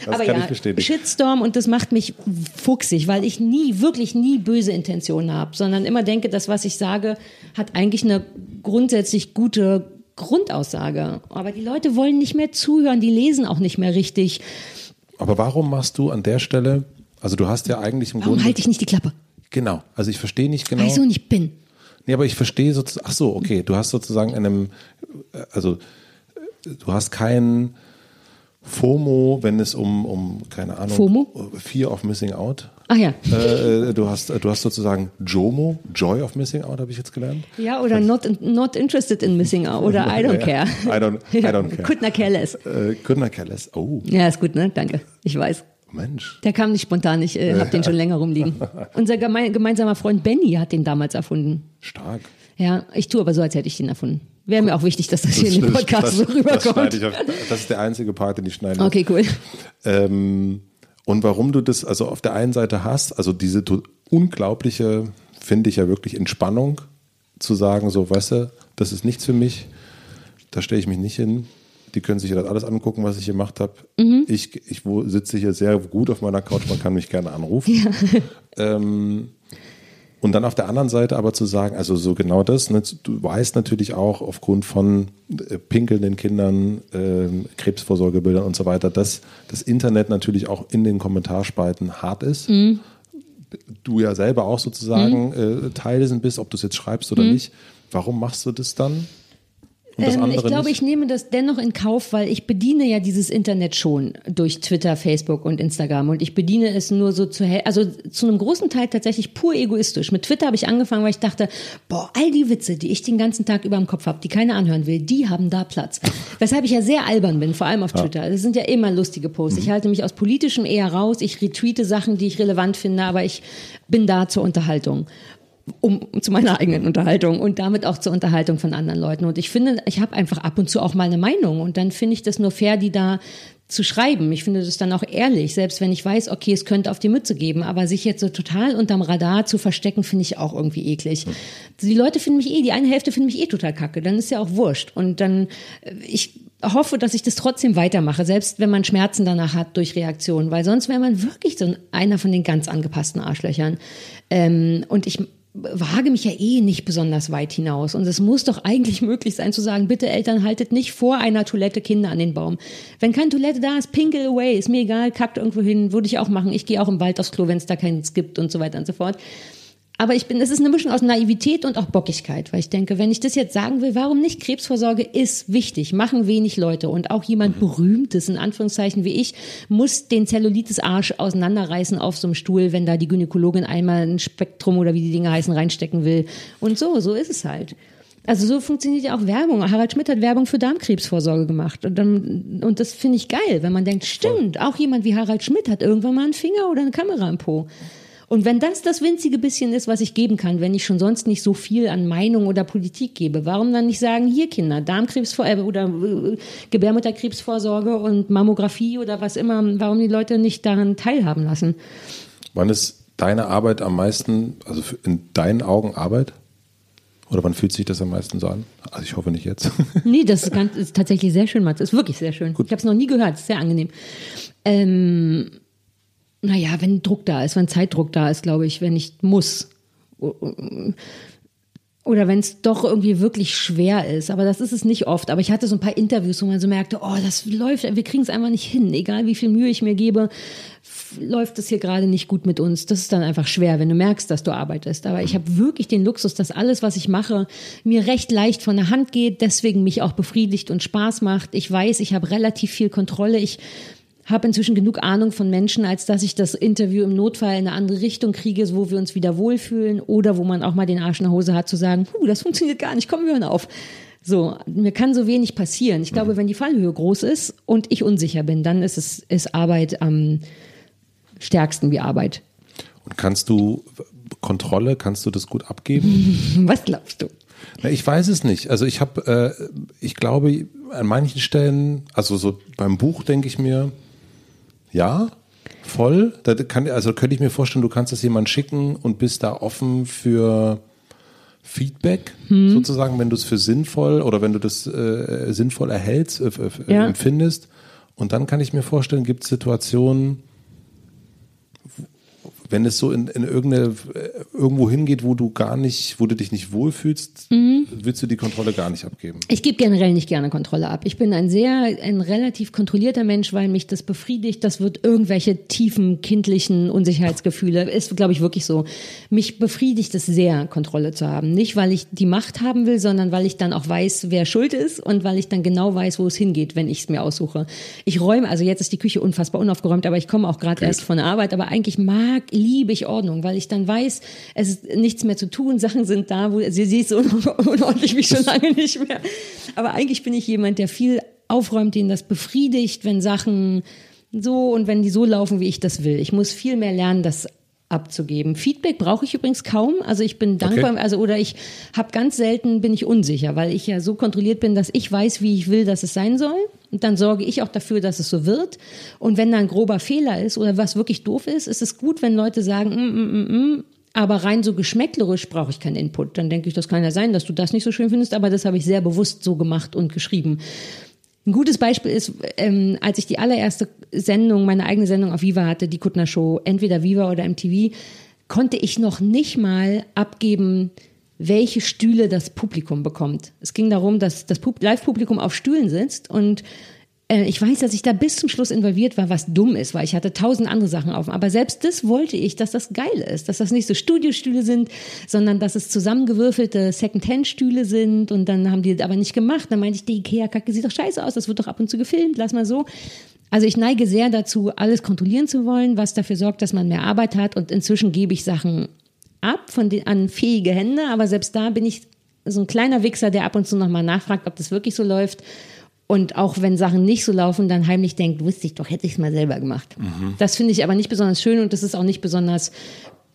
das aber ja, Shitstorm und das macht mich fuchsig, weil ich nie, wirklich nie böse Intentionen habe, sondern immer denke, das, was ich sage, hat eigentlich eine grundsätzlich gute Grundaussage. Aber die Leute wollen nicht mehr zuhören, die lesen auch nicht mehr richtig. Aber warum machst du an der Stelle, also du hast ja eigentlich im warum Grunde. halte ich nicht die Klappe? Genau, also ich verstehe nicht genau. Weil ich so nicht bin. Nee, aber ich verstehe sozusagen, ach so, okay, du hast sozusagen in einem, also du hast kein FOMO, wenn es um, um keine Ahnung, FOMO? Fear of Missing Out Ach ja. Äh, du, hast, du hast sozusagen JOMO, Joy of Missing Out, habe ich jetzt gelernt. Ja, oder not, not interested in missing out oder I don't care. I don't, I don't care. Could not care less. Äh, could not care less. Oh. Ja, ist gut, ne? Danke. Ich weiß. Mensch. Der kam nicht spontan, ich äh, habe den schon länger rumliegen. Unser geme gemeinsamer Freund Benny hat den damals erfunden. Stark. Ja, ich tue aber so, als hätte ich den erfunden. Wäre mir auch wichtig, dass das, das hier in dem Podcast das, so rüberkommt. Das, auf, das, ist der einzige Part, den ich schneide. Okay, cool. Ähm, und warum du das also auf der einen Seite hast, also diese unglaubliche, finde ich ja wirklich Entspannung, zu sagen, so, weißt du, das ist nichts für mich, da stelle ich mich nicht hin. Die können sich das alles angucken, was ich gemacht habe. Mhm. Ich, ich sitze hier sehr gut auf meiner Couch, man kann mich gerne anrufen. Ja. Ähm, und dann auf der anderen Seite aber zu sagen, also so genau das, ne, du weißt natürlich auch aufgrund von äh, pinkelnden Kindern, äh, Krebsvorsorgebildern und so weiter, dass das Internet natürlich auch in den Kommentarspalten hart ist. Mhm. Du ja selber auch sozusagen mhm. äh, Teil dessen bist, ob du es jetzt schreibst oder mhm. nicht. Warum machst du das dann? Ähm, ich glaube, ich nehme das dennoch in Kauf, weil ich bediene ja dieses Internet schon durch Twitter, Facebook und Instagram und ich bediene es nur so zu, also zu einem großen Teil tatsächlich pur egoistisch. Mit Twitter habe ich angefangen, weil ich dachte, boah, all die Witze, die ich den ganzen Tag über im Kopf habe, die keiner anhören will, die haben da Platz. Weshalb ich ja sehr albern bin, vor allem auf Twitter. Das sind ja immer lustige Posts. Ich mhm. halte mich aus politischem eher raus. Ich retweete Sachen, die ich relevant finde, aber ich bin da zur Unterhaltung. Um zu meiner eigenen Unterhaltung und damit auch zur Unterhaltung von anderen Leuten. Und ich finde, ich habe einfach ab und zu auch mal eine Meinung und dann finde ich das nur fair, die da zu schreiben. Ich finde das dann auch ehrlich, selbst wenn ich weiß, okay, es könnte auf die Mütze geben, aber sich jetzt so total unterm Radar zu verstecken, finde ich auch irgendwie eklig. Die Leute finden mich eh, die eine Hälfte findet mich eh total kacke, dann ist ja auch wurscht. Und dann, äh, ich hoffe, dass ich das trotzdem weitermache, selbst wenn man Schmerzen danach hat durch Reaktionen, weil sonst wäre man wirklich so einer von den ganz angepassten Arschlöchern. Ähm, und ich wage mich ja eh nicht besonders weit hinaus. Und es muss doch eigentlich möglich sein zu sagen, bitte Eltern, haltet nicht vor einer Toilette Kinder an den Baum. Wenn keine Toilette da ist, pinkel away, ist mir egal, kackt irgendwo hin, würde ich auch machen. Ich gehe auch im Wald aufs Klo, wenn es da keins gibt und so weiter und so fort. Aber ich bin, es ist eine Mischung aus Naivität und auch Bockigkeit, weil ich denke, wenn ich das jetzt sagen will, warum nicht? Krebsvorsorge ist wichtig, machen wenig Leute und auch jemand mhm. Berühmtes, in Anführungszeichen wie ich, muss den Zellulitis-Arsch auseinanderreißen auf so einem Stuhl, wenn da die Gynäkologin einmal ein Spektrum oder wie die Dinge heißen reinstecken will. Und so, so ist es halt. Also so funktioniert ja auch Werbung. Harald Schmidt hat Werbung für Darmkrebsvorsorge gemacht. Und, dann, und das finde ich geil, wenn man denkt, stimmt, auch jemand wie Harald Schmidt hat irgendwann mal einen Finger oder eine Kamera im Po. Und wenn das das winzige bisschen ist, was ich geben kann, wenn ich schon sonst nicht so viel an Meinung oder Politik gebe, warum dann nicht sagen, hier Kinder, Darmkrebsvorsorge oder äh, Gebärmutterkrebsvorsorge und Mammographie oder was immer, warum die Leute nicht daran teilhaben lassen? Wann ist deine Arbeit am meisten, also in deinen Augen Arbeit? Oder wann fühlt sich das am meisten so an? Also ich hoffe nicht jetzt. nee, das ist, ganz, ist tatsächlich sehr schön, Mats. Ist wirklich sehr schön. Gut. Ich habe es noch nie gehört, ist sehr angenehm. Ähm, naja, wenn Druck da ist, wenn Zeitdruck da ist, glaube ich, wenn ich muss. Oder wenn es doch irgendwie wirklich schwer ist. Aber das ist es nicht oft. Aber ich hatte so ein paar Interviews, wo man so merkte, oh, das läuft, wir kriegen es einfach nicht hin. Egal wie viel Mühe ich mir gebe, läuft es hier gerade nicht gut mit uns. Das ist dann einfach schwer, wenn du merkst, dass du arbeitest. Aber ich habe wirklich den Luxus, dass alles, was ich mache, mir recht leicht von der Hand geht, deswegen mich auch befriedigt und Spaß macht. Ich weiß, ich habe relativ viel Kontrolle. Ich habe inzwischen genug Ahnung von Menschen, als dass ich das Interview im Notfall in eine andere Richtung kriege, wo wir uns wieder wohlfühlen oder wo man auch mal den Arsch in der Hose hat zu sagen, huh, das funktioniert gar nicht, komm, wir hören auf. So, mir kann so wenig passieren. Ich glaube, mhm. wenn die Fallhöhe groß ist und ich unsicher bin, dann ist es ist Arbeit am stärksten wie Arbeit. Und kannst du Kontrolle, kannst du das gut abgeben? Was glaubst du? Na, ich weiß es nicht. Also ich habe, äh, ich glaube, an manchen Stellen, also so beim Buch denke ich mir, ja, voll. Da kann, also könnte ich mir vorstellen, du kannst es jemand schicken und bist da offen für Feedback hm. sozusagen, wenn du es für sinnvoll oder wenn du das äh, sinnvoll erhältst, äh, ja. empfindest. Und dann kann ich mir vorstellen, gibt es Situationen, wenn es so in, in irgendeine, irgendwo hingeht, wo du gar nicht, wo du dich nicht wohlfühlst, mhm. willst du die Kontrolle gar nicht abgeben? Ich gebe generell nicht gerne Kontrolle ab. Ich bin ein sehr, ein relativ kontrollierter Mensch, weil mich das befriedigt. Das wird irgendwelche tiefen kindlichen Unsicherheitsgefühle. Ist, glaube ich, wirklich so. Mich befriedigt es sehr, Kontrolle zu haben. Nicht, weil ich die Macht haben will, sondern weil ich dann auch weiß, wer schuld ist und weil ich dann genau weiß, wo es hingeht, wenn ich es mir aussuche. Ich räume, also jetzt ist die Küche unfassbar unaufgeräumt, aber ich komme auch gerade erst von der Arbeit, aber eigentlich mag liebe ich Ordnung, weil ich dann weiß, es ist nichts mehr zu tun, Sachen sind da, wo sie, sie ist so unordentlich wie schon lange nicht mehr. Aber eigentlich bin ich jemand, der viel aufräumt, den das befriedigt, wenn Sachen so und wenn die so laufen, wie ich das will. Ich muss viel mehr lernen, das abzugeben. Feedback brauche ich übrigens kaum. Also ich bin dankbar, okay. also oder ich habe ganz selten bin ich unsicher, weil ich ja so kontrolliert bin, dass ich weiß, wie ich will, dass es sein soll. Und dann sorge ich auch dafür, dass es so wird. Und wenn da ein grober Fehler ist oder was wirklich doof ist, ist es gut, wenn Leute sagen, mm, mm, mm, mm aber rein so geschmäcklerisch brauche ich keinen Input. Dann denke ich, das kann ja sein, dass du das nicht so schön findest, aber das habe ich sehr bewusst so gemacht und geschrieben. Ein gutes Beispiel ist, ähm, als ich die allererste Sendung, meine eigene Sendung auf Viva hatte, die Kuttner Show, entweder Viva oder MTV, konnte ich noch nicht mal abgeben, welche Stühle das Publikum bekommt. Es ging darum, dass das Live-Publikum auf Stühlen sitzt und äh, ich weiß, dass ich da bis zum Schluss involviert war, was dumm ist, weil ich hatte tausend andere Sachen auf. Aber selbst das wollte ich, dass das geil ist, dass das nicht so Studiostühle sind, sondern dass es zusammengewürfelte Second-Hand-Stühle sind. Und dann haben die das aber nicht gemacht. Dann meinte ich, die Ikea-Kacke sieht doch scheiße aus, das wird doch ab und zu gefilmt, lass mal so. Also ich neige sehr dazu, alles kontrollieren zu wollen, was dafür sorgt, dass man mehr Arbeit hat. Und inzwischen gebe ich Sachen ab von den, an fähige Hände. Aber selbst da bin ich so ein kleiner Wichser, der ab und zu nochmal nachfragt, ob das wirklich so läuft. Und auch wenn Sachen nicht so laufen, dann heimlich denkt, wusste ich doch, hätte ich es mal selber gemacht. Mhm. Das finde ich aber nicht besonders schön und das ist auch nicht besonders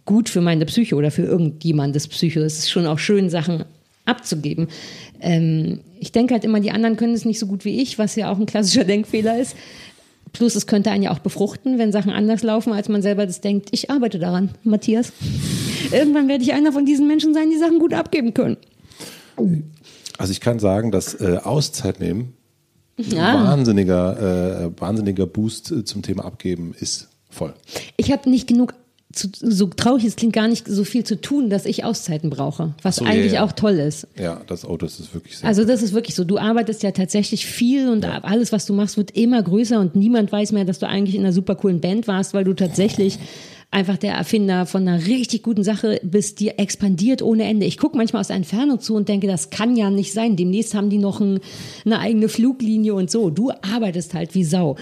gut für meine Psyche oder für irgendjemandes Psyche. Es ist schon auch schön, Sachen abzugeben. Ähm, ich denke halt immer, die anderen können es nicht so gut wie ich, was ja auch ein klassischer Denkfehler ist. Plus, es könnte einen ja auch befruchten, wenn Sachen anders laufen, als man selber das denkt. Ich arbeite daran, Matthias. Irgendwann werde ich einer von diesen Menschen sein, die Sachen gut abgeben können. Also ich kann sagen, dass äh, Auszeit nehmen ja. wahnsinniger, äh, wahnsinniger Boost äh, zum Thema Abgeben ist voll. Ich habe nicht genug zu, so traurig es klingt, gar nicht so viel zu tun, dass ich Auszeiten brauche, was so, eigentlich ja, ja. auch toll ist. Ja, das Auto ist wirklich sehr. Also das ist wirklich so. Du arbeitest ja tatsächlich viel und ja. alles, was du machst, wird immer größer und niemand weiß mehr, dass du eigentlich in einer super coolen Band warst, weil du tatsächlich einfach der Erfinder von einer richtig guten Sache bist, die expandiert ohne Ende. Ich gucke manchmal aus der Entfernung zu und denke, das kann ja nicht sein. Demnächst haben die noch ein, eine eigene Fluglinie und so. Du arbeitest halt wie Sau.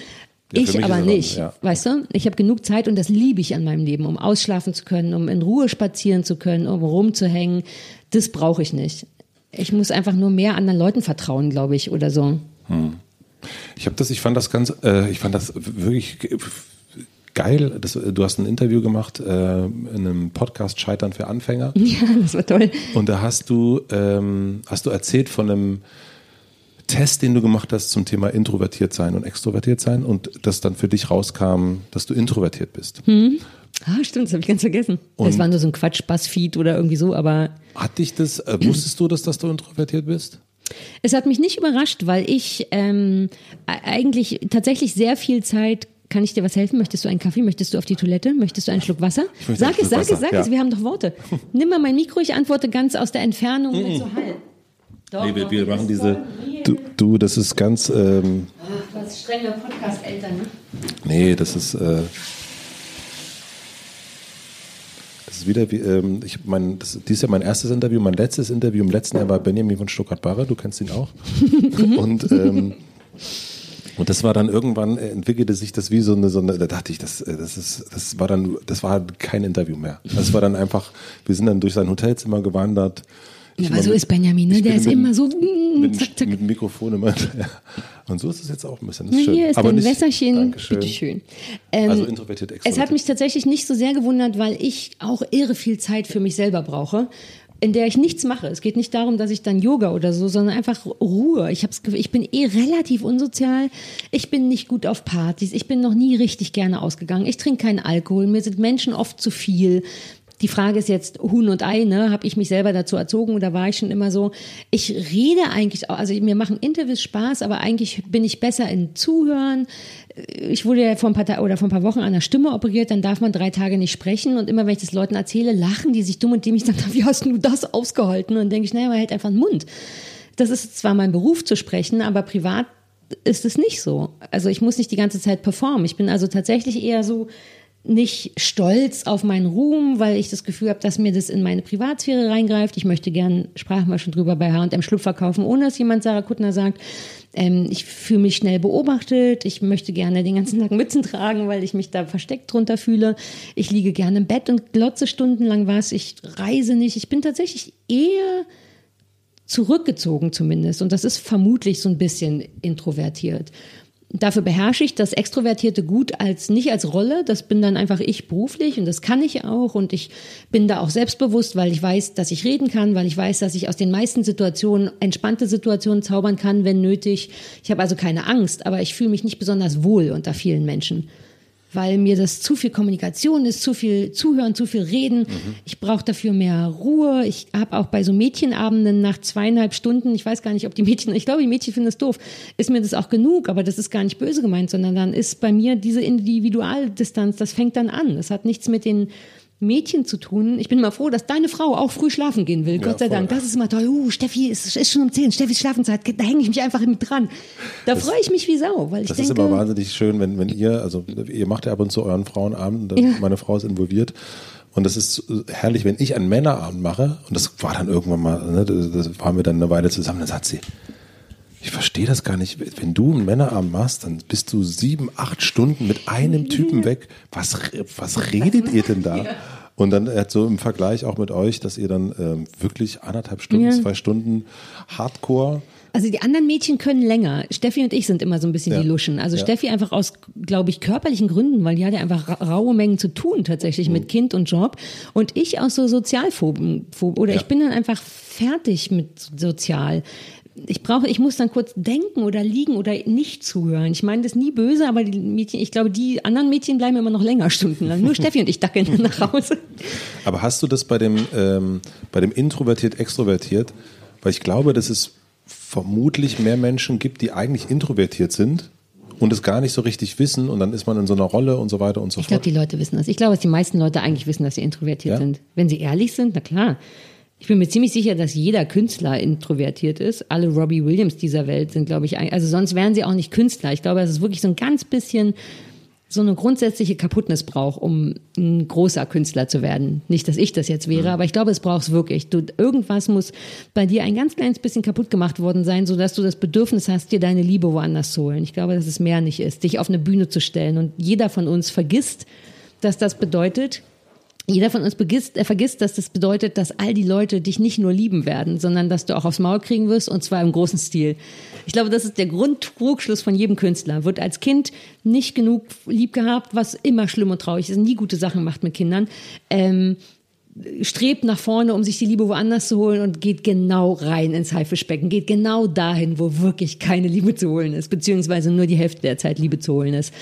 Ja, ich aber nicht, ja. weißt du? Ich habe genug Zeit und das liebe ich an meinem Leben, um ausschlafen zu können, um in Ruhe spazieren zu können, um rumzuhängen. Das brauche ich nicht. Ich muss einfach nur mehr anderen Leuten vertrauen, glaube ich, oder so. Hm. Ich habe das, ich fand das ganz, äh, ich fand das wirklich geil. Das, du hast ein Interview gemacht äh, in einem Podcast Scheitern für Anfänger. Ja, das war toll. Und da hast du, ähm, hast du erzählt von einem Test, den du gemacht hast zum Thema introvertiert sein und extrovertiert sein und das dann für dich rauskam, dass du introvertiert bist. Hm. Ah, stimmt, das habe ich ganz vergessen. Und das war nur so ein Quatsch-Bass-Feed oder irgendwie so, aber. Hat dich das, äh, wusstest du, dass, dass du introvertiert bist? Es hat mich nicht überrascht, weil ich ähm, eigentlich tatsächlich sehr viel Zeit kann ich dir was helfen? Möchtest du einen Kaffee? Möchtest du auf die Toilette? Möchtest du einen Schluck Wasser? Sag es, sag es, sag es. Wir haben doch Worte. Nimm mal mein Mikro, ich antworte ganz aus der Entfernung mit so Hall. Doch, nee, wir, wir machen diese. Du, du, das ist ganz. Ähm, Ach, was strenge Podcast-Eltern, ne? Nee, das ist. Äh, das ist wieder wie. Ähm, ich mein, das, dies ist ja mein erstes Interview. Mein letztes Interview im letzten Jahr war Benjamin von Stuttgart-Barre. Du kennst ihn auch. Und. Ähm, und das war dann irgendwann äh, entwickelte sich das wie so eine, so eine da dachte ich, das, äh, das ist, das war dann, das war kein Interview mehr. Das war dann einfach, wir sind dann durch sein Hotelzimmer gewandert. Ja, aber so ist Benjamin, ne? Der ist mit, immer so mm, mit, zack, zack. mit Mikrofon immer. Und so ist es jetzt auch ein bisschen. Das ist schön. Hier ist aber ein nicht, Wässerchen. Dankeschön. Bitteschön. Ähm, also introvertiert, extrovertiert. Es hat mich tatsächlich nicht so sehr gewundert, weil ich auch irre viel Zeit für mich selber brauche in der ich nichts mache. Es geht nicht darum, dass ich dann Yoga oder so, sondern einfach Ruhe. Ich, hab's, ich bin eh relativ unsozial. Ich bin nicht gut auf Partys. Ich bin noch nie richtig gerne ausgegangen. Ich trinke keinen Alkohol. Mir sind Menschen oft zu viel. Die Frage ist jetzt Huhn und Ei, ne? Habe ich mich selber dazu erzogen oder war ich schon immer so? Ich rede eigentlich also mir machen Interviews Spaß, aber eigentlich bin ich besser in Zuhören. Ich wurde ja vor ein paar oder vor ein paar Wochen an der Stimme operiert, dann darf man drei Tage nicht sprechen und immer wenn ich das Leuten erzähle, lachen die sich dumm und dämlich dann, wie hast du das ausgehalten? Und denke ich, naja, man hält einfach den Mund. Das ist zwar mein Beruf zu sprechen, aber privat ist es nicht so. Also ich muss nicht die ganze Zeit performen. Ich bin also tatsächlich eher so nicht stolz auf meinen Ruhm, weil ich das Gefühl habe, dass mir das in meine Privatsphäre reingreift. Ich möchte gern, sprachen wir schon drüber, bei H&M Schlupf kaufen, ohne dass jemand Sarah Kuttner sagt. Ähm, ich fühle mich schnell beobachtet. Ich möchte gerne den ganzen Tag Mützen tragen, weil ich mich da versteckt drunter fühle. Ich liege gerne im Bett und glotze stundenlang was. Ich reise nicht. Ich bin tatsächlich eher zurückgezogen zumindest. Und das ist vermutlich so ein bisschen introvertiert. Dafür beherrsche ich das Extrovertierte gut als nicht als Rolle. Das bin dann einfach ich beruflich und das kann ich auch. Und ich bin da auch selbstbewusst, weil ich weiß, dass ich reden kann, weil ich weiß, dass ich aus den meisten Situationen entspannte Situationen zaubern kann, wenn nötig. Ich habe also keine Angst, aber ich fühle mich nicht besonders wohl unter vielen Menschen weil mir das zu viel Kommunikation ist, zu viel Zuhören, zu viel Reden. Mhm. Ich brauche dafür mehr Ruhe. Ich habe auch bei so Mädchenabenden nach zweieinhalb Stunden, ich weiß gar nicht, ob die Mädchen, ich glaube, die Mädchen finden das doof, ist mir das auch genug, aber das ist gar nicht böse gemeint, sondern dann ist bei mir diese Individualdistanz, das fängt dann an. Das hat nichts mit den Mädchen zu tun. Ich bin mal froh, dass deine Frau auch früh schlafen gehen will. Ja, Gott sei voll. Dank. Das ist immer toll. Uh, Steffi ist, ist schon um 10. Steffis Schlafenszeit. Da hänge ich mich einfach mit dran. Da freue ich mich wie Sau. Weil ich das denke, ist immer wahnsinnig schön, wenn, wenn ihr, also ihr macht ja ab und zu euren Frauenabend und ja. meine Frau ist involviert. Und das ist herrlich, wenn ich einen Männerabend mache, und das war dann irgendwann mal, ne, das waren wir dann eine Weile zusammen, dann sagt sie, ich verstehe das gar nicht. Wenn du einen Männerabend machst, dann bist du sieben, acht Stunden mit einem Typen weg. Was, was redet ihr denn da? Und dann äh, so im Vergleich auch mit euch, dass ihr dann ähm, wirklich anderthalb Stunden, Ja. zwei Stunden Hardcore. Also die anderen Mädchen können länger. Steffi und ich sind immer so ein bisschen Ja. die Luschen. Also Ja. Steffi einfach aus, glaube ich, körperlichen Gründen, weil die hat ja einfach ra raue Mengen zu tun tatsächlich Mhm. mit Kind und Job. Und ich aus so Sozialphoben. Phob- Oder ich bin dann einfach fertig mit sozial. Ich brauche, ich muss dann kurz denken oder liegen oder nicht zuhören. Ich meine das nie böse, aber die Mädchen, ich glaube, die anderen Mädchen bleiben immer noch länger stundenlang. Nur Steffi und ich dackeln dann nach Hause. Aber hast du das bei dem, ähm, bei dem introvertiert, extrovertiert? Weil ich glaube, dass es vermutlich mehr Menschen gibt, die eigentlich introvertiert sind und es gar nicht so richtig wissen und dann ist man in so einer Rolle und so weiter und so Ich glaube, fort. die Leute wissen das. Ich glaube, dass die meisten Leute eigentlich wissen, dass sie introvertiert Ja? sind. Wenn sie ehrlich sind, na klar. Ich bin mir ziemlich sicher, dass jeder Künstler introvertiert ist. Alle Robbie Williams dieser Welt sind, glaube ich, also sonst wären sie auch nicht Künstler. Ich glaube, dass es wirklich so ein ganz bisschen so eine grundsätzliche Kaputtnis braucht, um ein großer Künstler zu werden. Nicht, dass ich das jetzt wäre, aber ich glaube, es braucht es wirklich. Du, irgendwas muss bei dir ein ganz kleines bisschen kaputt gemacht worden sein, sodass du das Bedürfnis hast, dir deine Liebe woanders zu holen. Ich glaube, dass es mehr nicht ist, dich auf eine Bühne zu stellen. Und jeder von uns vergisst, dass das bedeutet, jeder von uns begisst, er vergisst, dass das bedeutet, dass all die Leute dich nicht nur lieben werden, sondern dass du auch aufs Maul kriegen wirst und zwar im großen Stil. Ich glaube, das ist der Grundtrugschluss von jedem Künstler. Wird als Kind nicht genug lieb gehabt, was immer schlimm und traurig ist, nie gute Sachen macht mit Kindern. Ähm, strebt nach vorne, um sich die Liebe woanders zu holen und geht genau rein ins Haifischbecken, geht genau dahin, wo wirklich keine Liebe zu holen ist, beziehungsweise nur die Hälfte der Zeit Liebe zu holen ist.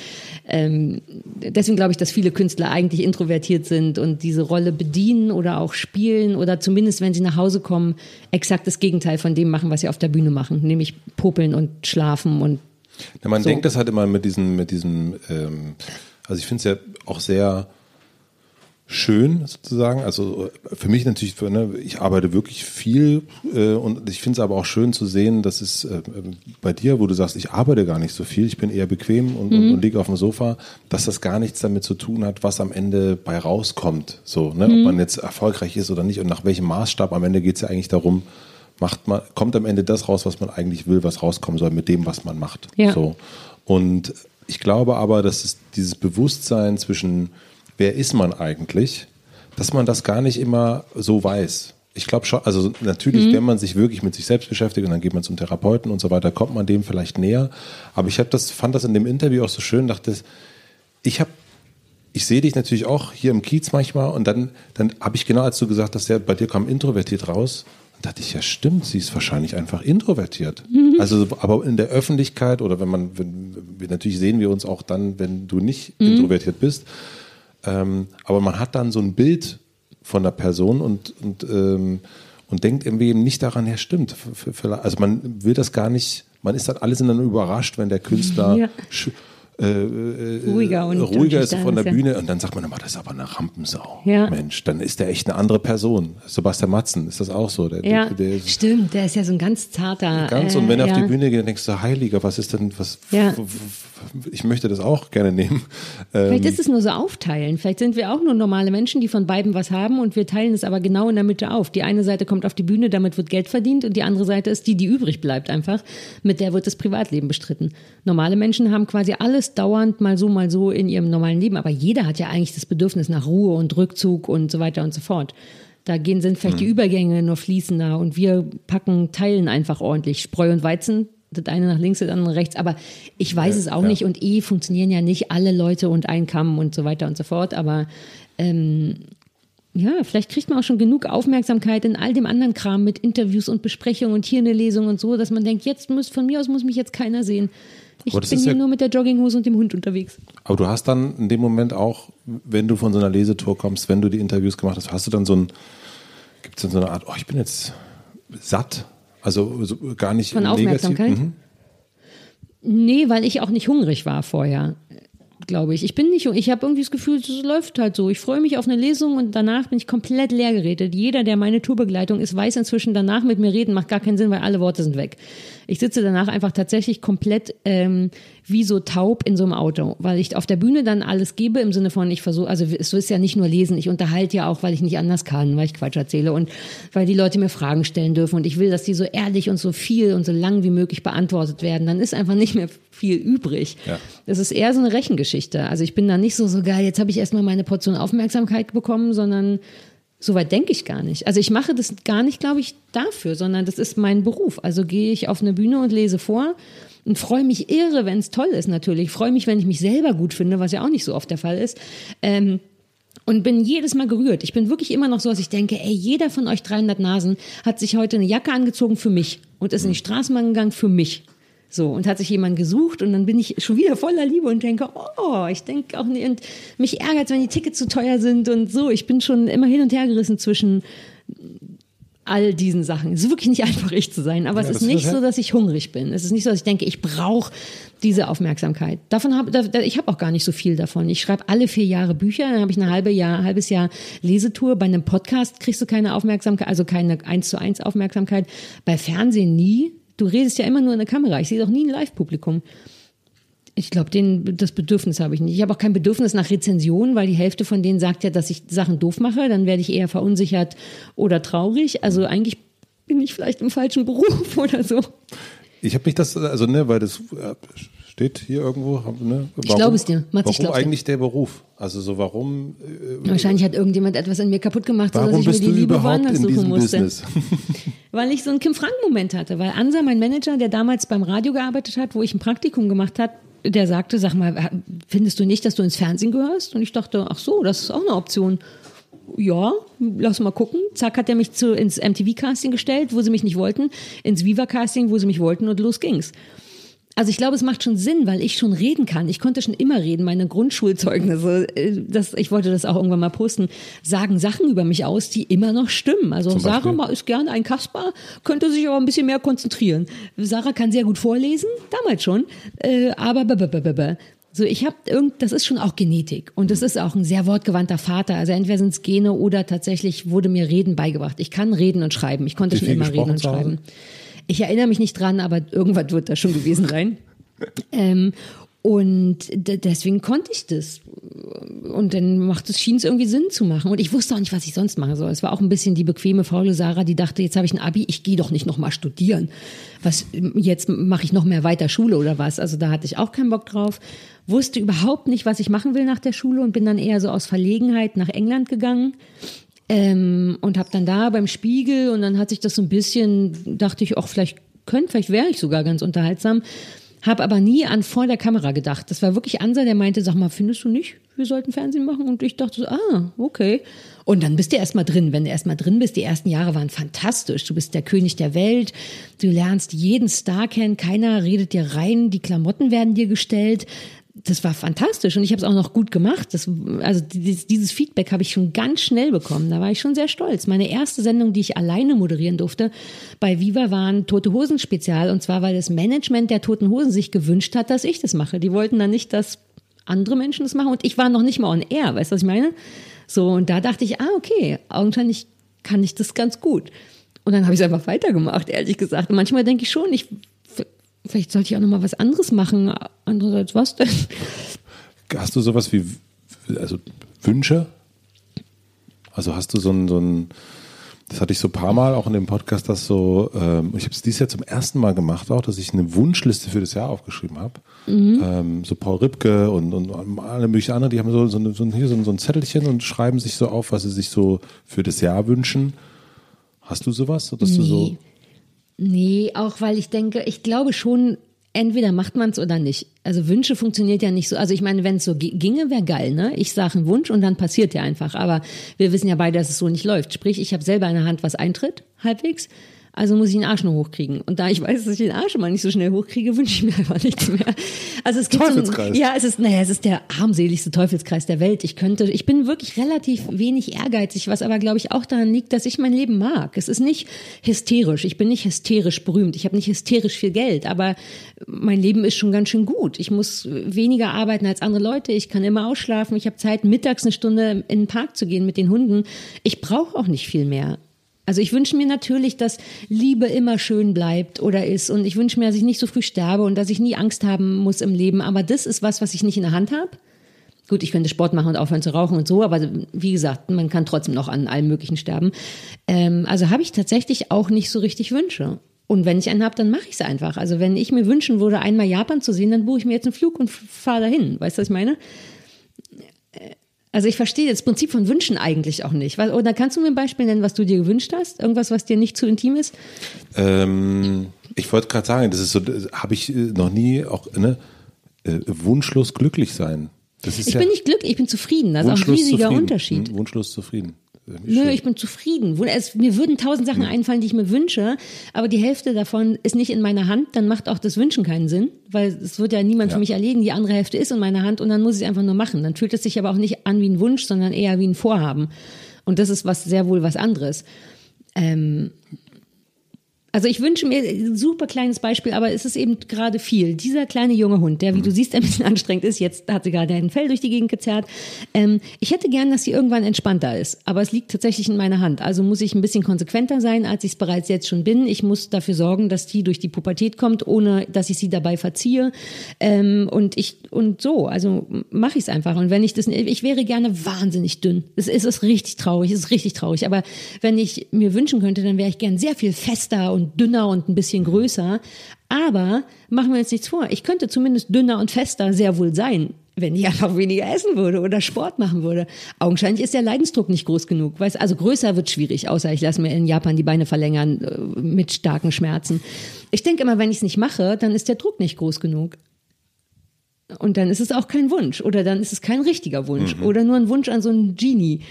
Ähm, deswegen glaube ich, dass viele Künstler eigentlich introvertiert sind und diese Rolle bedienen oder auch spielen oder zumindest, wenn sie nach Hause kommen, exakt das Gegenteil von dem machen, was sie auf der Bühne machen, nämlich popeln und schlafen und Ja, man So. denkt das halt immer mit diesem, mit diesem, ähm, also ich finde es ja auch sehr schön sozusagen. Also äh, für mich natürlich, für, ne, ich arbeite wirklich viel äh, und ich finde es aber auch schön zu sehen, dass es äh, bei dir, wo du sagst, ich arbeite gar nicht so viel, ich bin eher bequem und, und, und liege auf dem Sofa, dass das gar nichts damit zu tun hat, was am Ende bei rauskommt. So, ne, ob man jetzt erfolgreich ist oder nicht und nach welchem Maßstab. Am Ende geht es ja eigentlich darum, macht man, kommt am Ende das raus, was man eigentlich will, was rauskommen soll mit dem, was man macht. Ja. So. Und ich glaube aber, dass es dieses Bewusstsein zwischen, wer ist man eigentlich, dass man das gar nicht immer so weiß. Ich glaube schon, also natürlich, wenn man sich wirklich mit sich selbst beschäftigt und dann geht man zum Therapeuten und so weiter, kommt man dem vielleicht näher. Aber ich das, fand das in dem Interview auch so schön, dachte, ich habe ich sehe dich natürlich auch hier im Kiez manchmal und dann, dann habe ich genau, als du gesagt hast, ja, bei dir kam introvertiert raus, und dachte ich, ja stimmt, sie ist wahrscheinlich einfach introvertiert. Also, aber in der Öffentlichkeit oder wenn man, wenn, natürlich sehen wir uns auch dann, wenn du nicht introvertiert bist, ähm, aber man hat dann so ein Bild von der Person und, und, ähm, und denkt irgendwie eben nicht daran, ja stimmt, also man will das gar nicht, man ist dann alles dann überrascht, wenn der Künstler Ja. äh, äh, Ruhiger und- ruhiger und ist von der schüchtern ist, ja. Bühne und dann sagt man immer, das ist aber eine Rampensau. Ja. Mensch, dann ist der echt eine andere Person. Sebastian Matzen, ist das auch so? Der, ja, der, der ist stimmt, der ist ja so ein ganz zarter. ganz äh, und wenn er ja. auf die Bühne geht, dann denkst du, Heiliger, was ist denn, was, ich möchte das auch gerne nehmen. Vielleicht Ähm, ist es nur so aufteilen. Vielleicht sind wir auch nur normale Menschen, die von beiden was haben und wir teilen es aber genau in der Mitte auf. Die eine Seite kommt auf die Bühne, damit wird Geld verdient und die andere Seite ist die, die übrig bleibt einfach. Mit der wird das Privatleben bestritten. Normale Menschen haben quasi alles dauernd mal so, mal so in ihrem normalen Leben, aber jeder hat ja eigentlich das Bedürfnis nach Ruhe und Rückzug und so weiter und so fort. Da gehen sind vielleicht die Übergänge nur fließender und wir packen, teilen einfach ordentlich Spreu und Weizen. Das eine nach links, das andere nach rechts. Aber ich weiß es auch ja. nicht und eh funktionieren ja nicht alle Leute und ein Kamm und so weiter und so fort. Aber ähm, ja, vielleicht kriegt man auch schon genug Aufmerksamkeit in all dem anderen Kram mit Interviews und Besprechungen und hier eine Lesung und so, dass man denkt, jetzt muss von mir aus muss mich jetzt keiner sehen. Ich bin hier ja- nur mit der Jogginghose und dem Hund unterwegs. Aber du hast dann in dem Moment auch, wenn du von so einer Lesetour kommst, wenn du die Interviews gemacht hast, hast du dann so ein, gibt es dann so eine Art, oh, ich bin jetzt satt? Also so gar nicht Von negativ. Aufmerksamkeit? Mhm. Nee, weil ich auch nicht hungrig war vorher, glaube ich. Ich bin nicht, ich habe irgendwie das Gefühl, es läuft halt so. Ich freue mich auf eine Lesung und danach bin ich komplett leer geredet. Jeder, der meine Tourbegleitung ist, weiß inzwischen, danach mit mir reden macht gar keinen Sinn, weil alle Worte sind weg. Ich sitze danach einfach tatsächlich komplett ähm, wie so taub in so einem Auto, weil ich auf der Bühne dann alles gebe im Sinne von, ich versuche, also es ist ja nicht nur lesen, ich unterhalte ja auch, weil ich nicht anders kann, weil ich Quatsch erzähle und weil die Leute mir Fragen stellen dürfen und ich will, dass die so ehrlich und so viel und so lang wie möglich beantwortet werden. Dann ist einfach nicht mehr viel übrig. Ja. Das ist eher so eine Rechengeschichte. Geschichte. Also ich bin da nicht so, so geil, jetzt habe ich erstmal meine Portion Aufmerksamkeit bekommen, sondern so weit denke ich gar nicht. Also ich mache das gar nicht, glaube ich, dafür, sondern das ist mein Beruf. Also gehe ich auf eine Bühne und lese vor und freue mich irre, wenn es toll ist natürlich. Freue mich, wenn ich mich selber gut finde, was ja auch nicht so oft der Fall ist. Ähm, und bin jedes Mal gerührt. Ich bin wirklich immer noch so, dass ich denke, ey, jeder von euch 300 Nasen hat sich heute eine Jacke angezogen für mich und ist in die Straßenbahn gegangen für mich. So, und hat sich jemand gesucht und dann bin ich schon wieder voller Liebe und denke, oh, ich denke auch nicht, und mich ärgert wenn die Tickets zu teuer sind und so. Ich bin schon immer hin und her gerissen zwischen all diesen Sachen. Es ist wirklich nicht einfach, ich zu sein, aber ja, es ist nicht so, dass ich hungrig bin. Es ist nicht so, dass ich denke, ich brauche diese Aufmerksamkeit. Davon habe da, ich habe auch gar nicht so viel davon. Ich schreibe alle vier Jahre Bücher, dann habe ich ein halbe Jahr, halbes Jahr Lesetour. Bei einem Podcast kriegst du keine Aufmerksamkeit, also keine eins zu eins Aufmerksamkeit. Bei Fernsehen nie. Du redest ja immer nur in der Kamera. Ich sehe doch nie ein Live-Publikum. Ich glaube, das Bedürfnis habe ich nicht. Ich habe auch kein Bedürfnis nach Rezensionen, weil die Hälfte von denen sagt ja, dass ich Sachen doof mache. Dann werde ich eher verunsichert oder traurig. Also eigentlich bin ich vielleicht im falschen Beruf oder so. Ich habe mich das, also ne, weil das äh, steht hier irgendwo. Ne, warum, ich glaube es dir, Mats, Warum eigentlich der Beruf? Also so warum? Äh, Wahrscheinlich hat irgendjemand etwas in mir kaputt gemacht, so dass ich mir die Liebe woanders suchen musste. weil ich so einen Kim Frank-Moment hatte. Weil Ansa, mein Manager, der damals beim Radio gearbeitet hat, wo ich ein Praktikum gemacht habe, der sagte, sag mal, findest du nicht, dass du ins Fernsehen gehörst? Und ich dachte, ach so, das ist auch eine Option. Ja, lass mal gucken. Zack, hat er mich zu, ins MTV-Casting gestellt, wo sie mich nicht wollten, ins Viva-Casting, wo sie mich wollten und los ging's. Also ich glaube, es macht schon Sinn, weil ich schon reden kann. Ich konnte schon immer reden. Meine Grundschulzeugnisse, äh, das, ich wollte das auch irgendwann mal posten, sagen Sachen über mich aus, die immer noch stimmen. Also Sarah ist gerne ein Kasper, könnte sich aber ein bisschen mehr konzentrieren. Sarah kann sehr gut vorlesen, damals schon, äh, aber so, ich habe irgend, das ist schon auch Genetik und das ist auch ein sehr wortgewandter Vater. Also entweder sind es Gene oder tatsächlich wurde mir Reden beigebracht. Ich kann reden und schreiben. Ich konnte schon immer reden und schreiben. Ich erinnere mich nicht dran, aber irgendwas wird da schon gewesen sein. ähm, und deswegen konnte ich das. Und dann macht es, schien es irgendwie Sinn zu machen. Und ich wusste auch nicht, was ich sonst machen soll. Es war auch ein bisschen die bequeme, faule Sarah, die dachte, jetzt habe ich ein Abi, ich gehe doch nicht nochmal studieren. Was, jetzt mache ich noch mehr weiter Schule oder was. Also da hatte ich auch keinen Bock drauf. Wusste überhaupt nicht, was ich machen will nach der Schule und bin dann eher so aus Verlegenheit nach England gegangen. Ähm, und habe dann da beim Spiegel und dann hat sich das so ein bisschen, dachte ich, auch vielleicht könnte, vielleicht wäre ich sogar ganz unterhaltsam. Habe aber nie an vor der Kamera gedacht. Das war wirklich Ansa, der meinte, sag mal, findest du nicht, wir sollten Fernsehen machen? Und ich dachte so, ah, okay. Und dann bist du erstmal drin. Wenn du erstmal drin bist, die ersten Jahre waren fantastisch. Du bist der König der Welt. Du lernst jeden Star kennen. Keiner redet dir rein. Die Klamotten werden dir gestellt das war fantastisch und ich habe es auch noch gut gemacht. Das, also dieses, Feedback habe ich schon ganz schnell bekommen. Da war ich schon sehr stolz. Meine erste Sendung, die ich alleine moderieren durfte, bei Viva war ein Tote Hosen Spezial und zwar, weil das Management der Toten Hosen sich gewünscht hat, dass ich das mache. Die wollten dann nicht, dass andere Menschen das machen und ich war noch nicht mal on air. Weißt du, was ich meine? So und da dachte ich, ah okay, augenscheinlich kann ich das ganz gut. Und dann habe ich es einfach weitergemacht, ehrlich gesagt. Und manchmal denke ich schon, ich Vielleicht sollte ich auch noch mal was anderes machen. Andererseits was denn? Hast du sowas wie also Wünsche? Also hast du so ein, so ein das hatte ich so ein paar Mal auch in dem Podcast, dass so, ähm, ich habe es dieses Jahr zum ersten Mal gemacht auch, dass ich eine Wunschliste für das Jahr aufgeschrieben habe. Mhm. Ähm, so Paul Ripke und, und alle möglichen anderen, die haben so, so, eine, so, hier so, so ein Zettelchen und schreiben sich so auf, was sie sich so für das Jahr wünschen. Hast du sowas? Dass nee. du so Nee, auch weil ich denke, ich glaube schon, entweder macht man es oder nicht. Also Wünsche funktioniert ja nicht so. Also ich meine, wenn es so ginge, wäre geil, ne? Ich sage einen Wunsch und dann passiert der einfach. Aber wir wissen ja beide, dass es so nicht läuft. Sprich, ich habe selber in der Hand, was eintritt, halbwegs. Also muss ich den Arsch nur hochkriegen. Und da ich weiß, dass ich den Arsch immer nicht so schnell hochkriege, wünsche ich mir einfach nichts mehr. Also es gibt Teufelskreis. So ein, ja, es ist, naja, es ist der armseligste Teufelskreis der Welt. Ich könnte, ich bin wirklich relativ wenig ehrgeizig, was aber glaube ich auch daran liegt, dass ich mein Leben mag. Es ist nicht hysterisch. Ich bin nicht hysterisch berühmt. Ich habe nicht hysterisch viel Geld, aber mein Leben ist schon ganz schön gut. Ich muss weniger arbeiten als andere Leute. Ich kann immer ausschlafen. Ich habe Zeit, mittags eine Stunde in den Park zu gehen mit den Hunden. Ich brauche auch nicht viel mehr. Also ich wünsche mir natürlich, dass Liebe immer schön bleibt oder ist. Und ich wünsche mir, dass ich nicht so früh sterbe und dass ich nie Angst haben muss im Leben. Aber das ist was, was ich nicht in der Hand habe. Gut, ich könnte Sport machen und aufhören zu rauchen und so, aber wie gesagt, man kann trotzdem noch an allem Möglichen sterben. Ähm, also habe ich tatsächlich auch nicht so richtig Wünsche. Und wenn ich einen habe, dann mache ich es einfach. Also wenn ich mir wünschen würde, einmal Japan zu sehen, dann buche ich mir jetzt einen Flug und fahre dahin. Weißt du, was ich meine? Also ich verstehe das Prinzip von Wünschen eigentlich auch nicht. Oder kannst du mir ein Beispiel nennen, was du dir gewünscht hast? Irgendwas, was dir nicht zu intim ist? Ähm, ich wollte gerade sagen, das ist so, habe ich äh, noch nie auch ne, äh, wunschlos glücklich sein. Ich ja bin nicht glücklich, ich bin zufrieden. Das ist auch ein riesiger zufrieden. Unterschied. Hm, Wunschlos zufrieden. Nö, ich bin zufrieden. Es, mir würden tausend Sachen einfallen, die ich mir wünsche, aber die Hälfte davon ist nicht in meiner Hand, dann macht auch das Wünschen keinen Sinn, weil es wird ja niemand Ja. für mich erledigen, die andere Hälfte ist in meiner Hand und dann muss ich es einfach nur machen. Dann fühlt es sich aber auch nicht an wie ein Wunsch, sondern eher wie ein Vorhaben. Und das ist was sehr wohl was anderes. Ähm, also ich wünsche mir ein super kleines Beispiel, aber es ist eben gerade viel. Dieser kleine junge Hund, der, wie du siehst, ein bisschen anstrengend ist, jetzt hat sie gerade ein Fell durch die Gegend gezerrt. Ähm, ich hätte gern, dass sie irgendwann entspannter ist, aber es liegt tatsächlich in meiner Hand. Also muss ich ein bisschen konsequenter sein, als ich es bereits jetzt schon bin. Ich muss dafür sorgen, dass die durch die Pubertät kommt, ohne dass ich sie dabei verziehe. Ähm, und ich und so, also mache ich es einfach. Und wenn ich das, ich wäre gerne wahnsinnig dünn. Es ist, es ist richtig traurig, es ist richtig traurig. Aber wenn ich mir wünschen könnte, dann wäre ich gern sehr viel fester und dünner und ein bisschen größer. Aber machen wir uns nichts vor. Ich könnte zumindest dünner und fester sehr wohl sein, wenn ich einfach weniger essen würde oder Sport machen würde. Augenscheinlich ist der Leidensdruck nicht groß genug. Weißt, also größer wird schwierig, außer ich lasse mir in Japan die Beine verlängern äh, mit starken Schmerzen. Ich denke immer, wenn ich es nicht mache, dann ist der Druck nicht groß genug. Und dann ist es auch kein Wunsch oder dann ist es kein richtiger Wunsch oder nur ein Wunsch an so einen Genie.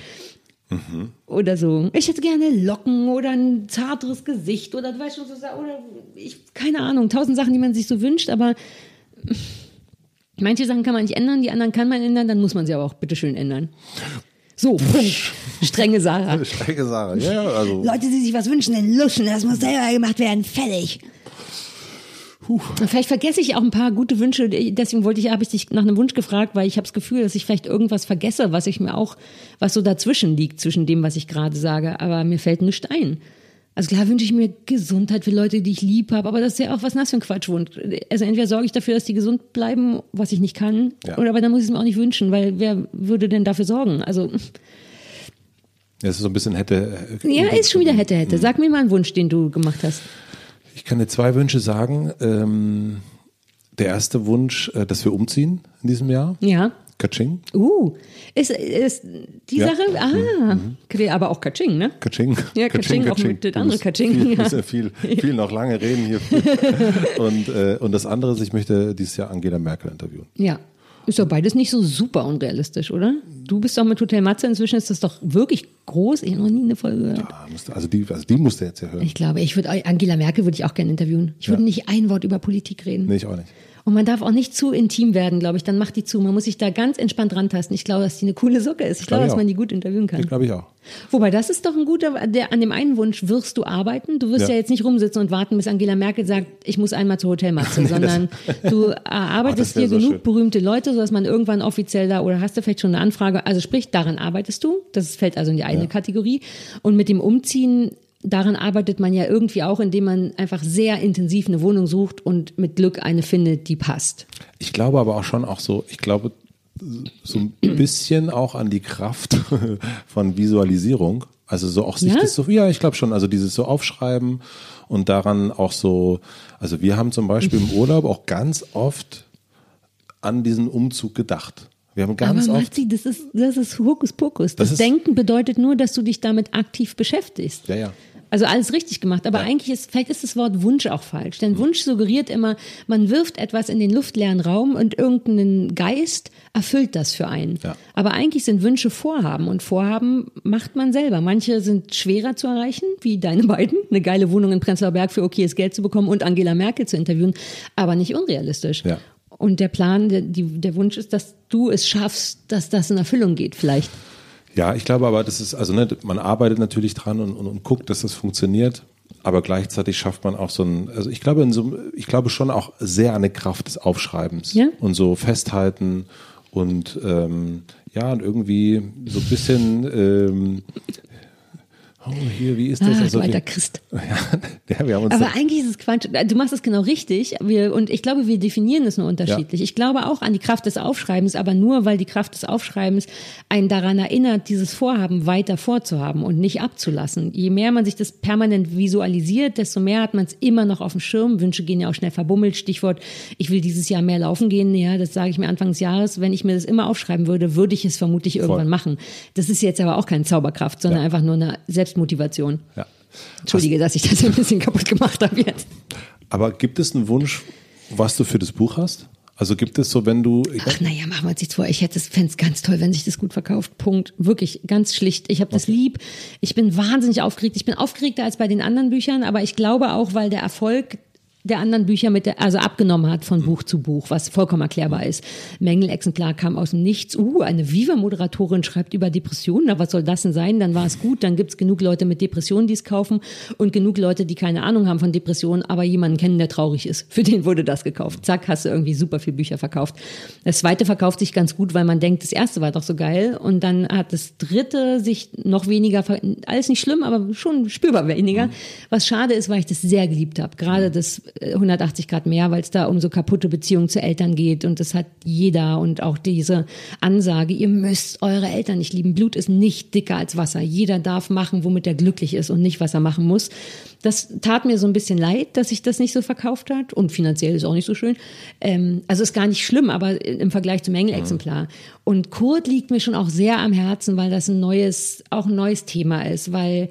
Oder so. Ich hätte gerne Locken oder ein zarteres Gesicht oder du weißt schon, so, oder ich, keine Ahnung, tausend Sachen, die man sich so wünscht, aber manche Sachen kann man nicht ändern, die anderen kann man ändern, dann muss man sie aber auch bitteschön ändern. So. Strenge Sarah. Strenge Sache. Ja, ja, also Leute, die sich was wünschen, dann luschen, das muss selber gemacht werden, fertig. Und Vielleicht vergesse ich auch ein paar gute Wünsche. Deswegen wollte ich, habe ich dich nach einem Wunsch gefragt, weil ich habe das Gefühl, dass ich vielleicht irgendwas vergesse, was ich mir auch, was so dazwischen liegt, zwischen dem, was ich gerade sage. Aber mir fällt nichts ein. Also klar wünsche ich mir Gesundheit für Leute, die ich lieb habe, aber das ist ja auch was nass für ein Quatschwunsch. Also entweder sorge ich dafür, dass die gesund bleiben, was ich nicht kann, Ja. oder aber dann muss ich es mir auch nicht wünschen, weil wer würde denn dafür sorgen? Also es ist so ein bisschen hätte. ja, ist schon wieder hätte hätte. Sag mir mal einen Wunsch, den du gemacht hast. Ich kann dir zwei Wünsche sagen. Ähm, der erste Wunsch, äh, dass wir umziehen in diesem Jahr. Ja. Kaching. Uh, ist, ist die Ja. Sache, ah, aber auch Kaching, ne? Kaching. Ja, Kaching, auch mit das andere Kaching, Wir müssen ja viel, viel noch lange reden hier. und, äh, und das andere ist, ich möchte dieses Jahr Angela Merkel interviewen. Ja. Ist doch beides nicht so super unrealistisch, oder? Du bist doch mit Hotel Matze, inzwischen ist das doch wirklich groß. Ich habe noch nie eine Folge gehört. Musste- Also die, also die musst du jetzt ja hören. Ich glaube, ich würde Angela Merkel würde ich auch gerne interviewen. Ich würde Ja. nicht ein Wort über Politik reden. Nee, ich auch nicht. Und man darf auch nicht zu intim werden, glaube ich. Dann macht die zu. Man muss sich da ganz entspannt rantasten. Ich glaube, dass die eine coole Socke ist. Ich glaube, ich dass man die gut interviewen kann. Glaube ich auch. Wobei, das ist doch ein guter, der, an dem einen Wunsch wirst du arbeiten. Du wirst ja, Ja. jetzt nicht rumsitzen und warten, bis Angela Merkel sagt, ich muss einmal zur Hotelmatze, sondern du das wär dir so genug schön. berühmte Leute, sodass man irgendwann offiziell da, oder hast du vielleicht schon eine Anfrage, also sprich, daran arbeitest du. Das fällt also in die eine Kategorie. Und mit dem Umziehen, daran arbeitet man ja irgendwie auch, indem man einfach sehr intensiv eine Wohnung sucht und mit Glück eine findet, die passt. Ich glaube aber auch schon auch so, ich glaube so ein bisschen auch an die Kraft von Visualisierung. Also so auch sich Ja? das so, ja, ich glaube schon, also dieses so aufschreiben und daran auch so, also wir haben zum Beispiel im Urlaub auch ganz oft an diesen Umzug gedacht. Wir haben ganz Aber oft, das ist, das ist Hokuspokus. Das, Das ist- Denken bedeutet nur, dass du dich damit aktiv beschäftigst. ja, ja. Also alles richtig gemacht, aber Ja. eigentlich ist, vielleicht ist das Wort Wunsch auch falsch. Denn Wunsch suggeriert immer, man wirft etwas in den luftleeren Raum und irgendein Geist erfüllt das für einen. Ja. Aber eigentlich sind Wünsche Vorhaben und Vorhaben macht man selber. Manche sind schwerer zu erreichen, wie deine beiden, eine geile Wohnung in Prenzlauer Berg für okayes Geld zu bekommen und Angela Merkel zu interviewen, aber nicht unrealistisch. Ja. Und der Plan, der, die, der Wunsch ist, dass du es schaffst, dass das in Erfüllung geht, vielleicht. Ja, ich glaube aber, das ist, also ne, man arbeitet natürlich dran und, und, und guckt, dass das funktioniert. Aber gleichzeitig schafft man auch so ein, also ich glaube, in so, ich glaube schon auch sehr an eine Kraft des Aufschreibens Ja? und so festhalten und ähm, ja, und irgendwie so ein bisschen ähm, Oh, hier, wie ist das? Ah, also, du alter Christ. ja, ja, wir haben uns Aber da, eigentlich ist es Quatsch. Du machst es genau richtig. Wir, und ich glaube, wir definieren es nur unterschiedlich. Ich glaube auch an die Kraft des Aufschreibens, aber nur, weil die Kraft des Aufschreibens einen daran erinnert, dieses Vorhaben weiter vorzuhaben und nicht abzulassen. Je mehr man sich das permanent visualisiert, desto mehr hat man es immer noch auf dem Schirm. Wünsche gehen ja auch schnell verbummelt. Stichwort, ich will dieses Jahr mehr laufen gehen. Ja, das sage ich mir Anfang des Jahres. Wenn ich mir das immer aufschreiben würde, würde ich es vermutlich irgendwann machen. Das ist jetzt aber auch keine Zauberkraft, sondern Ja. einfach nur eine Selbstmotivation. ja. Entschuldige, dass ich das ein bisschen kaputt gemacht habe jetzt. Aber gibt es einen Wunsch, was du für das Buch hast? Also gibt es so, wenn du, Ach naja, machen wir uns nichts vor. Ich hätte es fände es ganz toll, wenn sich das gut verkauft. Punkt. Wirklich, ganz schlicht. Ich habe das lieb. Ich bin wahnsinnig aufgeregt. Ich bin aufgeregter als bei den anderen Büchern, aber ich glaube auch, weil der Erfolg der anderen Bücher mit der, also abgenommen hat von Buch zu Buch, was vollkommen erklärbar ist. Mängelexemplar kam aus dem Nichts. Uh, eine Viva-Moderatorin schreibt über Depressionen. Na, was soll das denn sein? Dann war es gut. Dann gibt's genug Leute mit Depressionen, die es kaufen und genug Leute, die keine Ahnung haben von Depressionen, aber jemanden kennen, der traurig ist. Für den wurde das gekauft. Zack, hast du irgendwie super viel Bücher verkauft. Das zweite verkauft sich ganz gut, weil man denkt, das erste war doch so geil. Und dann hat das dritte sich noch weniger, alles nicht schlimm, aber schon spürbar weniger. Was schade ist, weil ich das sehr geliebt habe. Gerade das 180 Grad mehr, weil es da um so kaputte Beziehungen zu Eltern geht. Und das hat jeder. Und auch diese Ansage, ihr müsst eure Eltern nicht lieben. Blut ist nicht dicker als Wasser. Jeder darf machen, womit er glücklich ist und nicht, was er machen muss. Das tat mir so ein bisschen leid, dass sich das nicht so verkauft hat. Und finanziell ist auch nicht so schön. Ähm, also ist gar nicht schlimm, aber im Vergleich zum Mängelexemplar. Und Kurt liegt mir schon auch sehr am Herzen, weil das ein neues, auch ein neues Thema ist, weil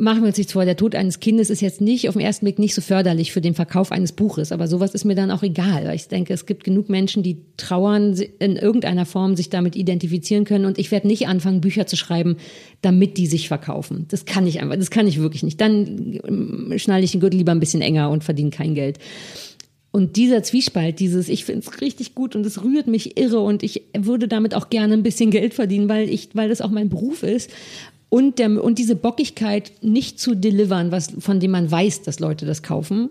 Machen wir uns nichts vor, der Tod eines Kindes ist jetzt nicht auf den ersten Blick nicht so förderlich für den Verkauf eines Buches, aber sowas ist mir dann auch egal, weil ich denke, es gibt genug Menschen, die trauern, in irgendeiner Form sich damit identifizieren können und ich werde nicht anfangen, Bücher zu schreiben, damit die sich verkaufen. Das kann ich einfach, das kann ich wirklich nicht. Dann ähm, schnalle ich den Gürtel lieber ein bisschen enger und verdiene kein Geld. Und dieser Zwiespalt, dieses, ich finde es richtig gut und es rührt mich irre und ich würde damit auch gerne ein bisschen Geld verdienen, weil ich, weil das auch mein Beruf ist. Und, der, und diese Bockigkeit nicht zu delivern, was, von dem man weiß, dass Leute das kaufen,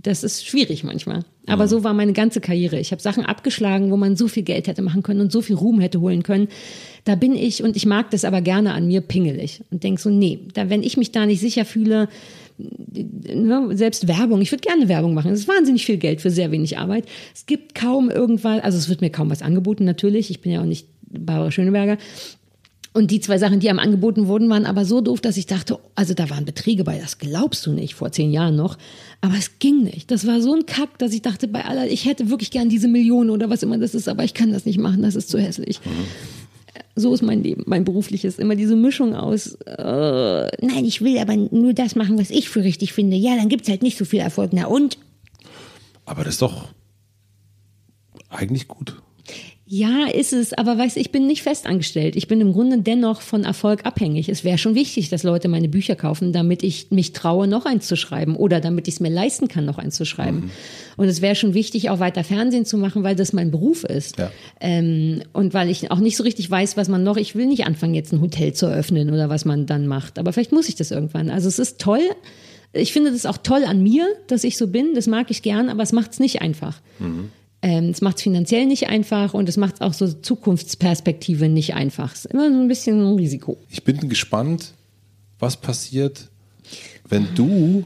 das ist schwierig manchmal. Aber so war meine ganze Karriere. Ich habe Sachen abgeschlagen, wo man so viel Geld hätte machen können und so viel Ruhm hätte holen können. Da bin ich, und ich mag das aber gerne an mir, pingelig. Und denk so, nee, da, wenn ich mich da nicht sicher fühle, ne, selbst Werbung, ich würde gerne Werbung machen. Es ist wahnsinnig viel Geld für sehr wenig Arbeit. Es gibt kaum irgendwas, also es wird mir kaum was angeboten, natürlich. Ich bin ja auch nicht Barbara Schöneberger. Und die zwei Sachen, die einem angeboten wurden, waren aber so doof, dass ich dachte, also da waren Beträge bei, das glaubst du nicht, vor zehn Jahren noch. Aber es ging nicht. Das war so ein Kack, dass ich dachte, bei aller, ich hätte wirklich gern diese Millionen oder was immer das ist, aber ich kann das nicht machen, das ist zu hässlich. So ist mein Leben, mein berufliches. Immer diese Mischung aus, äh, nein, ich will aber nur das machen, was ich für richtig finde. Ja, dann gibt's halt nicht so viel Erfolg. Na und? aber das ist doch eigentlich gut. Ja, ist es, aber weißt, ich bin nicht festangestellt. Ich bin im Grunde dennoch von Erfolg abhängig. Es wäre schon wichtig, dass Leute meine Bücher kaufen, damit ich mich traue, noch eins zu schreiben oder damit ich es mir leisten kann, noch eins zu schreiben. Und es wäre schon wichtig, auch weiter Fernsehen zu machen, weil das mein Beruf ist. Ja. Ähm, und weil ich auch nicht so richtig weiß, was man noch, ich will nicht anfangen, jetzt ein Hotel zu eröffnen oder was man dann macht. Aber vielleicht muss ich das irgendwann. Also es ist toll. Ich finde das auch toll an mir, dass ich so bin. Das mag ich gern, aber es macht es nicht einfach. Ähm, es macht es finanziell nicht einfach und es macht es auch so Zukunftsperspektive nicht einfach. Es ist immer so ein bisschen ein Risiko. Ich bin gespannt, was passiert, wenn du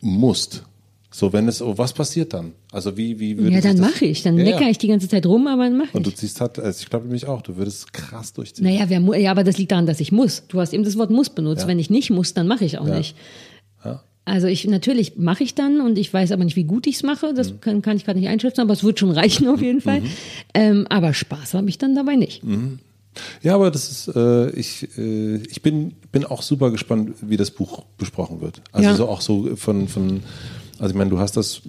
musst. So, wenn es, oh, was passiert dann? Also wie, wie würde Ja, dann mache ich. Dann Ja, meckere ja. ich die ganze Zeit rum, aber dann mache Und du ich. ziehst halt, also ich glaube nämlich auch, du würdest krass durchziehen. Naja, wer, ja, aber das liegt daran, dass ich muss. Du hast eben das Wort muss benutzt. Ja. Wenn ich nicht muss, dann mache ich auch nicht. Also ich natürlich mache ich dann und ich weiß aber nicht, wie gut ich es mache. Mhm. Das kann, kann ich gerade nicht einschätzen, aber es wird schon reichen auf jeden Fall. Ähm, aber Spaß habe ich dann dabei nicht. Ja, aber das ist, äh, ich, äh, ich bin, bin auch super gespannt, wie das Buch besprochen wird. Also Ja. so auch so von, von, also ich meine, du hast das,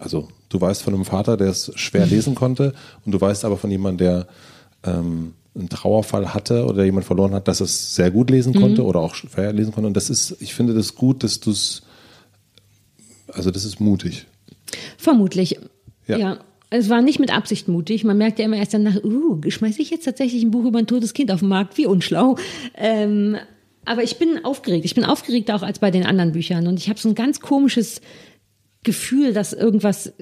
also du weißt von einem Vater, der es schwer lesen konnte und du weißt aber von jemandem, der ähm, einen Trauerfall hatte oder jemand verloren hat, dass es sehr gut lesen konnte oder auch schwer lesen konnte. Und das ist, ich finde das gut, dass du es, also das ist mutig. Vermutlich. Ja. Ja. Es war nicht mit Absicht mutig. Man merkt ja immer erst danach, uh, schmeiße ich jetzt tatsächlich ein Buch über ein totes Kind auf den Markt? Wie unschlau. Ähm, aber ich bin aufgeregt. Ich bin aufgeregter auch als bei den anderen Büchern. Und ich habe so ein ganz komisches Gefühl, dass irgendwas,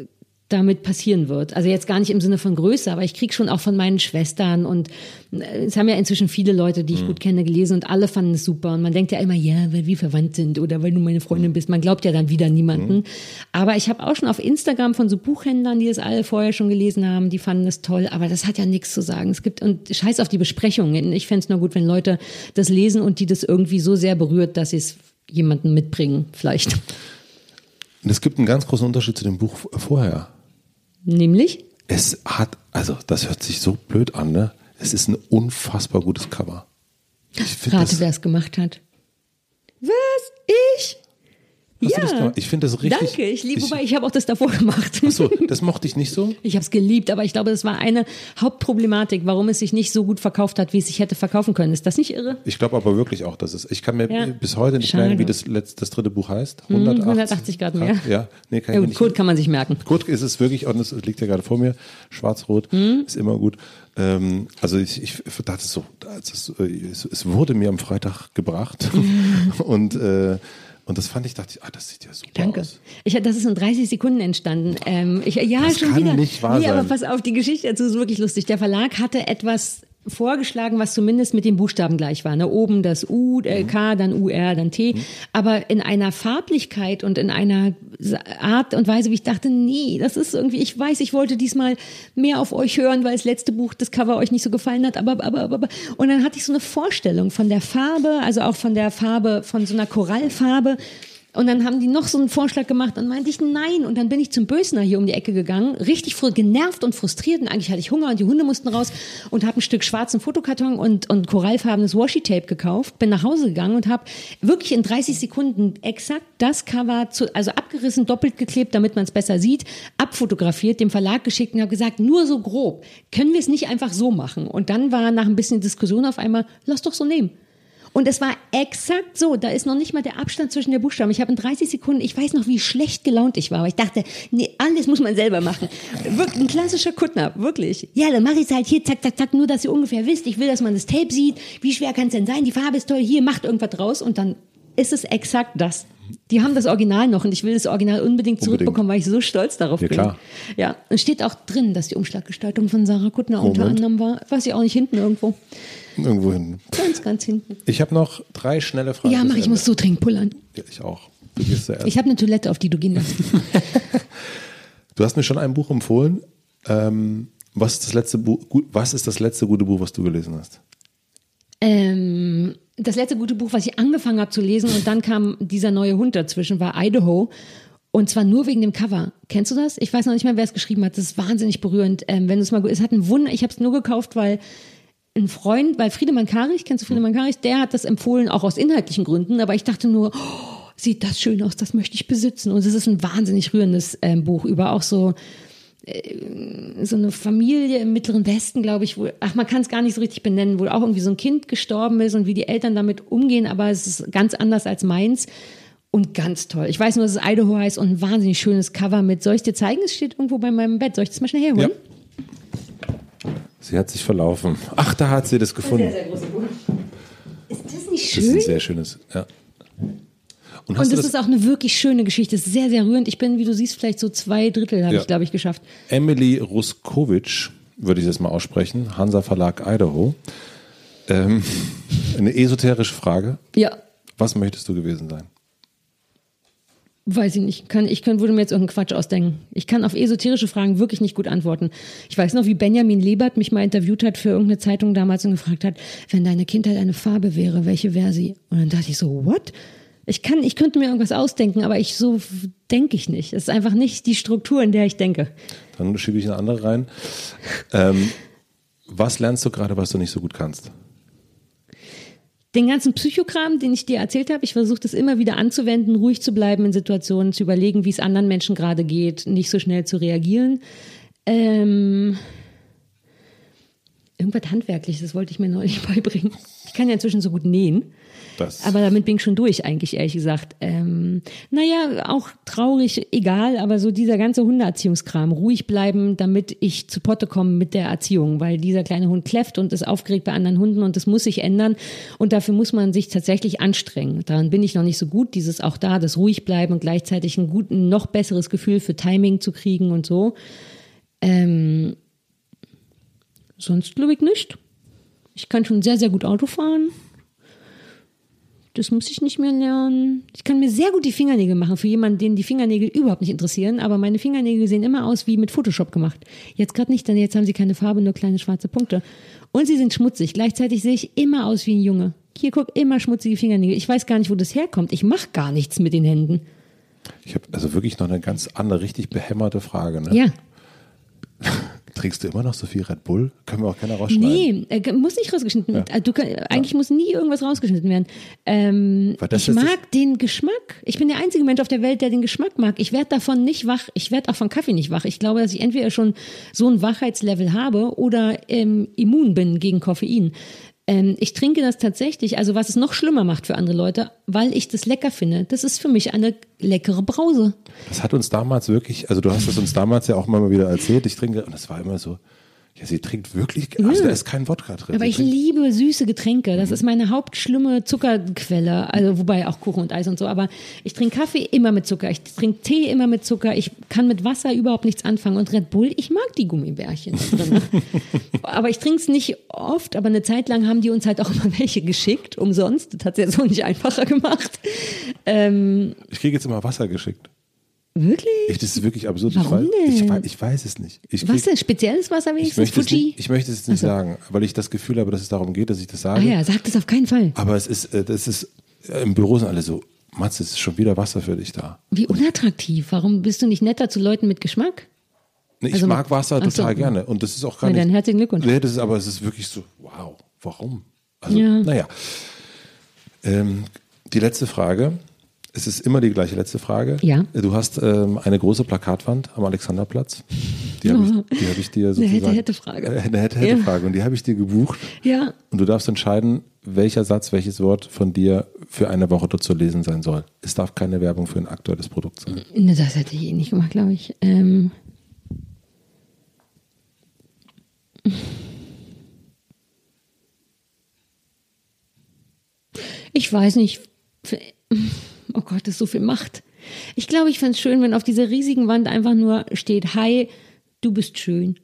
damit passieren wird. Also jetzt gar nicht im Sinne von Größe, aber ich krieg schon auch von meinen Schwestern und äh, es haben ja inzwischen viele Leute, die ich mhm. gut kenne, gelesen und alle fanden es super. Und man denkt ja immer, ja, weil wir verwandt sind oder weil du meine Freundin bist. Man glaubt ja dann wieder niemanden. Mhm. Aber ich habe auch schon auf Instagram von so Buchhändlern, die das alle vorher schon gelesen haben, die fanden es toll. Aber das hat ja nichts zu sagen. Es gibt, und scheiß auf die Besprechungen. Ich fände es nur gut, wenn Leute das lesen und die das irgendwie so sehr berührt, dass sie es jemanden mitbringen, vielleicht. Und es gibt einen ganz großen Unterschied zu dem Buch vorher. Nämlich? Es hat, also das hört sich so blöd an, ne? Es ist ein unfassbar gutes Cover. Ich Rate, wer es gemacht hat. Was? Ich? Hast ja. Ich finde das richtig. Danke, ich liebe, ich, wobei ich habe auch das davor gemacht. Ach so, das mochte ich nicht so? Ich habe es geliebt, aber ich glaube, das war eine Hauptproblematik, warum es sich nicht so gut verkauft hat, wie es sich hätte verkaufen können. Ist das nicht irre? Ich glaube aber wirklich auch, dass es. Ich kann mir ja. bis heute nicht Schade. merken, wie das, letzte, das dritte Buch heißt. 180, 180 Grad mehr. Ja, nee, kann ja, ich Code kann man sich merken. Code ist es wirklich, und es liegt ja gerade vor mir. Schwarz-Rot mhm. ist immer gut. Ähm, also ich, ich dachte so, es, es wurde mir am Freitag gebracht mhm. und äh, und das fand ich, dachte ich, ah, das sieht ja super Danke. aus. Ich, das ist in 30 Sekunden entstanden. Ähm, ich, ja, das schon kann wieder. nicht wahr nee, sein. aber pass auf, die Geschichte dazu ist wirklich lustig. Der Verlag hatte etwas vorgeschlagen, was zumindest mit den Buchstaben gleich war. Ne? Oben das U, äh, K, dann UR, dann T. Mhm. Aber in einer Farblichkeit und in einer Art und Weise, wie ich dachte, nee, das ist irgendwie, ich weiß, ich wollte diesmal mehr auf euch hören, weil das letzte Buch, das Cover euch nicht so gefallen hat, aber, aber, aber, aber. Und dann hatte ich so eine Vorstellung von der Farbe, also auch von der Farbe, von so einer Korallfarbe und dann haben die noch so einen Vorschlag gemacht und meinte ich nein. Und dann bin ich zum Bösner hier um die Ecke gegangen, richtig genervt und frustriert. Und eigentlich hatte ich Hunger und die Hunde mussten raus und habe ein Stück schwarzen Fotokarton und, und korallfarbenes Washi-Tape gekauft. Bin nach Hause gegangen und habe wirklich in 30 Sekunden exakt das Cover, zu, also abgerissen, doppelt geklebt, damit man es besser sieht, abfotografiert, dem Verlag geschickt und habe gesagt, nur so grob, können wir es nicht einfach so machen? Und dann war nach ein bisschen Diskussion auf einmal, lass doch so nehmen. Und es war exakt so. Da ist noch nicht mal der Abstand zwischen der Buchstaben. Ich habe in 30 Sekunden, ich weiß noch, wie schlecht gelaunt ich war. Aber ich dachte, nee, alles muss man selber machen. Wirklich ein klassischer Kuttner, wirklich. Ja, dann mache ich es halt hier, zack, zack, zack, nur, dass ihr ungefähr wisst. Ich will, dass man das Tape sieht. Wie schwer kann es denn sein? Die Farbe ist toll. Hier, macht irgendwas draus. Und dann ist es exakt das. Die haben das Original noch und ich will das Original unbedingt, unbedingt. zurückbekommen, weil ich so stolz darauf ja, bin. Klar. Ja, und steht auch drin, dass die Umschlaggestaltung von Sarah Kuttner Moment. unter anderem war. Weiß ich auch nicht, hinten irgendwo. Irgendwo hinten. Ganz, ganz hinten. Ich habe noch drei schnelle Fragen. Ja, mach, ich muss so dringend pullern. Ja, ich auch. Du gehst zuerst. Ich habe eine Toilette, auf die du gehen darfst. du hast mir schon ein Buch empfohlen. Ähm, was, ist das letzte Buch, was ist das letzte gute Buch, was du gelesen hast? Ähm, das letzte gute Buch, was ich angefangen habe zu lesen und dann kam dieser neue Hund dazwischen, war Idaho. Und zwar nur wegen dem Cover. Kennst du das? Ich weiß noch nicht mehr, wer es geschrieben hat. Das ist wahnsinnig berührend. Ähm, wenn du es mal, es hat ein Wunder. Ich habe es nur gekauft, weil ein Freund, weil Friedemann Karich, kennst du Friedemann Karich? Der hat das empfohlen, auch aus inhaltlichen Gründen. Aber ich dachte nur, oh, sieht das schön aus, das möchte ich besitzen. Und es ist ein wahnsinnig rührendes ähm, Buch über auch so so eine Familie im Mittleren Westen, glaube ich, wo, ach, man kann es gar nicht so richtig benennen, wo auch irgendwie so ein Kind gestorben ist und wie die Eltern damit umgehen, aber es ist ganz anders als meins und ganz toll. Ich weiß nur, dass es Idaho heißt und ein wahnsinnig schönes Cover mit, soll ich dir zeigen? Es steht irgendwo bei meinem Bett. Soll ich das mal schnell herholen? Ja. Sie hat sich verlaufen. Ach, da hat sie das gefunden. Sehr, sehr große Buch. Ist das nicht schön? Das ist ein sehr schönes, ja. Und, und das, das, ist auch eine wirklich schöne Geschichte. Das ist sehr, sehr rührend. Ich bin, wie du siehst, vielleicht so zwei Drittel habe ja. ich, glaube ich, geschafft. Emily Ruskowitsch, würde ich das mal aussprechen. Hansa Verlag Idaho. Ähm, eine esoterische Frage. Ja. Was möchtest du gewesen sein? Weiß ich nicht. Kann, ich kann, würde mir jetzt irgendeinen Quatsch ausdenken. Ich kann auf esoterische Fragen wirklich nicht gut antworten. Ich weiß noch, wie Benjamin Lebert mich mal interviewt hat für irgendeine Zeitung damals und gefragt hat, wenn deine Kindheit eine Farbe wäre, welche wäre sie? Und dann dachte ich so, what? Ich kann, ich könnte mir irgendwas ausdenken, aber ich so denke ich nicht. Es ist einfach nicht die Struktur, in der ich denke. Dann schiebe ich eine andere rein. Ähm, was lernst du gerade, was du nicht so gut kannst? den ganzen Psychokram, den ich dir erzählt habe, ich versuche das immer wieder anzuwenden, ruhig zu bleiben in Situationen, zu überlegen, wie es anderen Menschen gerade geht, nicht so schnell zu reagieren. Ähm, irgendwas Handwerkliches, das wollte ich mir neulich beibringen. Ich kann ja inzwischen so gut nähen. Das- aber damit bin ich schon durch, eigentlich, ehrlich gesagt. Ähm, naja, auch traurig, egal, aber so dieser ganze Hundeerziehungskram, ruhig bleiben, damit ich zu Potte komme mit der Erziehung, weil dieser kleine Hund kläfft und ist aufgeregt bei anderen Hunden und das muss sich ändern und dafür muss man sich tatsächlich anstrengen. Daran bin ich noch nicht so gut, dieses auch da, das ruhig bleiben und gleichzeitig ein guten, noch besseres Gefühl für Timing zu kriegen und so. Ähm, sonst glaube ich nicht. Ich kann schon sehr, sehr gut Auto fahren. Das muss ich nicht mehr lernen. Ich kann mir sehr gut die Fingernägel machen für jemanden, den die Fingernägel überhaupt nicht interessieren. Aber meine Fingernägel sehen immer aus wie mit Photoshop gemacht. Jetzt gerade nicht, denn jetzt haben sie keine Farbe, nur kleine schwarze Punkte. Und sie sind schmutzig. Gleichzeitig sehe ich immer aus wie ein Junge. Hier guck, immer schmutzige Fingernägel. Ich weiß gar nicht, wo das herkommt. Ich mache gar nichts mit den Händen. Ich habe also wirklich noch eine ganz andere, richtig behämmerte Frage. Ne? Ja. Trinkst du immer noch so viel Red Bull? Können wir auch keiner rausschneiden. Nee, äh, muss nicht rausgeschnitten werden. Du, kann- eigentlich muss nie irgendwas rausgeschnitten werden. Ähm, ich mag den Geschmack. Ich bin der einzige Mensch auf der Welt, der den Geschmack mag. Ich werde davon nicht wach. Ich werde auch von Kaffee nicht wach. Ich glaube, dass ich entweder schon so ein Wachheitslevel habe oder ähm, immun bin gegen Koffein. Ähm, ich trinke das tatsächlich, also was es noch schlimmer macht für andere Leute, weil ich das lecker finde. Das ist für mich eine leckere Brause. Das hat uns damals wirklich, also du hast es uns damals ja auch mal wieder erzählt, ich trinke, und das war immer so, ja, sie trinkt wirklich, also da ist kein Wodka drin. Aber Sie ich trinkt- liebe süße Getränke. Das ist meine hauptschlimme Zuckerquelle. Also wobei auch Kuchen und Eis und so. Aber ich trinke Kaffee immer mit Zucker. Ich trinke Tee immer mit Zucker. Ich kann mit Wasser überhaupt nichts anfangen. Und Red Bull, ich mag die Gummibärchen drin. aber ich trinke es nicht oft. Aber eine Zeit lang haben die uns halt auch immer welche geschickt. Umsonst. Das hat es jetzt auch nicht einfacher gemacht. Ähm, Ich kriege jetzt immer Wasser geschickt. Wirklich? Ich, das ist wirklich absurd. Warum ich, weiß, ich, denn? weiß, ich weiß es nicht. Ich, Was krieg- denn? Spezielles Wasser ich, wenigstens? es Fuji? nicht, ich möchte es jetzt nicht sagen, weil ich das Gefühl habe, dass es darum geht, dass ich das ah sage. ja, sag das auf keinen Fall. Aber es ist, äh, das ist, äh, im Büro sind alle so, Mats, es ist schon wieder Wasser für dich da. Wie unattraktiv. Warum bist du nicht netter zu Leuten mit Geschmack? Nee, ich Also- mag Wasser Ach so. total gerne. Und das ist auch gar Na nicht. dann herzlichen Glückwunsch. Nee, das ist, aber es ist wirklich so, wow, warum? Also, Ja. naja. Ähm, die letzte Frage. Es ist immer die gleiche letzte Frage. Ja. Du hast ähm, eine große Plakatwand am Alexanderplatz. Die habe ich, die hab ich dir sozusagen. Hätte-Hätte-Frage. Äh, Eine Hätte-Hätte-Frage. Und die habe ich dir gebucht. Ja. Und du darfst entscheiden, welcher Satz, welches Wort von dir für eine Woche dort zu lesen sein soll. Es darf keine Werbung für ein aktuelles Produkt sein. Ne, das hätte ich eh nicht gemacht, glaube ich. Ähm. Ich weiß nicht. Oh Gott, das ist so viel Macht. Ich glaube, ich fände es schön, wenn auf dieser riesigen Wand einfach nur steht, hi, du bist schön.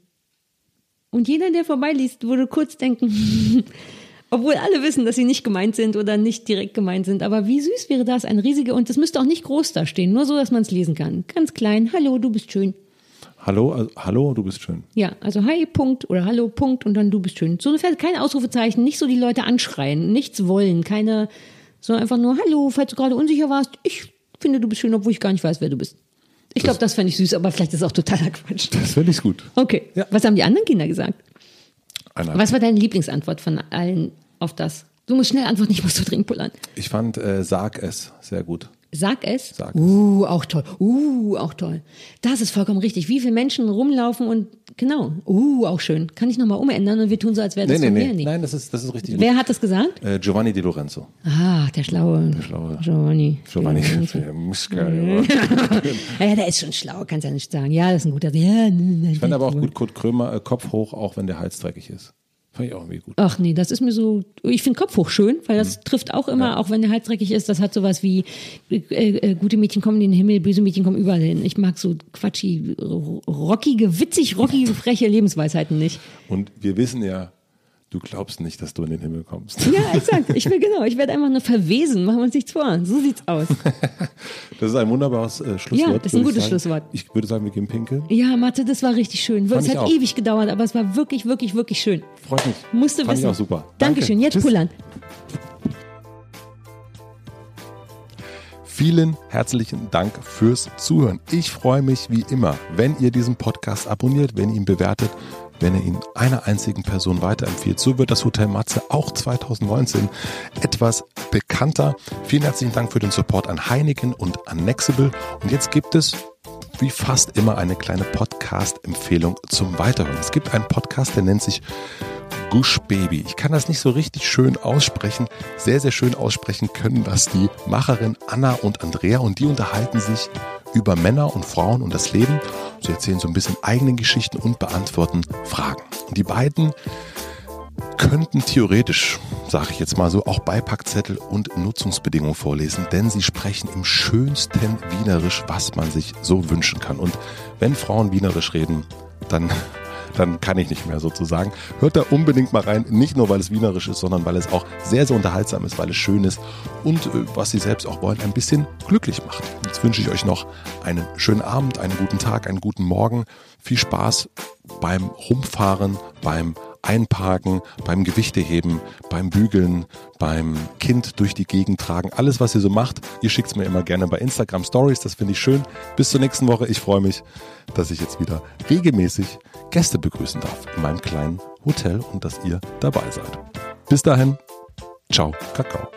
Und jeder, der vorbeiliest, würde kurz denken, obwohl alle wissen, dass sie nicht gemeint sind oder nicht direkt gemeint sind. Aber wie süß wäre das, ein riesiger, und das müsste auch nicht groß da stehen, nur so, dass man es lesen kann. Ganz klein, hallo, du bist schön. Hallo, also, hallo, du bist schön. Ja, also hi, Punkt oder hallo, Punkt und dann du bist schön. So ungefähr keine Ausrufezeichen, nicht so die Leute anschreien, nichts wollen, keine, sondern einfach nur hallo, falls du gerade unsicher warst, ich finde, du bist schön, obwohl ich gar nicht weiß, wer du bist. Ich glaube, das fände ich süß, aber vielleicht ist es auch totaler Quatsch. Das finde ich gut. Okay, Ja. was haben die anderen Kinder gesagt? Anna, Was war deine Lieblingsantwort von allen auf das? Du musst schnell antworten, ich muss so dringend pullern. Ich fand äh, Sag es sehr gut. Sag es. Sag es. uh, auch toll. Uh, auch toll. Das ist vollkommen richtig. Wie viele Menschen rumlaufen und genau. Uh, auch schön. Kann ich nochmal umändern und wir tun so, als wäre das Nee, nee, von nee. mir? Nein, das ist, das ist richtig Wer hat das gesagt? gut. Äh, Giovanni Di Lorenzo. Ah, der schlaue. Der schlaue. Giovanni. Giovanni. Ja, ja, der ist schon schlau, kannst ja nicht sagen. Ja, das ist ein guter. Ja, Ich fand aber auch gut Kurt Krömer, äh, Kopf hoch, auch wenn der Hals dreckig ist. Fand ich auch irgendwie gut. Ach nee, das ist mir so. Ich finde Kopf hoch schön, weil das trifft auch immer, auch wenn der Hals dreckig ist. Das hat sowas wie äh, äh, gute Mädchen kommen in den Himmel, böse Mädchen kommen überall hin. Ich mag so quatschi, ro- rockige, witzig, rockige, freche Lebensweisheiten nicht. Und wir wissen ja, du glaubst nicht, dass du in den Himmel kommst. Ja, exakt. Ich will genau. Ich werde einfach nur verwesen. Machen wir uns nichts vor. So sieht's aus. Das ist ein wunderbares äh, Schlusswort. Ja, das ist ein ich gutes sagen. Schlusswort. Ich würde sagen, wir gehen pinkeln. Ja, Mathe, das war richtig schön. Fand Es ich hat auch. ewig gedauert, aber es war wirklich, wirklich, wirklich schön. Freut mich. Musste Fand wissen. ich auch super. Dankeschön. Danke. Jetzt Tschüss. pullern. Vielen herzlichen Dank fürs Zuhören. Ich freue mich wie immer, wenn ihr diesen Podcast abonniert, wenn ihr ihn bewertet, wenn ihr ihn einer einzigen Person weiterempfiehlt. So wird das Hotel Matze auch 2019 etwas bekannter. Vielen herzlichen Dank für den Support an Heineken und an Nexible. Und jetzt gibt es wie fast immer eine kleine Podcast-Empfehlung zum Weiterhören. Es gibt einen Podcast, der nennt sich Gush Baby. Ich kann das nicht so richtig schön aussprechen. Sehr, sehr schön aussprechen können das die Macherin Anna und Andrea und die unterhalten sich über Männer und Frauen und das Leben. Sie erzählen so ein bisschen eigene Geschichten und beantworten Fragen. Und die beiden könnten theoretisch, sage ich jetzt mal so, auch Beipackzettel und Nutzungsbedingungen vorlesen, denn sie sprechen im schönsten Wienerisch, was man sich so wünschen kann. Und wenn Frauen Wienerisch reden, dann dann kann ich nicht mehr sozusagen. Hört da unbedingt mal rein, nicht nur weil es wienerisch ist, sondern weil es auch sehr, sehr unterhaltsam ist, weil es schön ist und äh, was Sie selbst auch wollen, ein bisschen glücklich macht. Jetzt wünsche ich euch noch einen schönen Abend, einen guten Tag, einen guten Morgen. Viel Spaß beim Rumfahren, beim Einparken, beim Gewichteheben, beim Bügeln, beim Kind durch die Gegend tragen. Alles, was ihr so macht, ihr schickt es mir immer gerne bei Instagram Stories. Das finde ich schön. Bis zur nächsten Woche. Ich freue mich, dass ich jetzt wieder regelmäßig Gäste begrüßen darf in meinem kleinen Hotel und dass ihr dabei seid. Bis dahin, ciao, Kakao.